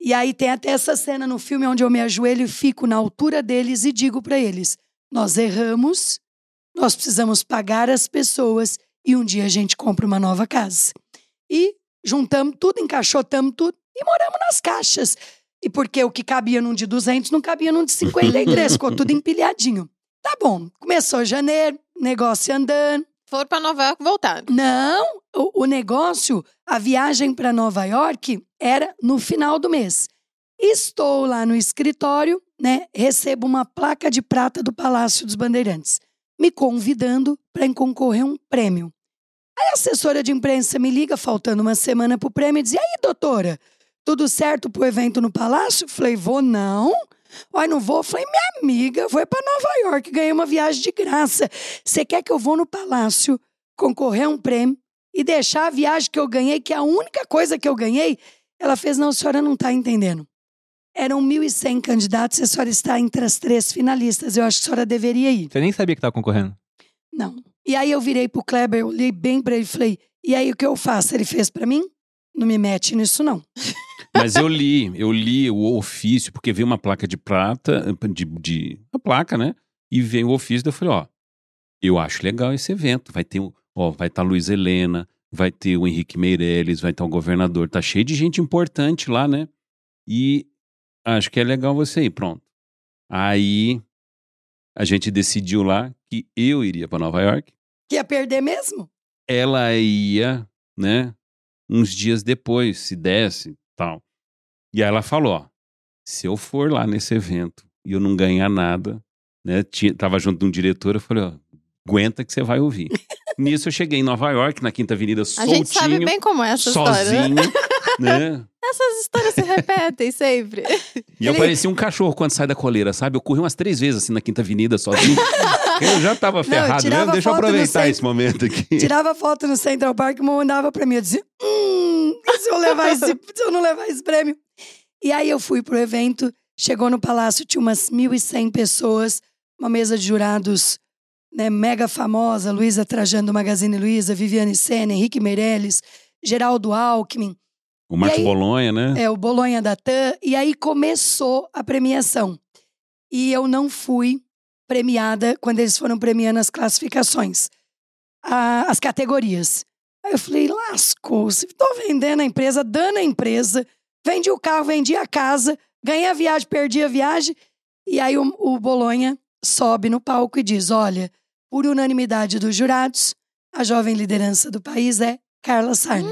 E aí tem até essa cena no filme onde eu me ajoelho e fico na altura deles e digo para eles: Nós erramos, nós precisamos pagar as pessoas e um dia a gente compra uma nova casa. E juntamos tudo, encaixotamos tudo e moramos nas caixas. E porque o que cabia num de 200 não cabia num de 53, ficou tudo empilhadinho. Tá bom, começou janeiro, negócio andando. Foram pra Nova York voltaram. Não, o, o negócio, a viagem para Nova York era no final do mês. Estou lá no escritório, né? Recebo uma placa de prata do Palácio dos Bandeirantes, me convidando para concorrer a um prêmio. Aí a assessora de imprensa me liga, faltando uma semana pro prêmio, e diz: E aí, doutora, tudo certo pro evento no Palácio? Falei: Vou não. Ai, não vou. Falei, minha amiga, vou para Nova York, ganhei uma viagem de graça. Você quer que eu vou no palácio, concorrer a um prêmio e deixar a viagem que eu ganhei, que é a única coisa que eu ganhei? Ela fez, não, a senhora não está entendendo. Eram 1.100 candidatos e a senhora está entre as três finalistas. Eu acho que a senhora deveria ir. Você nem sabia que tava concorrendo. Não. E aí eu virei pro Kleber, eu olhei bem para ele e falei, e aí o que eu faço? Ele fez para mim? Não me mete nisso, não. Mas eu li, eu li o ofício, porque veio uma placa de prata, de, de uma placa, né? E veio o ofício, daí eu falei, ó, eu acho legal esse evento. Vai ter, ó, vai estar Luiz Helena, vai ter o Henrique Meirelles, vai estar o governador. Tá cheio de gente importante lá, né? E acho que é legal você ir, pronto. Aí a gente decidiu lá que eu iria para Nova York, Que ia perder mesmo? ela ia, né, uns dias depois, se desse, tal. E aí ela falou, ó, se eu for lá nesse evento e eu não ganhar nada, né, tinha, tava junto de um diretor, eu falei, ó, aguenta que você vai ouvir. Nisso eu cheguei em Nova York, na Quinta Avenida, A soltinho, gente sabe bem como é essa história. né? Essas histórias se repetem sempre. E eu Ele- parecia um cachorro quando sai da coleira, sabe? Eu corri umas três vezes assim na Quinta Avenida sozinho. eu já tava ferrado tirava mesmo, deixa eu aproveitar centro. esse momento aqui. Tirava foto no Central Park e mandava pra mim. Eu dizia, hum, se eu, levar esse, se eu não levar esse prêmio? E aí eu fui pro evento, chegou no palácio, tinha umas 1.100 pessoas, uma mesa de jurados né, mega famosa, Luísa Trajano do Magazine Luiza, Viviane Senna, Henrique Meirelles, Geraldo Alckmin, O Marcos aí- Bolonha, né? é, o Bolonha da TAM, e aí começou a premiação. e eu não fui premiada quando eles foram premiando as classificações, a- as categorias. Aí eu falei, lascou, se tô vendendo a empresa, dando a empresa, vendi o carro, vendi a casa, ganhei a viagem, perdi a viagem. E aí o, o Bolonha sobe no palco e diz: olha, por unanimidade dos jurados, a jovem liderança do país é Carla Sarni.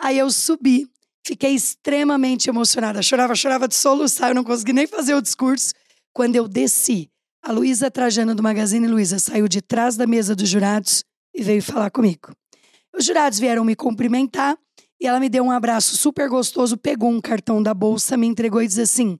Aí eu subi, fiquei extremamente emocionada. Chorava, chorava de soluçar, eu não consegui nem fazer o discurso. Quando eu desci, a Luísa Trajano do Magazine Luiza saiu de trás da mesa dos jurados e veio falar comigo. Os jurados vieram me cumprimentar e ela me deu um abraço super gostoso, pegou um cartão da bolsa, me entregou e disse assim: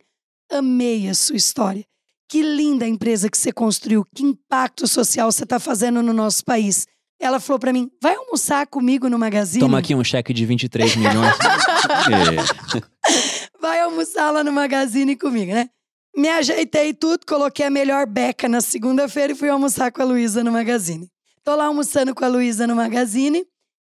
Amei a sua história. Que linda a empresa que você construiu, que impacto social você está fazendo no nosso país. Ela falou para mim: vai almoçar comigo no Magazine? Toma aqui um cheque de 23 milhões. É. vai almoçar lá no Magazine comigo, né? Me ajeitei tudo, coloquei a melhor beca na segunda-feira e fui almoçar com a Luísa no Magazine. Tô lá almoçando com a Luísa no Magazine.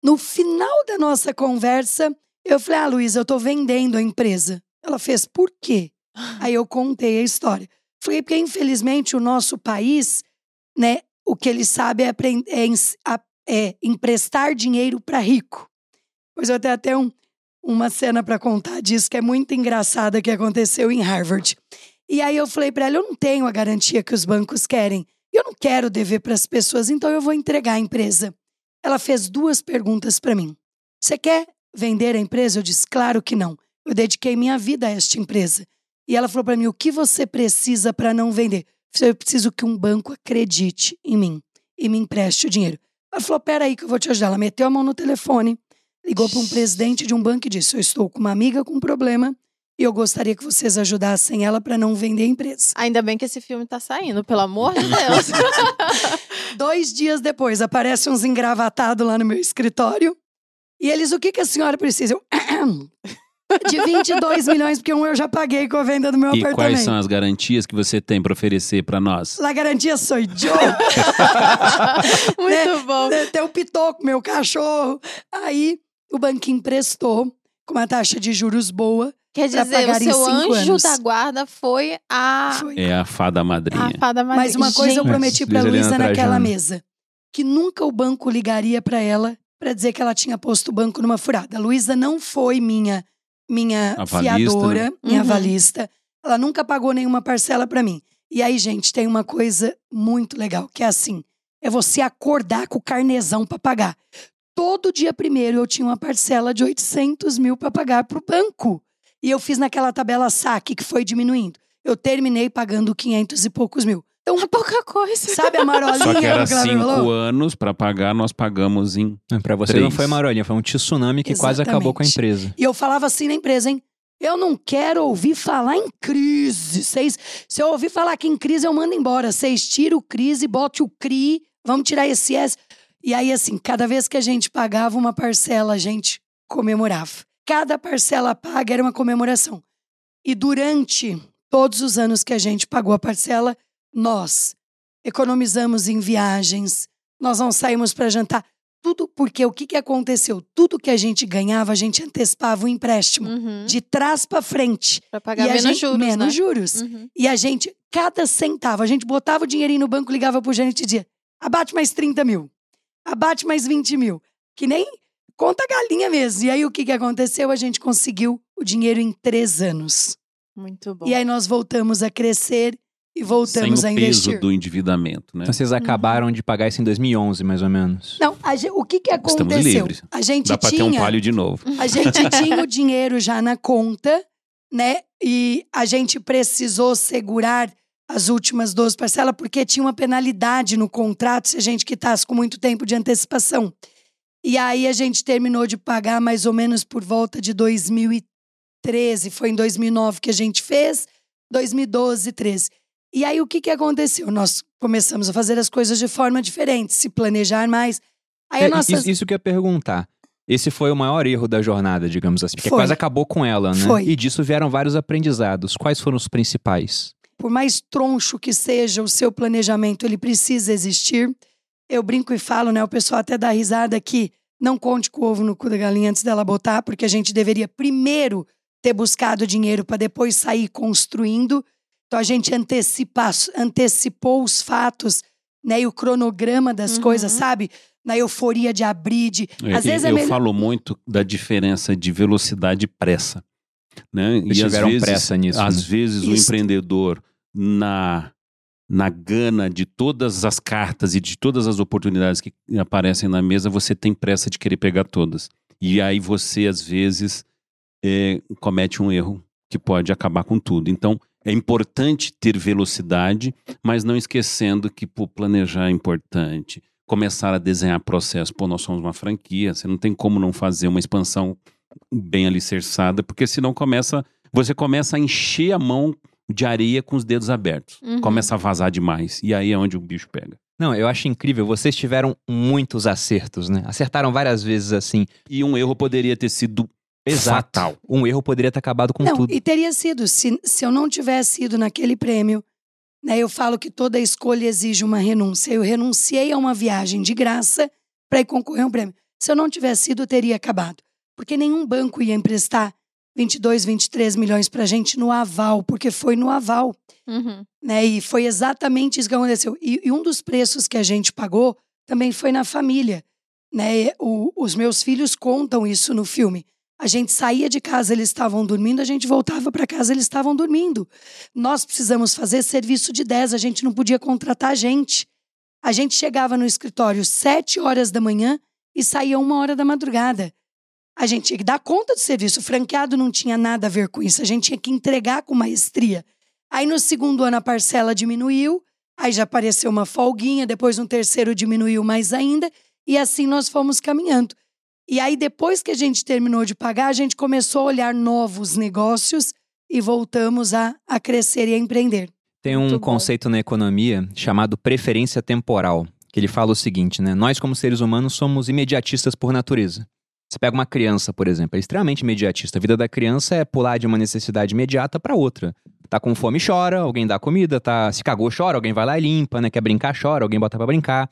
No final da nossa conversa, eu falei: Ah, Luísa, eu tô vendendo a empresa. Ela fez, por quê? Aí eu contei a história. Falei, porque infelizmente o nosso país, né, o que ele sabe é, é é emprestar dinheiro para rico. Pois eu tenho até um, uma cena para contar disso que é muito engraçada que aconteceu em Harvard. E aí eu falei para ela, eu não tenho a garantia que os bancos querem. Eu não quero dever para as pessoas, então eu vou entregar a empresa. Ela fez duas perguntas para mim. Você quer vender a empresa? Eu disse, claro que não. Eu dediquei minha vida a esta empresa. E ela falou para mim, o que você precisa para não vender? Eu preciso que um banco acredite em mim e me empreste o dinheiro. Ela falou, peraí que eu vou te ajudar. Ela meteu a mão no telefone, ligou para um presidente de um banco e disse, eu estou com uma amiga com um problema e eu gostaria que vocês ajudassem ela para não vender a empresa. Ainda bem que esse filme tá saindo, pelo amor de Deus. Dois dias depois, aparecem uns engravatados lá no meu escritório. E eles, o que, que a senhora precisa? Eu, de 22 milhões, porque um eu já paguei com a venda do meu E apartamento. quais são as garantias que você tem para oferecer para nós? La garantia sou eu. Muito bom. Tem o pitoco, meu cachorro. Aí o banquinho emprestou com uma taxa de juros boa. Quer dizer, o seu anjo anos. da guarda foi a, Foi. É a fada madrinha. a fada madrinha. Mas uma coisa eu Gente, prometi pra Luiz Helena Luísa naquela mesa. Que nunca o banco ligaria pra ela pra dizer que ela tinha posto o banco numa furada. A Luísa não foi minha minha Avalista, fiadora, né? minha Uhum. avalista. Ela nunca pagou nenhuma parcela pra mim. E aí, gente, tem uma coisa muito legal, que é assim, é você acordar com o carnezão pra pagar. Todo dia primeiro eu tinha uma parcela de 800 mil pra pagar pro banco. E eu fiz naquela tabela saque que foi diminuindo. Eu terminei pagando 500 e poucos mil. Então, É pouca coisa. Sabe a marolinha Só que era cinco falou? anos para pagar, nós pagamos em. Pra você Três. não foi marolinha, foi um tsunami que quase acabou com a Exatamente. empresa. E eu falava assim na empresa, hein? Eu não quero ouvir falar em crise. Vocês, se eu ouvir falar que em crise, eu mando embora. Vocês tiram o crise, bote o CRI, vamos tirar esse S. E aí, assim, cada vez que a gente pagava uma parcela, a gente comemorava. Cada parcela paga era uma comemoração. E durante todos os anos que a gente pagou a parcela, nós economizamos em viagens, nós não saímos para jantar. Tudo porque o que, que aconteceu? Tudo que a gente ganhava, a gente antecipava o empréstimo. Uhum. De trás para frente. Pra pagar e menos gente, juros, menos né? juros. Uhum. E a gente, cada centavo, a gente botava o dinheirinho no banco, ligava pro gerente e dizia: abate mais 30 mil, abate mais 20 mil. Que nem conta galinha mesmo. E aí o que, que aconteceu? A gente conseguiu o dinheiro em três anos. Muito bom. E aí nós voltamos a crescer e voltamos sem a o peso investir. do endividamento, né? Então vocês acabaram de pagar isso em 2011, mais ou menos. Não, a o que, que Estamos aconteceu? livres. A gente Dá para ter tinha. um palio de novo. A gente tinha o dinheiro já na conta, né? E a gente precisou segurar as últimas 12 parcelas porque tinha uma penalidade no contrato se a gente quitasse com muito tempo de antecipação. E aí a gente terminou de pagar mais ou menos por volta de 2013, foi em 2009 que a gente fez, 2012, 13. E aí o que que aconteceu? Nós começamos a fazer as coisas de forma diferente, se planejar mais. Aí É, nossa isso, isso que eu ia perguntar. Esse foi o maior erro da jornada, digamos assim. Porque Foi. quase acabou com ela, né? Foi. E disso vieram vários aprendizados. Quais foram os principais? Por mais troncho que seja o seu planejamento, ele precisa existir. Eu brinco e falo, né? O pessoal até dá risada que não conte com o ovo no cu da galinha antes dela botar, porque a gente deveria primeiro ter buscado dinheiro para depois sair construindo. Então a gente antecipa, antecipou os fatos, né? E o cronograma das Uhum. coisas, sabe? Na euforia de abrir, de. É, Às vezes é eu melhor- falo muito da diferença de velocidade e pressa. Né? Eles e às tiveram vezes, pressa nisso, Às né? vezes o Isso. empreendedor, na, na gana de todas as cartas e de todas as oportunidades que aparecem na mesa, você tem pressa de querer pegar todas. E aí você, às vezes, é, comete um erro que pode acabar com tudo. Então, é importante ter velocidade, mas não esquecendo que pô, planejar é importante. Começar a desenhar processo. Pô, nós somos uma franquia, você não tem como não fazer uma expansão bem alicerçada, porque senão começa, você começa a encher a mão de areia com os dedos abertos. Uhum. Começa a vazar demais. E aí é onde o bicho pega. Não, eu acho incrível. Vocês tiveram muitos acertos, né? Acertaram várias vezes assim. E um erro poderia ter sido fatal. Um erro poderia ter acabado com não, tudo. e teria sido, se, se eu não tivesse ido naquele prêmio, né? Eu falo que toda escolha exige uma renúncia. Eu renunciei a uma viagem de graça para ir concorrer a um prêmio. Se eu não tivesse ido, teria acabado. Porque nenhum banco ia emprestar 22, 23 milhões pra gente no aval, porque foi no aval. Uhum. né? E foi exatamente isso que aconteceu. E, e um dos preços que a gente pagou também foi na família, né? O- os meus filhos contam isso no filme. A gente saía de casa, eles estavam dormindo, a gente voltava para casa, eles estavam dormindo. Nós precisamos fazer serviço de 10, a gente não podia contratar gente. A gente chegava no escritório sete horas da manhã e saía uma hora da madrugada. A gente tinha que dar conta do serviço. O franqueado não tinha nada a ver com isso. A gente tinha que entregar com maestria. Aí no segundo ano a parcela diminuiu, aí já apareceu uma folguinha, depois no terceiro diminuiu mais ainda, e assim nós fomos caminhando. E aí depois que a gente terminou de pagar, a gente começou a olhar novos negócios e voltamos a, a crescer e a empreender. Tem um Muito bom. conceito na economia chamado preferência temporal, que ele fala o seguinte, né? Nós, como seres humanos, somos imediatistas por natureza. Você pega uma criança, por exemplo, é extremamente imediatista. A vida da criança é pular de uma necessidade imediata para outra. Tá com fome, chora, alguém dá comida, tá se cagou, chora, alguém vai lá e limpa, né? Quer brincar, chora, alguém bota pra brincar.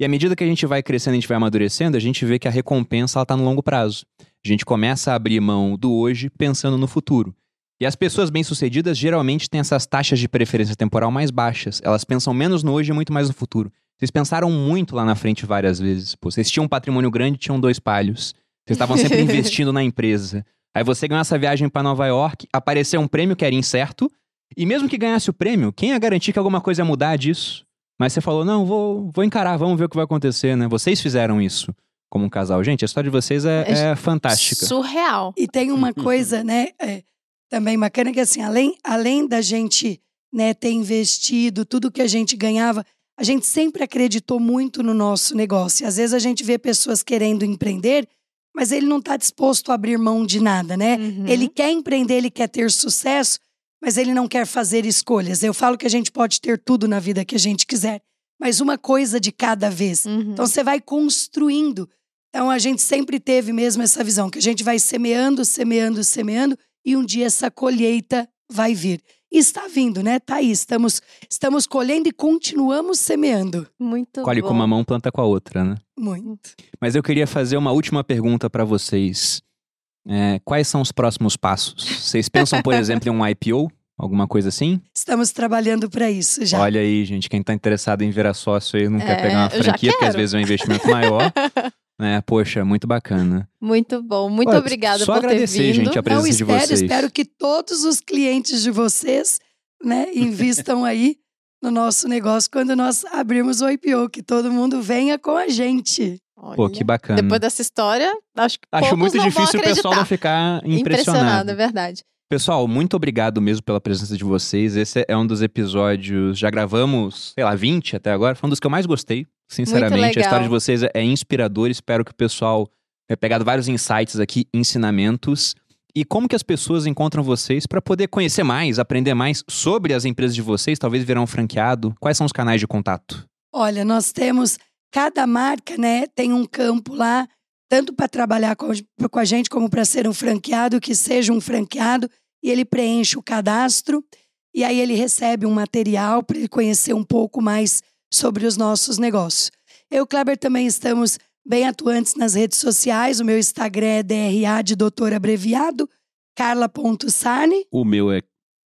E à medida que a gente vai crescendo, a gente vai amadurecendo, a gente vê que a recompensa ela tá no longo prazo. A gente começa a abrir mão do hoje pensando no futuro. E as pessoas bem-sucedidas geralmente têm essas taxas de preferência temporal mais baixas. Elas pensam menos no hoje e muito mais no futuro. Vocês pensaram muito lá na frente várias vezes. Pô, vocês tinham um patrimônio grande, tinham dois palhos. Vocês estavam sempre investindo na empresa. Aí você ganhou essa viagem para Nova York, apareceu um prêmio que era incerto, e mesmo que ganhasse o prêmio, quem ia garantir que alguma coisa ia mudar disso? Mas você falou, não, vou, vou encarar, vamos ver o que vai acontecer, né? Vocês fizeram isso como um casal. Gente, a história de vocês é, é fantástica. Surreal. E tem uma coisa, né, é, também bacana que assim, além, além da gente né, ter investido tudo que a gente ganhava, a gente sempre acreditou muito no nosso negócio. E às vezes a gente vê pessoas querendo empreender, mas ele não está disposto a abrir mão de nada, né? Uhum. Ele quer empreender, ele quer ter sucesso, mas ele não quer fazer escolhas. Eu falo que a gente pode ter tudo na vida que a gente quiser, mas uma coisa de cada vez. Uhum. Então você vai construindo. Então a gente sempre teve mesmo essa visão que a gente vai semeando, semeando, semeando e um dia essa colheita vai vir. E está vindo, né? Tá aí, estamos estamos colhendo e continuamos semeando. Muito Colhe bom. com uma mão, planta com a outra, né? Muito. Mas eu queria fazer uma última pergunta para vocês. É, quais são os próximos passos? Vocês pensam, por exemplo, em um IPO? Alguma coisa assim? Estamos trabalhando para isso já. Olha aí, gente, quem tá interessado em virar sócio aí não quer É, pegar uma franquia, porque às vezes é um investimento maior. né? Poxa, muito bacana. Muito bom. Muito Olha, obrigada só por ter agradecer, vindo. gente, a Não, presença de espero, vocês. espero que todos os clientes de vocês, né, invistam aí no nosso negócio quando nós abrirmos o IPO, que todo mundo venha com a gente. Pô, Olha, que bacana. Depois dessa história, acho que Acho muito não difícil vão o pessoal não ficar impressionado. é verdade. Pessoal, muito obrigado mesmo pela presença de vocês. Esse é um dos episódios, já gravamos, sei lá, 20 até agora. Foi um dos que eu mais gostei, sinceramente. A história de vocês é- é inspiradora. Espero que o pessoal tenha pegado vários insights aqui, ensinamentos. E como que as pessoas encontram vocês para poder conhecer mais, aprender mais sobre as empresas de vocês, talvez virar um franqueado? Quais são os canais de contato? Olha, nós temos cada marca, né, tem um campo lá, tanto para trabalhar com, com a gente como para ser um franqueado, que seja um franqueado, e ele preenche o cadastro e aí ele recebe um material para ele conhecer um pouco mais sobre os nossos negócios. Eu Kleber também estamos bem atuantes nas redes sociais. O meu Instagram é DRA de doutor abreviado, carla.sarne. O meu é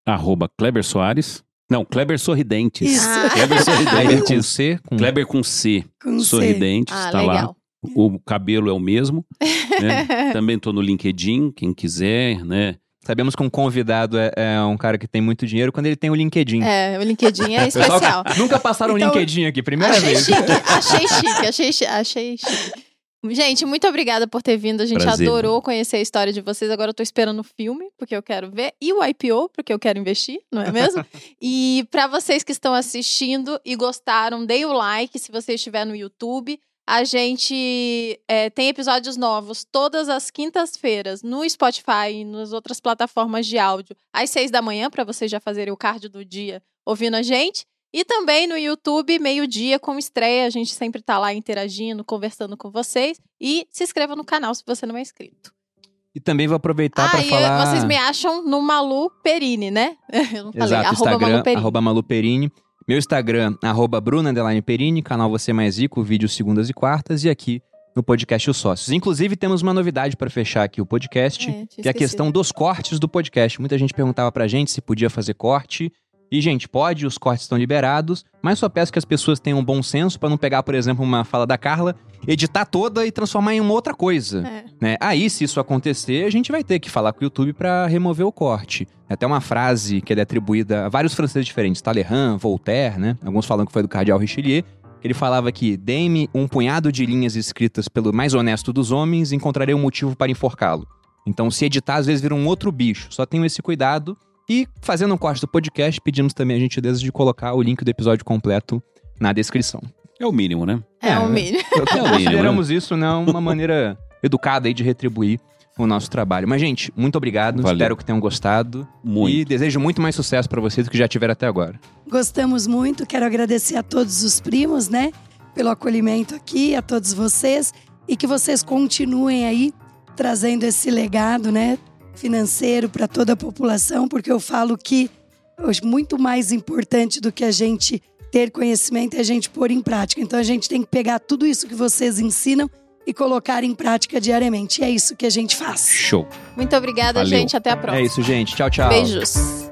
arroba Kleber Soares. Não, Kleber Sorridentes. Isso. Ah. Kleber Kleber com Sorridentes. C, com Kleber com C. Com C. Sorridentes, Ah, tá lá. O cabelo é o mesmo. né? Também tô no LinkedIn, quem quiser, né? Sabemos que um convidado é, é um cara que tem muito dinheiro quando ele tem o LinkedIn. É, o LinkedIn é Pessoal, especial. Nunca passaram o Então- LinkedIn aqui, primeira Achei vez. chique, achei chique, achei chique, achei chique. Gente, muito obrigada por ter vindo. A gente Prazer. adorou conhecer a história de vocês. Agora eu tô esperando o filme, porque eu quero ver. E o IPO, porque eu quero investir, não é mesmo? e para vocês que estão assistindo e gostaram, deem o like se você estiver no YouTube. A gente é, tem episódios novos todas as quintas-feiras no Spotify e nas outras plataformas de áudio, às seis da manhã, para vocês já fazerem o cardio do dia ouvindo a gente. E também no YouTube, meio-dia, com estreia. A gente sempre tá lá interagindo, conversando com vocês. E se inscreva no canal se você não é inscrito. E também vou aproveitar ah, para falar. vocês me acham no Malu Perini, né? Eu não falei. Exato, arroba Instagram, Malu Perini. arroba Malu Perini. Meu Instagram, arroba Bruna Perini, canal Você Mais Rico, vídeos segundas e quartas, e aqui no podcast Os Sócios. Inclusive, temos uma novidade para fechar aqui o podcast, É, que é a questão dos cortes do podcast. Muita gente perguntava pra gente se podia fazer corte. E, gente, pode, os cortes estão liberados, mas só peço que as pessoas tenham um bom senso para não pegar, por exemplo, uma fala da Carla, editar toda e transformar em uma outra coisa. É. né? Aí, se isso acontecer, a gente vai ter que falar com o YouTube para remover o corte. É até uma frase que é atribuída a vários franceses diferentes, Talleyrand, Voltaire, né? Alguns falam que foi do cardeal Richelieu. Ele falava que dê-me um punhado de linhas escritas pelo mais honesto dos homens e encontrarei um motivo para enforcá-lo. Então, se editar, às vezes vira um outro bicho. Só tenham esse cuidado. E, fazendo um corte do podcast, pedimos também a gentileza de colocar o link do episódio completo na descrição. É o mínimo, né? É, É, o mínimo. Eu- É o mínimo, Consideramos isso, né, uma maneira educada aí de retribuir o nosso trabalho. Mas, gente, muito obrigado. Valeu. Espero que tenham gostado. Muito. E desejo muito mais sucesso pra vocês do que já tiveram até agora. Gostamos muito, quero agradecer a todos os primos, né, pelo acolhimento aqui, a todos vocês e que vocês continuem aí trazendo esse legado, né, financeiro para toda a população, porque eu falo que hoje muito mais importante do que a gente ter conhecimento é a gente pôr em prática. Então a gente tem que pegar tudo isso que vocês ensinam e colocar em prática diariamente. E é isso que a gente faz. Show. Muito obrigada, Valeu. gente. Até a próxima. É isso, gente. Tchau, tchau. Beijos.